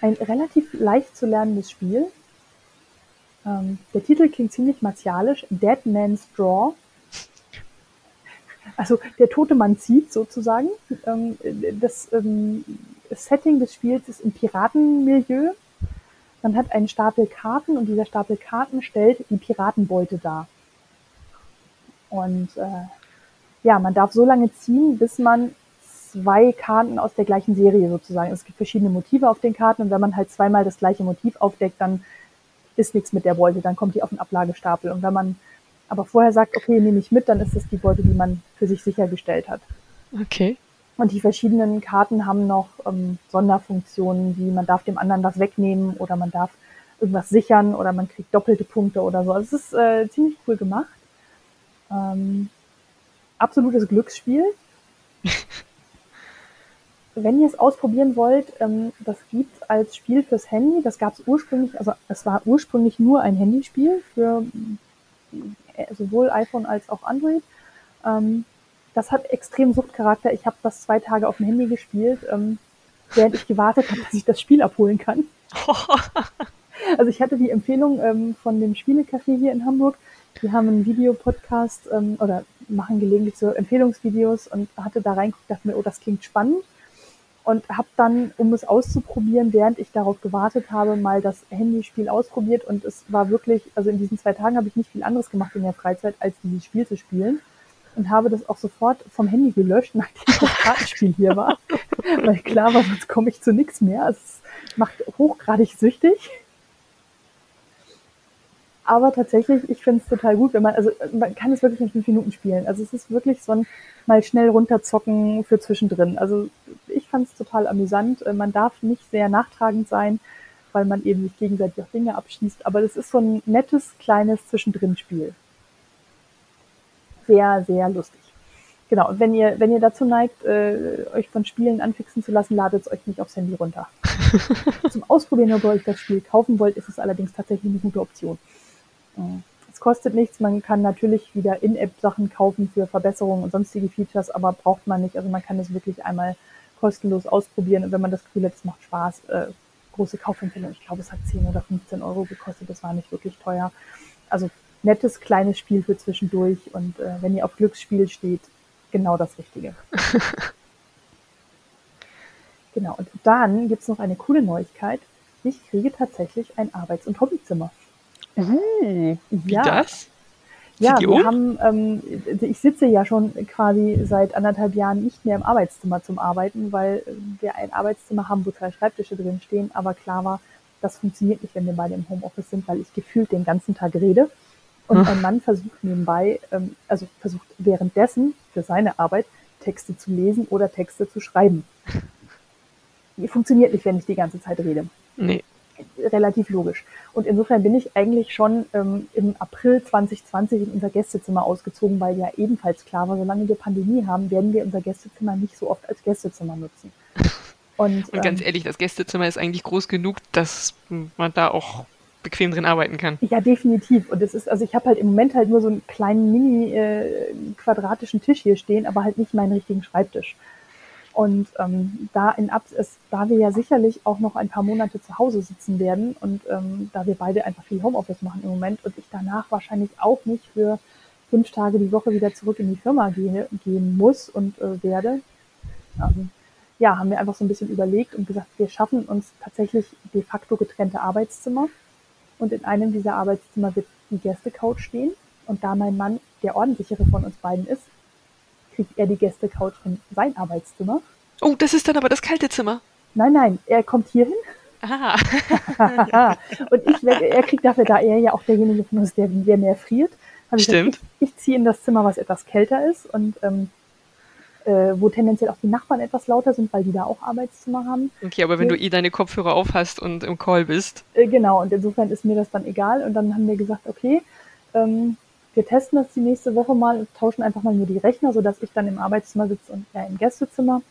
Ein relativ leicht zu lernendes Spiel. Ähm, der Titel klingt ziemlich martialisch. Dead Man's Draw. Also der tote Mann zieht sozusagen. Ähm, das ähm, Setting des Spiels ist im Piratenmilieu. Man hat einen Stapel Karten und dieser Stapel Karten stellt die Piratenbeute dar. Und äh, ja, man darf so lange ziehen, bis man zwei Karten aus der gleichen Serie sozusagen. Es gibt verschiedene Motive auf den Karten und wenn man halt zweimal das gleiche Motiv aufdeckt, dann ist nichts mit der Beute, dann kommt die auf den Ablagestapel. Und wenn man aber vorher sagt, okay, nehme ich mit, dann ist das die Beute, die man für sich sichergestellt hat.
Okay.
Und die verschiedenen Karten haben noch ähm, Sonderfunktionen, wie man darf dem anderen was wegnehmen oder man darf irgendwas sichern oder man kriegt doppelte Punkte oder so. Also es ist äh, ziemlich cool gemacht. Ähm, absolutes Glücksspiel. Wenn ihr es ausprobieren wollt, ähm, das gibt als Spiel fürs Handy. Das gab es ursprünglich, also es war ursprünglich nur ein Handyspiel für äh, sowohl iPhone als auch Android. Ähm, das hat extrem Suchtcharakter. Ich habe das zwei Tage auf dem Handy gespielt, ähm, während ich gewartet habe, dass ich das Spiel abholen kann. Also ich hatte die Empfehlung ähm, von dem Spielecafé hier in Hamburg. Die haben einen Videopodcast ähm, oder machen gelegentlich so Empfehlungsvideos und hatte da reingeguckt, dachte mir, oh, das klingt spannend. Und habe dann, um es auszuprobieren, während ich darauf gewartet habe, mal das Handyspiel ausprobiert. Und es war wirklich, also in diesen zwei Tagen habe ich nicht viel anderes gemacht in der Freizeit, als dieses Spiel zu spielen. Und habe das auch sofort vom Handy gelöscht, nachdem das Kartenspiel hier war. Weil klar war, sonst komme ich zu nichts mehr. Es macht hochgradig süchtig. Aber tatsächlich, ich finde es total gut, wenn man, also man kann es wirklich in fünf Minuten spielen. Also es ist wirklich so ein mal schnell runterzocken für zwischendrin. Also ich fand es total amüsant. Man darf nicht sehr nachtragend sein, weil man eben sich gegenseitig auch Dinge abschießt. Aber das ist so ein nettes, kleines Zwischendrin-Spiel. Sehr, sehr lustig. Genau, und wenn ihr, wenn ihr dazu neigt, äh, euch von Spielen anfixen zu lassen, ladet es euch nicht aufs Handy runter. Zum Ausprobieren, ob ihr euch das Spiel kaufen wollt, ist es allerdings tatsächlich eine gute Option. Es kostet nichts, man kann natürlich wieder In-App-Sachen kaufen für Verbesserungen und sonstige Features, aber braucht man nicht. Also man kann es wirklich einmal kostenlos ausprobieren und wenn man das Gefühl hat, es macht Spaß, äh, große Kaufempfehlung. Ich glaube, es hat 10 oder 15 Euro gekostet, das war nicht wirklich teuer. Also nettes, kleines Spiel für zwischendurch und äh, wenn ihr auf Glücksspiel steht, genau das Richtige. genau, und dann gibt's noch eine coole Neuigkeit. Ich kriege tatsächlich ein Arbeits- und Hobbyzimmer.
Uh, wie
Ja.
das?
Ja,
Zieht die
wir
um?
haben, ähm, ich sitze ja schon quasi seit anderthalb Jahren nicht mehr im Arbeitszimmer zum Arbeiten, weil wir ein Arbeitszimmer haben, wo zwei Schreibtische drin stehen. Aber klar war, das funktioniert nicht, wenn wir beide im Homeoffice sind, weil ich gefühlt den ganzen Tag rede. Und
Hm.
mein Mann versucht nebenbei, ähm, also versucht währenddessen für seine Arbeit Texte zu lesen oder Texte zu schreiben. Funktioniert nicht, wenn ich die ganze Zeit rede
Nee.
Relativ logisch. Und insofern bin ich eigentlich schon ähm, im April 2020 in unser Gästezimmer ausgezogen, weil ja ebenfalls klar war, solange wir Pandemie haben, werden wir unser Gästezimmer nicht so oft als Gästezimmer nutzen. Und,
Und ganz
ähm,
ehrlich, das Gästezimmer ist eigentlich groß genug, dass man da auch bequem drin arbeiten kann.
Ja, definitiv. Und es ist, also ich habe halt im Moment halt nur so einen kleinen mini äh, quadratischen Tisch hier stehen, aber halt nicht meinen richtigen Schreibtisch. Und ähm, da in Abs ist, da wir ja sicherlich auch noch ein paar Monate zu Hause sitzen werden und ähm, da wir beide einfach viel Homeoffice machen im Moment und ich danach wahrscheinlich auch nicht für fünf Tage die Woche wieder zurück in die Firma gehe, gehen muss und äh, werde, ähm, ja, haben wir einfach so ein bisschen überlegt und gesagt, wir schaffen uns tatsächlich de facto getrennte Arbeitszimmer. Und in einem dieser Arbeitszimmer wird die Gästecouch stehen. Und da mein Mann der ordentlichere von uns beiden ist, kriegt er die Gästecouch in sein Arbeitszimmer.
Oh, das ist dann aber das kalte Zimmer.
Nein, nein, er kommt hier hin
Ah.
und ich, er kriegt dafür, da er ja auch derjenige von uns, der, der mehr friert, habe ich
Stimmt.
gesagt, ich, ich ziehe in das Zimmer, was etwas kälter ist und ähm, äh, wo tendenziell auch die Nachbarn etwas lauter sind, weil die da auch Arbeitszimmer haben.
Okay, aber wenn du eh deine Kopfhörer auf hast und im Call bist.
Äh, genau, und insofern ist mir das dann egal. Und dann haben wir gesagt, okay, ähm, wir testen das die nächste Woche mal und tauschen einfach mal nur die Rechner, sodass ich dann im Arbeitszimmer sitze und er im Gästezimmer.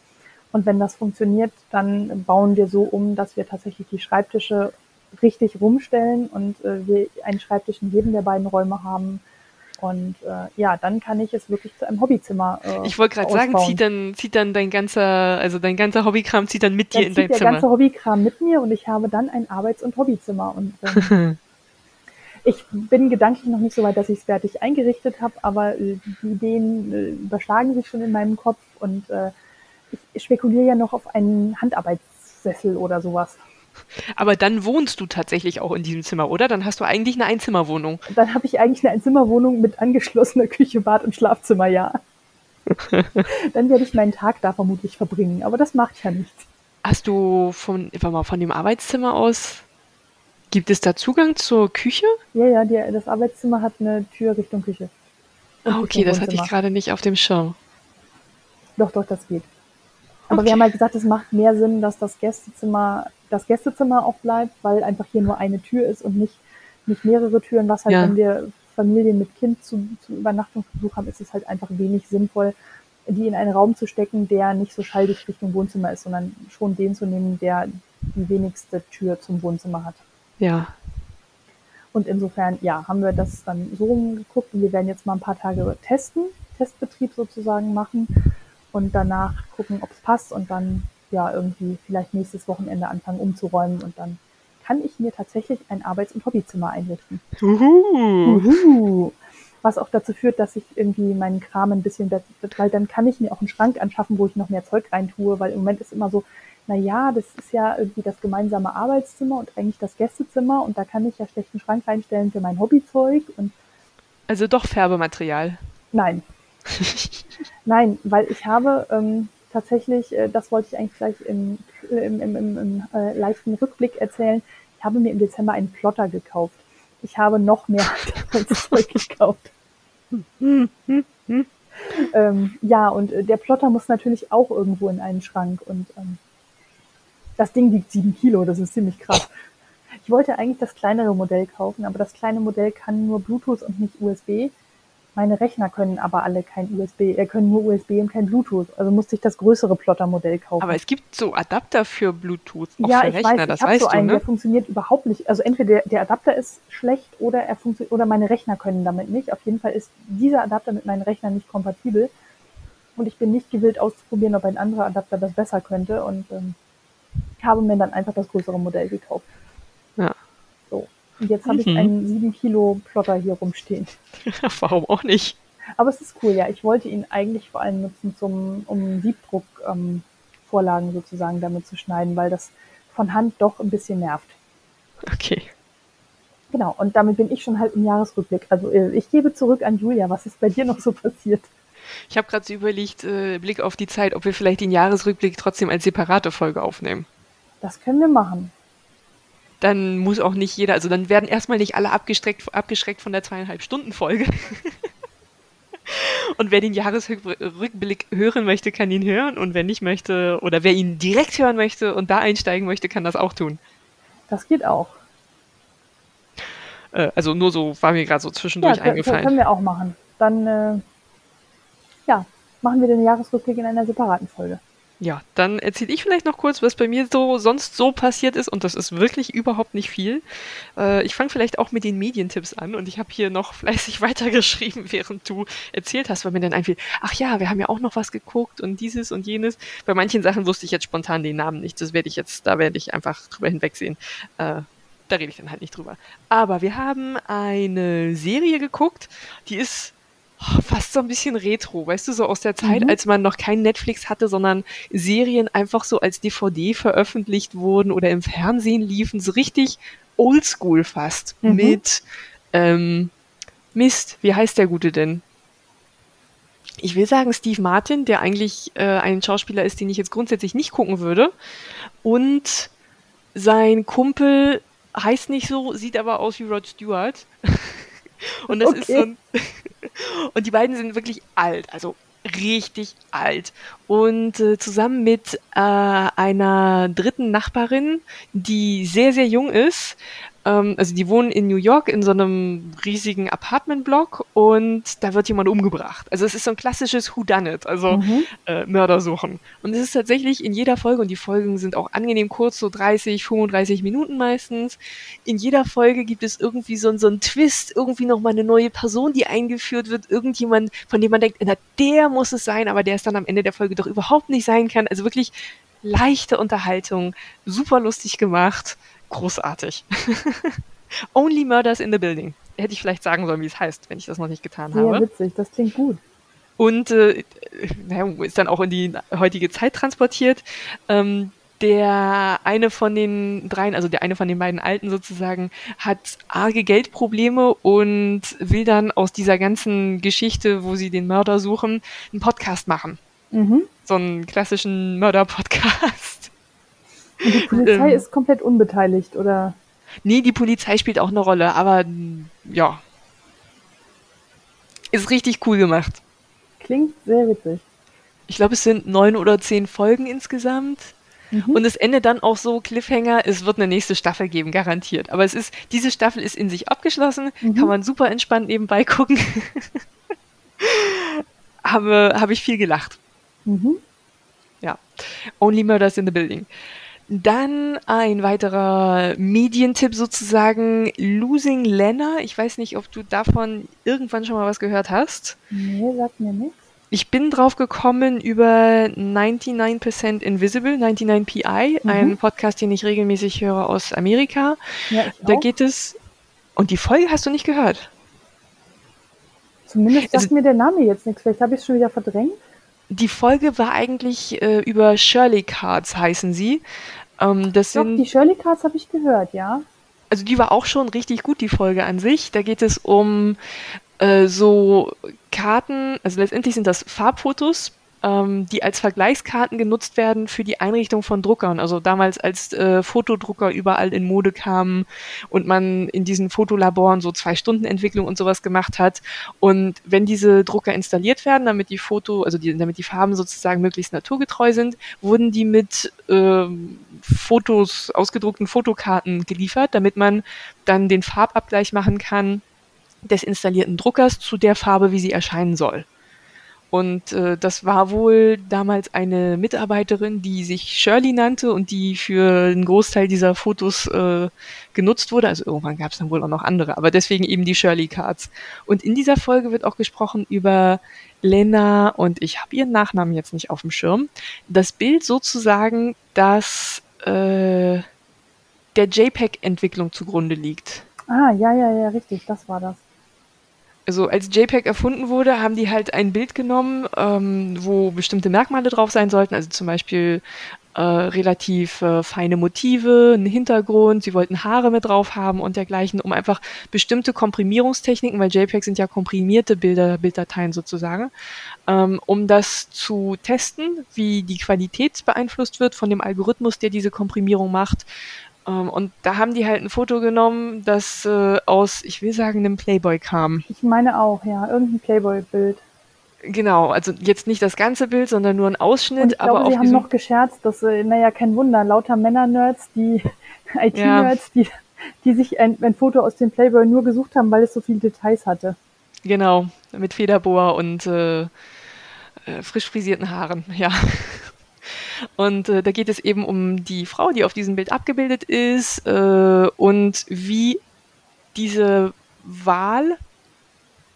Und wenn das funktioniert, dann bauen wir so um, dass wir tatsächlich die Schreibtische richtig rumstellen und äh, wir einen Schreibtisch in jedem der beiden Räume haben. Und äh, ja, dann kann ich es wirklich zu einem Hobbyzimmer. Äh,
ich wollte gerade sagen, zieht dann, zieht dann dein ganzer, also dein ganzer Hobbykram zieht dann mit dann dir in dein Zimmer.
Der ganze Hobbykram mit mir und ich habe dann ein Arbeits- und Hobbyzimmer. Und ähm, ich bin gedanklich noch nicht so weit, dass ich es fertig eingerichtet habe, aber äh, die Ideen äh, überschlagen sich schon in meinem Kopf und äh, ich spekuliere ja noch auf einen Handarbeitssessel oder sowas.
Aber dann wohnst du tatsächlich auch in diesem Zimmer, oder? Dann hast du eigentlich eine Einzimmerwohnung.
Dann habe ich eigentlich eine Einzimmerwohnung mit angeschlossener Küche, Bad und Schlafzimmer, ja. dann werde ich meinen Tag da vermutlich verbringen, aber das macht ja nichts.
Hast du von, mal, von dem Arbeitszimmer aus, gibt es da Zugang zur Küche?
Ja, ja, die, das Arbeitszimmer hat eine Tür Richtung Küche.
Ah, okay, das hatte ich gerade nicht auf dem Schirm.
Doch, doch, das geht. Aber okay. wir haben halt gesagt, es macht mehr Sinn, dass das Gästezimmer, das Gästezimmer auch bleibt, weil einfach hier nur eine Tür ist und nicht, nicht mehrere Türen. Was halt, ja. wenn wir Familien mit Kind zu, zu Übernachtungsbesuch haben, ist es halt einfach wenig sinnvoll, die in einen Raum zu stecken, der nicht so schalldicht Richtung Wohnzimmer ist, sondern schon den zu nehmen, der die wenigste Tür zum Wohnzimmer hat.
Ja.
Und insofern, ja, haben wir das dann so rumgeguckt und wir werden jetzt mal ein paar Tage testen, Testbetrieb sozusagen machen und danach gucken, ob es passt und dann ja irgendwie vielleicht nächstes Wochenende anfangen umzuräumen und dann kann ich mir tatsächlich ein Arbeits- und Hobbyzimmer einrichten.
Uhu.
Uhu. Was auch dazu führt, dass ich irgendwie meinen Kram ein bisschen, weil dann kann ich mir auch einen Schrank anschaffen, wo ich noch mehr Zeug reintue, weil im Moment ist immer so, na ja, das ist ja irgendwie das gemeinsame Arbeitszimmer und eigentlich das Gästezimmer und da kann ich ja schlecht einen Schrank reinstellen für mein Hobbyzeug und
also doch Färbematerial.
Nein, Nein, weil ich habe ähm, tatsächlich, äh, das wollte ich eigentlich gleich im, im, im, im, im äh, leichten Rückblick erzählen, ich habe mir im Dezember einen Plotter gekauft. Ich habe noch mehr Zeug gekauft. ähm, ja, und äh, der Plotter muss natürlich auch irgendwo in einen Schrank und ähm, das Ding wiegt sieben Kilo, das ist ziemlich krass. Ich wollte eigentlich das kleinere Modell kaufen, aber das kleine Modell kann nur Bluetooth und nicht USB. Meine Rechner können aber alle kein USB, äh, können nur USB und kein Bluetooth. Also musste ich das größere Plottermodell kaufen.
Aber es gibt so Adapter für Bluetooth,
auch ja, für ich Rechner, weiß, das ich weißt so einen, du, ne? Der funktioniert überhaupt nicht. Also entweder der, der Adapter ist schlecht oder er funktioniert oder meine Rechner können damit nicht. Auf jeden Fall ist dieser Adapter mit meinen Rechnern nicht kompatibel. Und ich bin nicht gewillt auszuprobieren, ob ein anderer Adapter das besser könnte. Und ähm, habe mir dann einfach das größere Modell gekauft.
Ja.
Und jetzt habe mhm. ich einen 7 Kilo Plotter hier rumstehen.
Warum auch nicht?
Aber es ist cool, ja. Ich wollte ihn eigentlich vor allem nutzen, zum, um Siebdruck-Vorlagen ähm, sozusagen damit zu schneiden, weil das von Hand doch ein bisschen nervt.
Okay.
Genau, und damit bin ich schon halt im Jahresrückblick. Also äh, ich gebe zurück an Julia. Was ist bei dir noch so passiert?
Ich habe gerade so überlegt, äh, Blick auf die Zeit, ob wir vielleicht den Jahresrückblick trotzdem als separate Folge aufnehmen.
Das können wir machen
dann muss auch nicht jeder, also dann werden erstmal nicht alle abgeschreckt, abgeschreckt von der zweieinhalb Stunden Folge. Und wer den Jahresrückblick hören möchte, kann ihn hören. Und wer nicht möchte, oder wer ihn direkt hören möchte und da einsteigen möchte, kann das auch tun.
Das geht auch.
Äh, also nur so war mir gerade so zwischendurch
ja,
eingefallen.
können wir auch machen. Dann, äh, ja, machen wir den Jahresrückblick in einer separaten Folge.
Ja, dann erzähle ich vielleicht noch kurz, was bei mir so sonst so passiert ist und das ist wirklich überhaupt nicht viel. Äh, ich fange vielleicht auch mit den Medientipps an und ich habe hier noch fleißig weitergeschrieben, während du erzählt hast, weil mir dann einfiel, ach ja, wir haben ja auch noch was geguckt und dieses und jenes. Bei manchen Sachen wusste ich jetzt spontan den Namen nicht, das werde ich jetzt, da werde ich einfach drüber hinwegsehen. Äh, da rede ich dann halt nicht drüber. Aber wir haben eine Serie geguckt, die ist fast so ein bisschen retro, weißt du, so aus der Zeit, mhm. als man noch kein Netflix hatte, sondern Serien einfach so als DVD veröffentlicht wurden oder im Fernsehen liefen, so richtig oldschool fast. Mhm. Mit ähm, Mist, wie heißt der Gute denn? Ich will sagen Steve Martin, der eigentlich äh, ein Schauspieler ist, den ich jetzt grundsätzlich nicht gucken würde. Und sein Kumpel heißt nicht so, sieht aber aus wie Rod Stewart. und das okay. ist so ein und die beiden sind wirklich alt, also richtig alt. Und äh, zusammen mit äh, einer dritten Nachbarin, die sehr, sehr jung ist, ähm, also die wohnen in New York in so einem riesigen Apartmentblock und da wird jemand umgebracht. Also es ist so ein klassisches Whodunit, also mhm. äh, Mörder suchen. Und es ist tatsächlich in jeder Folge, und die Folgen sind auch angenehm kurz, so 30, 35 Minuten meistens, in jeder Folge gibt es irgendwie so, so einen Twist, irgendwie nochmal eine neue Person, die eingeführt wird, irgendjemand, von dem man denkt, na, der muss es sein, aber der es dann am Ende der Folge doch überhaupt nicht sein kann. Also wirklich leichte Unterhaltung, super lustig gemacht großartig. Only Murders in the Building. Hätte ich vielleicht sagen sollen, wie es heißt, wenn ich das noch nicht getan
Sehr
habe.
Ja, witzig, das klingt gut.
Und äh, ist dann auch in die heutige Zeit transportiert. Ähm, der eine von den dreien, also der eine von den beiden Alten sozusagen, hat arge Geldprobleme und will dann aus dieser ganzen Geschichte, wo sie den Mörder suchen, einen Podcast machen. Mhm. So einen klassischen Mörder-Podcast.
Und die Polizei ähm, ist komplett unbeteiligt, oder?
Nee, die Polizei spielt auch eine Rolle, aber ja. Ist richtig cool gemacht.
Klingt sehr witzig.
Ich glaube, es sind neun oder zehn Folgen insgesamt. Mhm. Und es endet dann auch so, Cliffhanger, es wird eine nächste Staffel geben, garantiert. Aber es ist, diese Staffel ist in sich abgeschlossen, mhm. kann man super entspannt nebenbei gucken. habe, habe ich viel gelacht. Mhm. Ja. Only Murders in the Building. Dann ein weiterer Medientipp sozusagen, Losing Lena. Ich weiß nicht, ob du davon irgendwann schon mal was gehört hast.
Nee, sagt mir nichts.
Ich bin drauf gekommen über 99% Invisible, 99PI, mhm. ein Podcast, den ich regelmäßig höre aus Amerika. Ja, da geht es. Und die Folge hast du nicht gehört?
Zumindest sagt also, mir der Name jetzt nichts. Vielleicht habe ich es schon wieder verdrängt
die Folge war eigentlich äh, über Shirley Cards, heißen sie. Ähm, das
Doch,
sind,
die Shirley Cards habe ich gehört, ja.
Also die war auch schon richtig gut, die Folge an sich. Da geht es um äh, so Karten, also letztendlich sind das Farbfotos ähm, die als Vergleichskarten genutzt werden für die Einrichtung von Druckern. Also damals, als äh, Fotodrucker überall in Mode kamen und man in diesen Fotolaboren so zwei Stunden Entwicklung und sowas gemacht hat. Und wenn diese Drucker installiert werden, damit die Foto, also die, damit die Farben sozusagen möglichst naturgetreu sind, wurden die mit äh, Fotos, ausgedruckten Fotokarten geliefert, damit man dann den Farbabgleich machen kann des installierten Druckers zu der Farbe, wie sie erscheinen soll. Und äh, das war wohl damals eine Mitarbeiterin, die sich Shirley nannte und die für einen Großteil dieser Fotos äh, genutzt wurde. Also irgendwann gab es dann wohl auch noch andere, aber deswegen eben die Shirley Cards. Und in dieser Folge wird auch gesprochen über Lena und ich habe ihren Nachnamen jetzt nicht auf dem Schirm. Das Bild sozusagen, das äh, der JPEG-Entwicklung zugrunde liegt.
Ah, ja, ja, ja, richtig, das war das
also als JPEG erfunden wurde, haben die halt ein Bild genommen, ähm, wo bestimmte Merkmale drauf sein sollten, also zum Beispiel äh, relativ äh, feine Motive, einen Hintergrund, sie wollten Haare mit drauf haben und dergleichen, um einfach bestimmte Komprimierungstechniken, weil JPEGs sind ja komprimierte Bilder, Bilddateien sozusagen, ähm, um das zu testen, wie die Qualität beeinflusst wird von dem Algorithmus, der diese Komprimierung macht, und da haben die halt ein Foto genommen, das äh, aus, ich will sagen, einem Playboy kam.
Ich meine auch, ja, irgendein Playboy-Bild.
Genau, also jetzt nicht das ganze Bild, sondern nur ein Ausschnitt. Und
ich glaube, aber sie haben noch gescherzt, dass, äh, naja, kein Wunder, lauter Männer-Nerds, die IT-Nerds, ja. die, die sich ein, ein Foto aus dem Playboy nur gesucht haben, weil es so viele Details hatte.
Genau, mit Federbohr und äh, äh, frisch frisierten Haaren, ja. Und äh, da geht es eben um die Frau, die auf diesem Bild abgebildet ist äh, und wie diese Wahl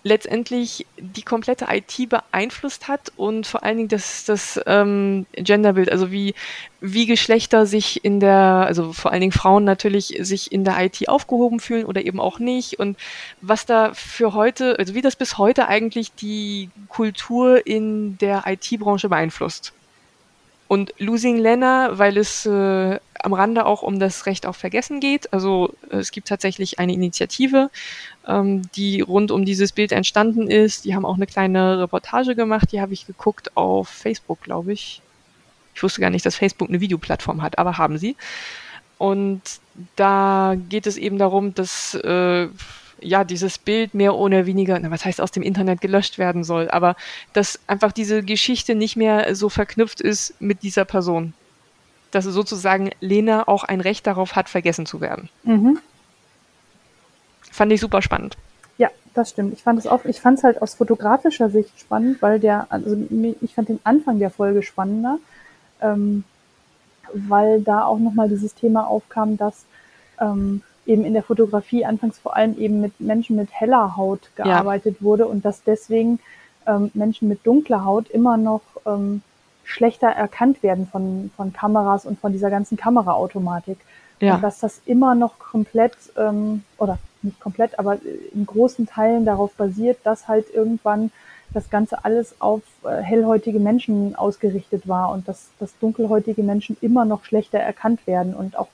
letztendlich die komplette IT beeinflusst hat und vor allen Dingen das, das ähm, Genderbild, also wie, wie Geschlechter sich in der, also vor allen Dingen Frauen natürlich sich in der IT aufgehoben fühlen oder eben auch nicht und was da für heute, also wie das bis heute eigentlich die Kultur in der IT-Branche beeinflusst. Und Losing Lena, weil es äh, am Rande auch um das Recht auf Vergessen geht. Also äh, es gibt tatsächlich eine Initiative, ähm, die rund um dieses Bild entstanden ist. Die haben auch eine kleine Reportage gemacht, die habe ich geguckt auf Facebook, glaube ich. Ich wusste gar nicht, dass Facebook eine Videoplattform hat, aber haben sie. und da geht es eben darum, dass äh, ja dieses Bild mehr oder weniger, na, was heißt aus dem Internet gelöscht werden soll, aber dass einfach diese Geschichte nicht mehr so verknüpft ist mit dieser Person. Dass sozusagen Lena auch ein Recht darauf hat, vergessen zu werden. Mhm. Fand ich super spannend.
Ja, das stimmt. Ich fand es auch, ich fand es halt aus fotografischer Sicht spannend, weil der, also ich fand den Anfang der Folge spannender, ähm, weil da auch nochmal dieses Thema aufkam, dass ähm, eben in der Fotografie anfangs vor allem eben mit Menschen mit heller Haut gearbeitet ja. wurde und dass deswegen ähm, Menschen mit dunkler Haut immer noch ähm, schlechter erkannt werden von, von Kameras und von dieser ganzen Kameraautomatik. Ja. Und dass das immer noch komplett, ähm, oder nicht komplett, aber in großen Teilen darauf basiert, dass halt irgendwann das Ganze alles auf äh, hellhäutige Menschen ausgerichtet war und dass, dass dunkelhäutige Menschen immer noch schlechter erkannt werden und auch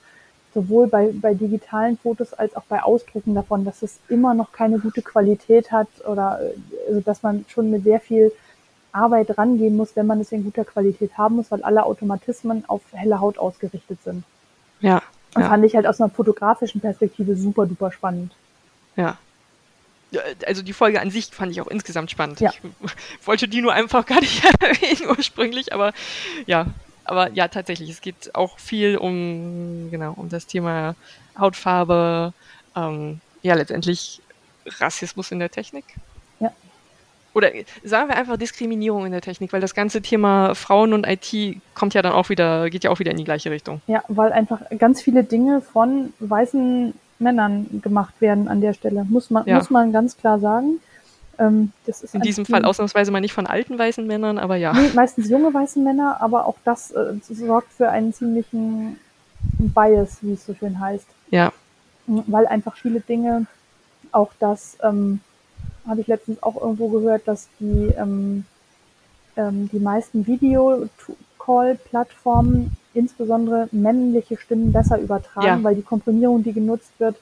sowohl bei, bei digitalen Fotos als auch bei Ausdrucken davon, dass es immer noch keine gute Qualität hat oder also dass man schon mit sehr viel Arbeit rangehen muss, wenn man es in guter Qualität haben muss, weil alle Automatismen auf helle Haut ausgerichtet sind.
Ja.
Und
ja.
fand ich halt aus einer fotografischen Perspektive super duper spannend.
Ja. Also die Folge an sich fand ich auch insgesamt spannend. Ja. Ich wollte die nur einfach gar nicht erwähnen ursprünglich, aber ja, aber ja, tatsächlich, es geht auch viel um, genau, um das Thema Hautfarbe, ähm, ja, letztendlich Rassismus in der Technik.
Ja.
Oder sagen wir einfach Diskriminierung in der Technik, weil das ganze Thema Frauen und IT kommt ja dann auch wieder, geht ja auch wieder in die gleiche Richtung.
Ja, weil einfach ganz viele Dinge von weißen Männern gemacht werden an der Stelle, muss man, ja. muss man ganz klar sagen.
Ähm, In diesem Fall ausnahmsweise mal nicht von alten weißen Männern, aber ja.
Nee, meistens junge weißen Männer, aber auch das äh, sorgt für einen ziemlichen Bias, wie es so schön heißt.
Ja.
Weil einfach viele Dinge, auch das ähm, habe ich letztens auch irgendwo gehört, dass die, ähm, ähm, die meisten Video-Call-Plattformen insbesondere männliche Stimmen besser übertragen, ja. weil die Komprimierung, die genutzt wird,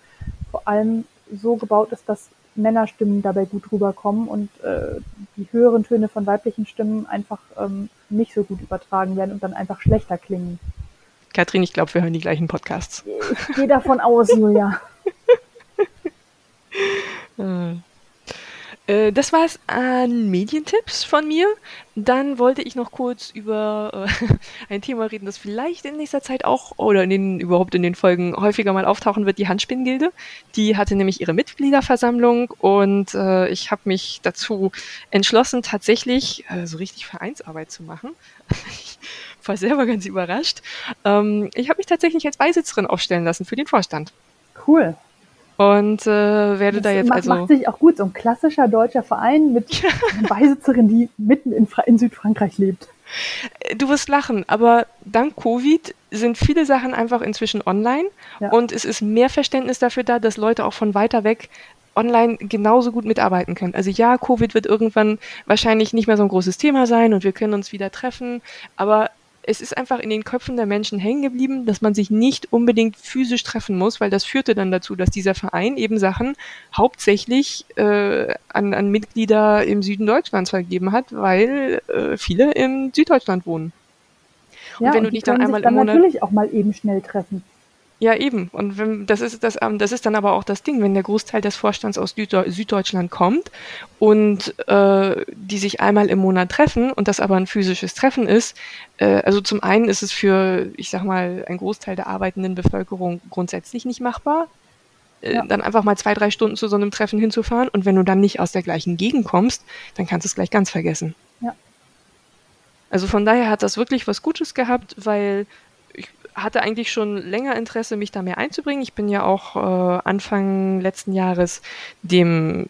vor allem so gebaut ist, dass Männerstimmen dabei gut rüberkommen und äh, die höheren Töne von weiblichen Stimmen einfach ähm, nicht so gut übertragen werden und dann einfach schlechter klingen.
Kathrin, ich glaube, wir hören die gleichen Podcasts.
Ich gehe davon aus, Julia.
Äh. Das war's an Medientipps von mir. Dann wollte ich noch kurz über äh, ein Thema reden, das vielleicht in nächster Zeit auch oder in den, überhaupt in den Folgen häufiger mal auftauchen wird, die Handspinngilde. Die hatte nämlich ihre Mitgliederversammlung und äh, ich habe mich dazu entschlossen, tatsächlich äh, so richtig Vereinsarbeit zu machen. ich war selber ganz überrascht. Ähm, ich habe mich tatsächlich als Beisitzerin aufstellen lassen für den Vorstand.
Cool.
Und äh, werde
das
da jetzt
macht,
also.
Macht sich auch gut, so ein klassischer deutscher Verein mit einer Beisitzerin, die mitten in, in Südfrankreich lebt.
Äh, du wirst lachen, aber dank Covid sind viele Sachen einfach inzwischen online ja. und es ist mehr Verständnis dafür da, dass Leute auch von weiter weg online genauso gut mitarbeiten können. Also ja, Covid wird irgendwann wahrscheinlich nicht mehr so ein großes Thema sein und wir können uns wieder treffen, aber es ist einfach in den Köpfen der Menschen hängen geblieben, dass man sich nicht unbedingt physisch treffen muss, weil das führte dann dazu, dass dieser Verein eben Sachen hauptsächlich äh, an, an Mitglieder im Süden Deutschlands vergeben hat, weil äh, viele im Süddeutschland wohnen.
Und ja, wenn und du dich dann einmal dann im Monat natürlich auch mal eben schnell treffen.
Ja, eben. Und wenn, das ist das, ähm, das ist dann aber auch das Ding, wenn der Großteil des Vorstands aus Süddeutschland kommt und äh, die sich einmal im Monat treffen und das aber ein physisches Treffen ist, äh, also zum einen ist es für, ich sag mal, einen Großteil der arbeitenden Bevölkerung grundsätzlich nicht machbar, äh, ja. dann einfach mal zwei, drei Stunden zu so einem Treffen hinzufahren und wenn du dann nicht aus der gleichen Gegend kommst, dann kannst du es gleich ganz vergessen.
Ja.
Also von daher hat das wirklich was Gutes gehabt, weil hatte eigentlich schon länger Interesse, mich da mehr einzubringen. Ich bin ja auch äh, Anfang letzten Jahres dem,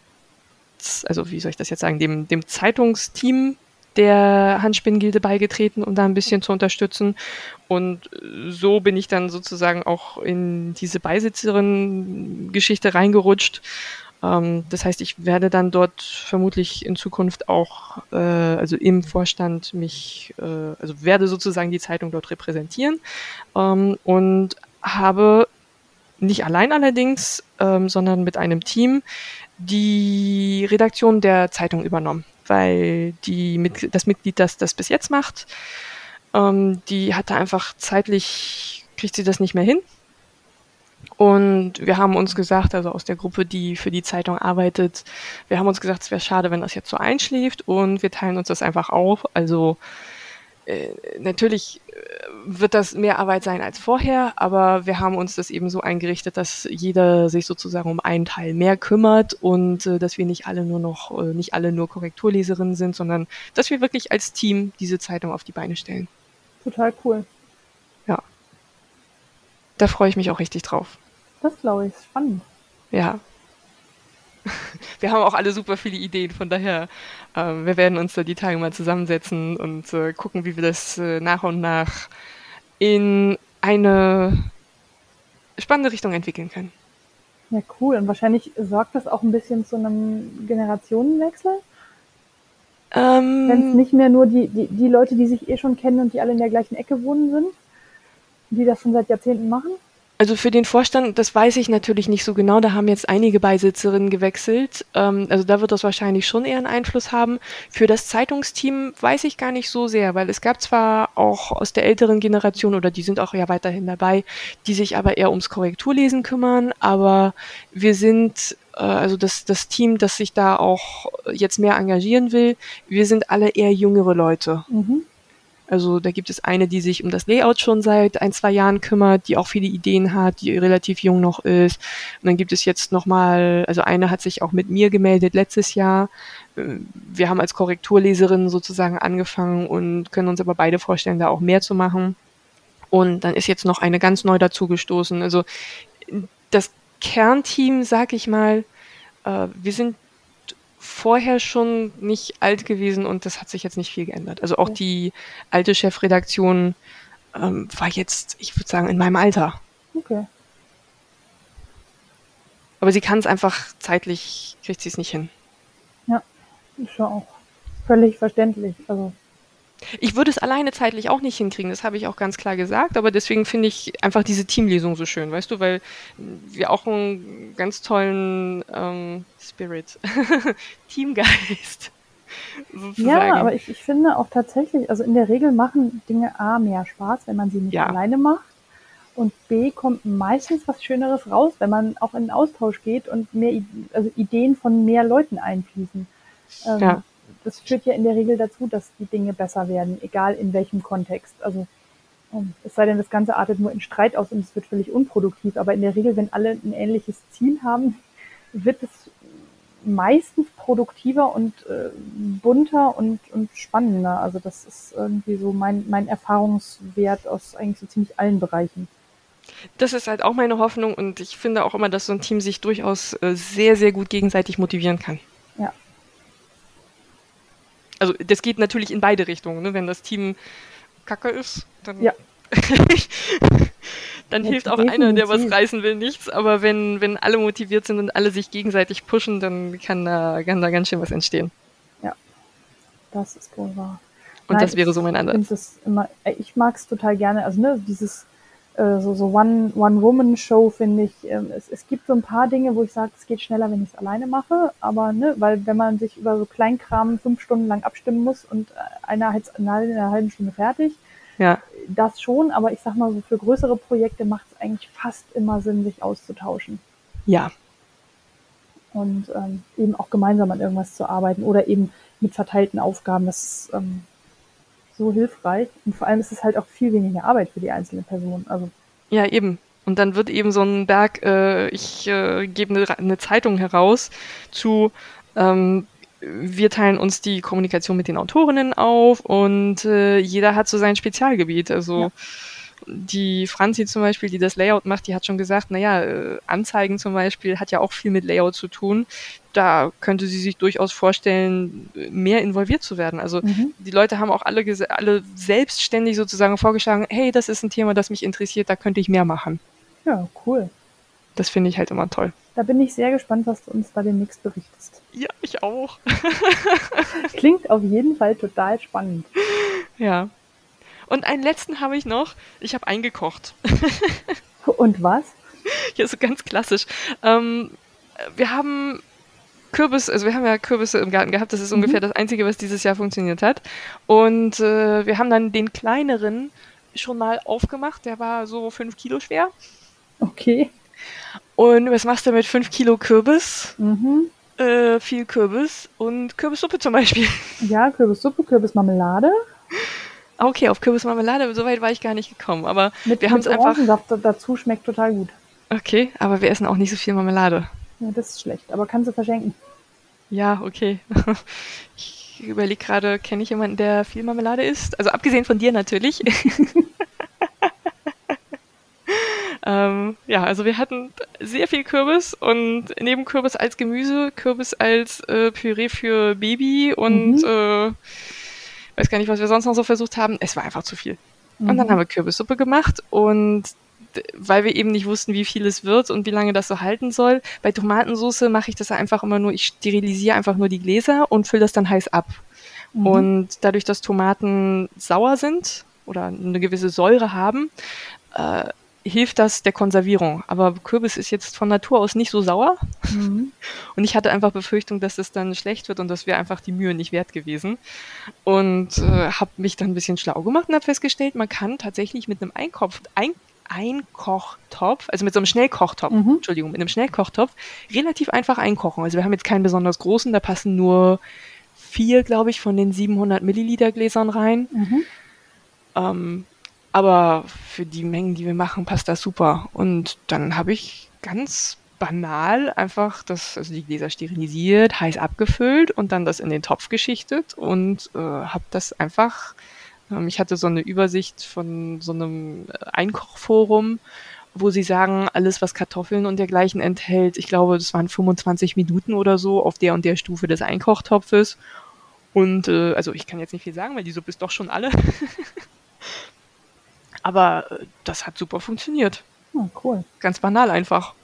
also wie soll ich das jetzt sagen, dem, dem Zeitungsteam der Handspinngilde beigetreten, um da ein bisschen zu unterstützen. Und so bin ich dann sozusagen auch in diese Beisitzerin-Geschichte reingerutscht das heißt, ich werde dann dort vermutlich in Zukunft auch, äh, also im Vorstand mich, äh, also werde sozusagen die Zeitung dort repräsentieren. Ähm, und habe nicht allein allerdings, ähm, sondern mit einem Team die Redaktion der Zeitung übernommen, weil die mit, das Mitglied, das das bis jetzt macht, ähm, die hatte einfach zeitlich, kriegt sie das nicht mehr hin Und wir haben uns gesagt, also aus der Gruppe, die für die Zeitung arbeitet, wir haben uns gesagt, es wäre schade, wenn das jetzt so einschläft und wir teilen uns das einfach auf. Also äh, natürlich äh, wird das mehr Arbeit sein als vorher, aber wir haben uns das eben so eingerichtet, dass jeder sich sozusagen um einen Teil mehr kümmert und äh, dass wir nicht alle nur noch, äh, nicht alle nur Korrekturleserinnen sind, sondern dass wir wirklich als Team diese Zeitung auf die Beine stellen.
Total cool.
Ja. Da freue ich mich auch richtig drauf.
Das glaube ich, spannend.
Ja. Wir haben auch alle super viele Ideen, von daher, äh, wir werden uns da die Tage mal zusammensetzen und äh, gucken, wie wir das äh, nach und nach in eine spannende Richtung entwickeln können.
Ja, cool. Und wahrscheinlich sorgt das auch ein bisschen zu einem Generationenwechsel? Ähm, Wenn es nicht mehr nur die, die, die Leute, die sich eh schon kennen und die alle in der gleichen Ecke wohnen sind, die das schon seit Jahrzehnten machen?
Also für den Vorstand, das weiß ich natürlich nicht so genau. Da haben jetzt einige Beisitzerinnen gewechselt. Ähm, also da wird das wahrscheinlich schon eher einen Einfluss haben. Für das Zeitungsteam weiß ich gar nicht so sehr, weil es gab zwar auch aus der älteren Generation oder die sind auch ja weiterhin dabei, die sich aber eher ums Korrekturlesen kümmern. Aber wir sind äh, also das, das Team, das sich da auch jetzt mehr engagieren will, wir sind alle eher jüngere Leute. Mhm. Also da gibt es eine, die sich um das Layout schon seit ein, zwei Jahren kümmert, die auch viele Ideen hat, die relativ jung noch ist. Und dann gibt es jetzt nochmal, also eine hat sich auch mit mir gemeldet letztes Jahr. Äh, wir haben als Korrekturleserin sozusagen angefangen und können uns aber beide vorstellen, da auch mehr zu machen. Und dann ist jetzt noch eine ganz neu dazugestoßen. Also das Kernteam, sag ich mal, äh, wir sind vorher schon nicht alt gewesen und das hat sich jetzt nicht viel geändert. Also auch die alte Chefredaktion ähm, war jetzt, ich würde sagen, in meinem Alter.
Okay.
Aber sie kann es einfach zeitlich, kriegt sie es nicht hin.
Ja, ist schon auch völlig verständlich. Also
ich würde es alleine zeitlich auch nicht hinkriegen, das habe ich auch ganz klar gesagt, aber deswegen finde ich einfach diese Teamlesung so schön, weißt du, weil wir auch einen ganz tollen ähm, Spirit, Teamgeist.
Sozusagen. Ja, aber ich, ich finde auch tatsächlich, also in der Regel machen Dinge A mehr Spaß, wenn man sie nicht ja. alleine macht. Und B kommt meistens was Schöneres raus, wenn man auch in den Austausch geht und mehr also Ideen von mehr Leuten einfließen. Ähm, ja das führt ja in der Regel dazu, dass die Dinge besser werden, egal in welchem Kontext. Also ähm, es sei denn, das Ganze artet nur in Streit aus und es wird völlig unproduktiv. Aber in der Regel, wenn alle ein ähnliches Ziel haben, wird es meistens produktiver und äh, bunter und, und spannender. Also das ist irgendwie so mein, mein Erfahrungswert aus eigentlich so ziemlich allen Bereichen.
Das ist halt auch meine Hoffnung und ich finde auch immer, dass so ein Team sich durchaus äh, sehr, sehr gut gegenseitig motivieren kann. Also das geht natürlich in beide Richtungen. Ne? Wenn das Team kacke ist, dann,
ja.
dann ja, hilft auch einer, der was reißen will, nichts. Aber wenn, wenn alle motiviert sind und alle sich gegenseitig pushen, dann kann da, kann da ganz schön was entstehen.
Ja, das ist wohl wahr.
Und Nein, das wäre so mein
Ansatz. Ich mag es total gerne. Also ne, dieses äh, so, so One-Woman-Show, finde ich. Ähm, es, es gibt so ein paar Dinge, wo ich sage, es geht schneller, wenn ich es alleine mache. Aber, ne, weil wenn man sich über so Kleinkram fünf Stunden lang abstimmen muss und äh, einer hat es in einer halben Stunde fertig,
ja.
das schon. Aber ich sag mal so, für größere Projekte macht es eigentlich fast immer Sinn, sich auszutauschen.
Ja.
Und ähm, eben auch gemeinsam an irgendwas zu arbeiten oder eben mit verteilten Aufgaben. Das ist, ähm, so hilfreich. Und vor allem ist es halt auch viel weniger Arbeit für die einzelne Person. Also
ja, eben. Und dann wird eben so ein Berg, äh, ich äh, gebe eine, eine Zeitung heraus zu, ähm, wir teilen uns die Kommunikation mit den Autorinnen auf und äh, jeder hat so sein Spezialgebiet. Also ja die Franzi zum Beispiel, die das Layout macht, die hat schon gesagt, naja, äh, Anzeigen zum Beispiel hat ja auch viel mit Layout zu tun. Da könnte sie sich durchaus vorstellen, mehr involviert zu werden. Also mhm. die Leute haben auch alle, alle selbstständig sozusagen vorgeschlagen, hey, das ist ein Thema, das mich interessiert, da könnte ich mehr machen.
Ja, cool.
Das finde ich halt immer toll.
Da bin ich sehr gespannt, was du uns da demnächst berichtest.
Ja, ich auch.
Klingt auf jeden Fall total spannend.
Ja. Und einen letzten habe ich noch. Ich habe eingekocht.
Und was?
Ja, so ganz klassisch. Ähm, wir haben Kürbis, also wir haben ja Kürbisse im Garten gehabt. Das ist mhm. ungefähr das Einzige, was dieses Jahr funktioniert hat. Und äh, wir haben dann den kleineren schon mal aufgemacht. Der war so fünf Kilo schwer.
Okay.
Und was machst du mit 5 Kilo Kürbis?
Mhm.
Äh, viel Kürbis und Kürbissuppe zum Beispiel.
Ja, Kürbissuppe, Kürbismarmelade.
Okay, auf Kürbismarmelade, so weit war ich gar nicht gekommen. Aber
Mit,
wir haben es einfach.
Dazu schmeckt total gut.
Okay, aber wir essen auch nicht so viel Marmelade.
Ja, das ist schlecht, aber kannst du verschenken.
Ja, okay. Ich überlege gerade, kenne ich jemanden, der viel Marmelade isst? Also abgesehen von dir natürlich. ähm, ja, also wir hatten sehr viel Kürbis und neben Kürbis als Gemüse, Kürbis als äh, Püree für Baby und
Mhm.
äh, weiß gar nicht, was wir sonst noch so versucht haben. Es war einfach zu viel. Und dann
Mhm.
haben wir Kürbissuppe gemacht und weil wir eben nicht wussten, wie viel es wird und wie lange das so halten soll. Bei Tomatensauce mache ich das einfach immer nur, ich sterilisiere einfach nur die Gläser und fülle das dann heiß ab.
Mhm.
Und dadurch, dass Tomaten sauer sind oder eine gewisse Säure haben, äh, hilft das der Konservierung. Aber Kürbis ist jetzt von Natur aus nicht so sauer.
Mhm.
Und ich hatte einfach Befürchtung, dass es dann schlecht wird und das wäre einfach die Mühe nicht wert gewesen. Und äh, habe mich dann ein bisschen schlau gemacht und habe festgestellt, man kann tatsächlich mit einem Einkopf, ein, Einkochtopf, also mit so einem Schnellkochtopf,
Mhm.
Entschuldigung, mit einem Schnellkochtopf, relativ einfach einkochen. Also wir haben jetzt keinen besonders großen, da passen nur vier, glaube ich, von den 700 Milliliter Gläsern rein.
Mhm.
Ähm, aber für die Mengen, die wir machen, passt das super. Und dann habe ich ganz banal einfach das, also die Gläser sterilisiert, heiß abgefüllt und dann das in den Topf geschichtet und äh, habe das einfach, ähm, ich hatte so eine Übersicht von so einem äh, Einkochforum, wo sie sagen, alles, was Kartoffeln und dergleichen enthält, ich glaube, das waren 25 Minuten oder so auf der und der Stufe des Einkochtopfes. Und äh, also ich kann jetzt nicht viel sagen, weil die Suppe ist doch schon alle. Aber äh, das hat super funktioniert.
Ah, cool.
Ganz banal einfach.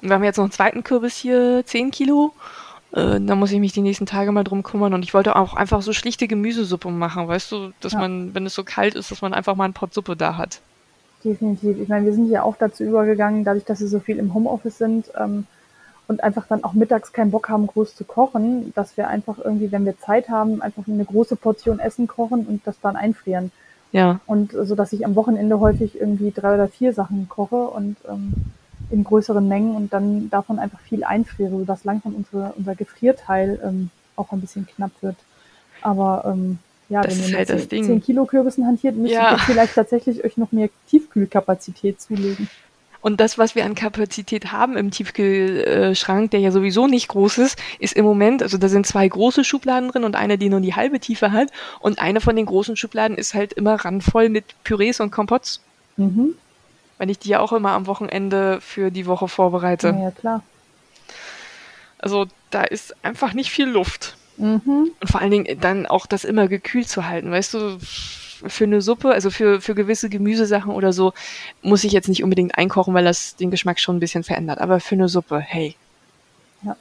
Wir haben jetzt noch einen zweiten Kürbis hier, 10 Kilo. Äh, da muss ich mich die nächsten Tage mal drum kümmern. Und ich wollte auch einfach so schlichte Gemüsesuppe machen, weißt du, dass
Ja.
man, wenn es so kalt ist, dass man einfach mal einen Pott Suppe da hat.
Definitiv. Ich meine, wir sind ja auch dazu übergegangen, dadurch, dass wir so viel im Homeoffice sind ähm, und einfach dann auch mittags keinen Bock haben, groß zu kochen, dass wir einfach irgendwie, wenn wir Zeit haben, einfach eine große Portion Essen kochen und das dann einfrieren.
Ja,
Und so, dass ich am Wochenende häufig irgendwie drei oder vier Sachen koche und ähm, in größeren Mengen und dann davon einfach viel einfriere, sodass langsam unsere, unser Gefrierteil ähm, auch ein bisschen knapp wird. Aber ähm, ja,
Das
wenn ihr
halt
mit
das Ding.
10 Kilo Kürbissen hantiert, müsst
Ja.
ihr vielleicht tatsächlich euch noch mehr Tiefkühlkapazität zulegen.
Und das, was wir an Kapazität haben im Tiefkühlschrank, der ja sowieso nicht groß ist, ist im Moment, also da sind zwei große Schubladen drin und eine, die nur die halbe Tiefe hat. Und eine von den großen Schubladen ist halt immer randvoll mit Pürees und Kompotts,
Mhm.
weil ich die ja auch immer am Wochenende für die Woche vorbereite.
Ja, ja, klar.
Also da ist einfach nicht viel Luft.
Mhm.
Und vor allen Dingen dann auch das immer gekühlt zu halten, weißt du, für eine Suppe, also für, für gewisse Gemüsesachen oder so, muss ich jetzt nicht unbedingt einkochen, weil das den Geschmack schon ein bisschen verändert. Aber für eine Suppe, hey.
Ja.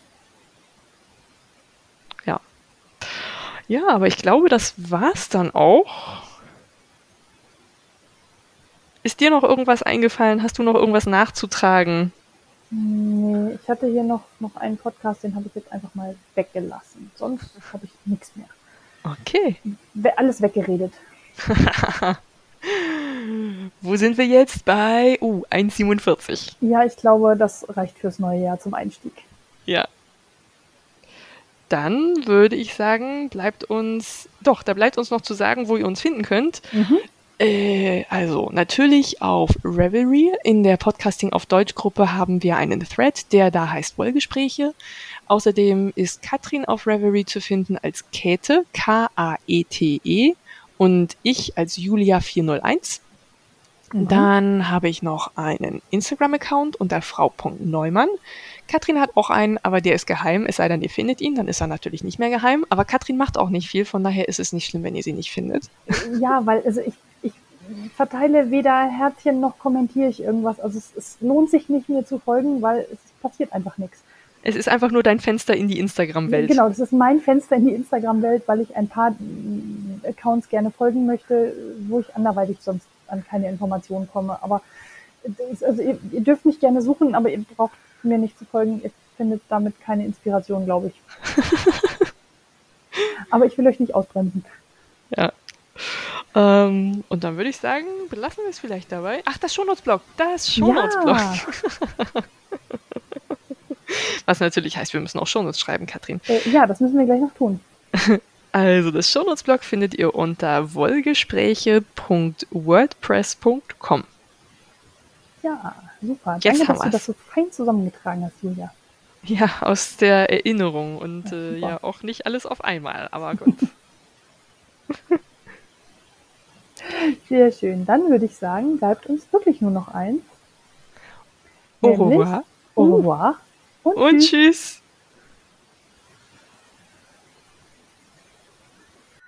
Ja. Ja, aber ich glaube, das war's dann auch. Ist dir noch irgendwas eingefallen? Hast du noch irgendwas nachzutragen?
Nee, ich hatte hier noch, noch einen Podcast, den habe ich jetzt einfach mal weggelassen. Sonst habe ich nichts mehr.
Okay.
Alles weggeredet.
Wo sind wir jetzt? Bei uh, 1,47.
Ja, ich glaube, das reicht fürs neue Jahr zum Einstieg.
Ja. Dann würde ich sagen, bleibt uns, doch, da bleibt uns noch zu sagen, wo ihr uns finden könnt.
Mhm.
Äh, also natürlich auf Revelry. In der Podcasting auf Deutsch Gruppe haben wir einen Thread, der da heißt Wollgespräche. Außerdem ist Katrin auf Revelry zu finden als Käthe, K-A-E-T-E und ich als Julia401.
Mhm.
Dann habe ich noch einen Instagram-Account unter frau.neumann. Katrin hat auch einen, aber der ist geheim, es sei denn, ihr findet ihn, dann ist er natürlich nicht mehr geheim. Aber Katrin macht auch nicht viel, von daher ist es nicht schlimm, wenn ihr sie nicht findet.
Ja, weil also ich, ich verteile weder Herzchen noch kommentiere ich irgendwas. Also es, es lohnt sich nicht mir zu folgen, weil es passiert einfach nichts.
Es ist einfach nur dein Fenster in die Instagram-Welt.
Genau, das ist mein Fenster in die Instagram-Welt, weil ich ein paar mm, Accounts gerne folgen möchte, wo ich anderweitig sonst an keine Informationen komme. Aber also ihr, ihr dürft mich gerne suchen, aber ihr braucht mir nicht zu folgen. Ihr findet damit keine Inspiration, glaube ich. aber ich will euch nicht ausbremsen.
Ja. Ähm, und dann würde ich sagen, belassen wir es vielleicht dabei. Ach, das Shownotes-Blog. Das Shownotes-Blog. Ja. Was natürlich heißt, wir müssen auch Shownotes schreiben, Katrin.
Äh, ja, das müssen wir gleich noch tun.
Also, das Shownotes-Blog findet ihr unter wollgespräche.wordpress.com.
Ja, super. Jetzt Danke, dass du das so fein zusammengetragen hast, Julia.
Ja, aus der Erinnerung und ja, äh, ja auch nicht alles auf einmal, aber gut.
Sehr schön. Dann würde ich sagen, bleibt uns wirklich nur noch eins.
Au revoir.
Au revoir.
Und, und tschüss. tschüss.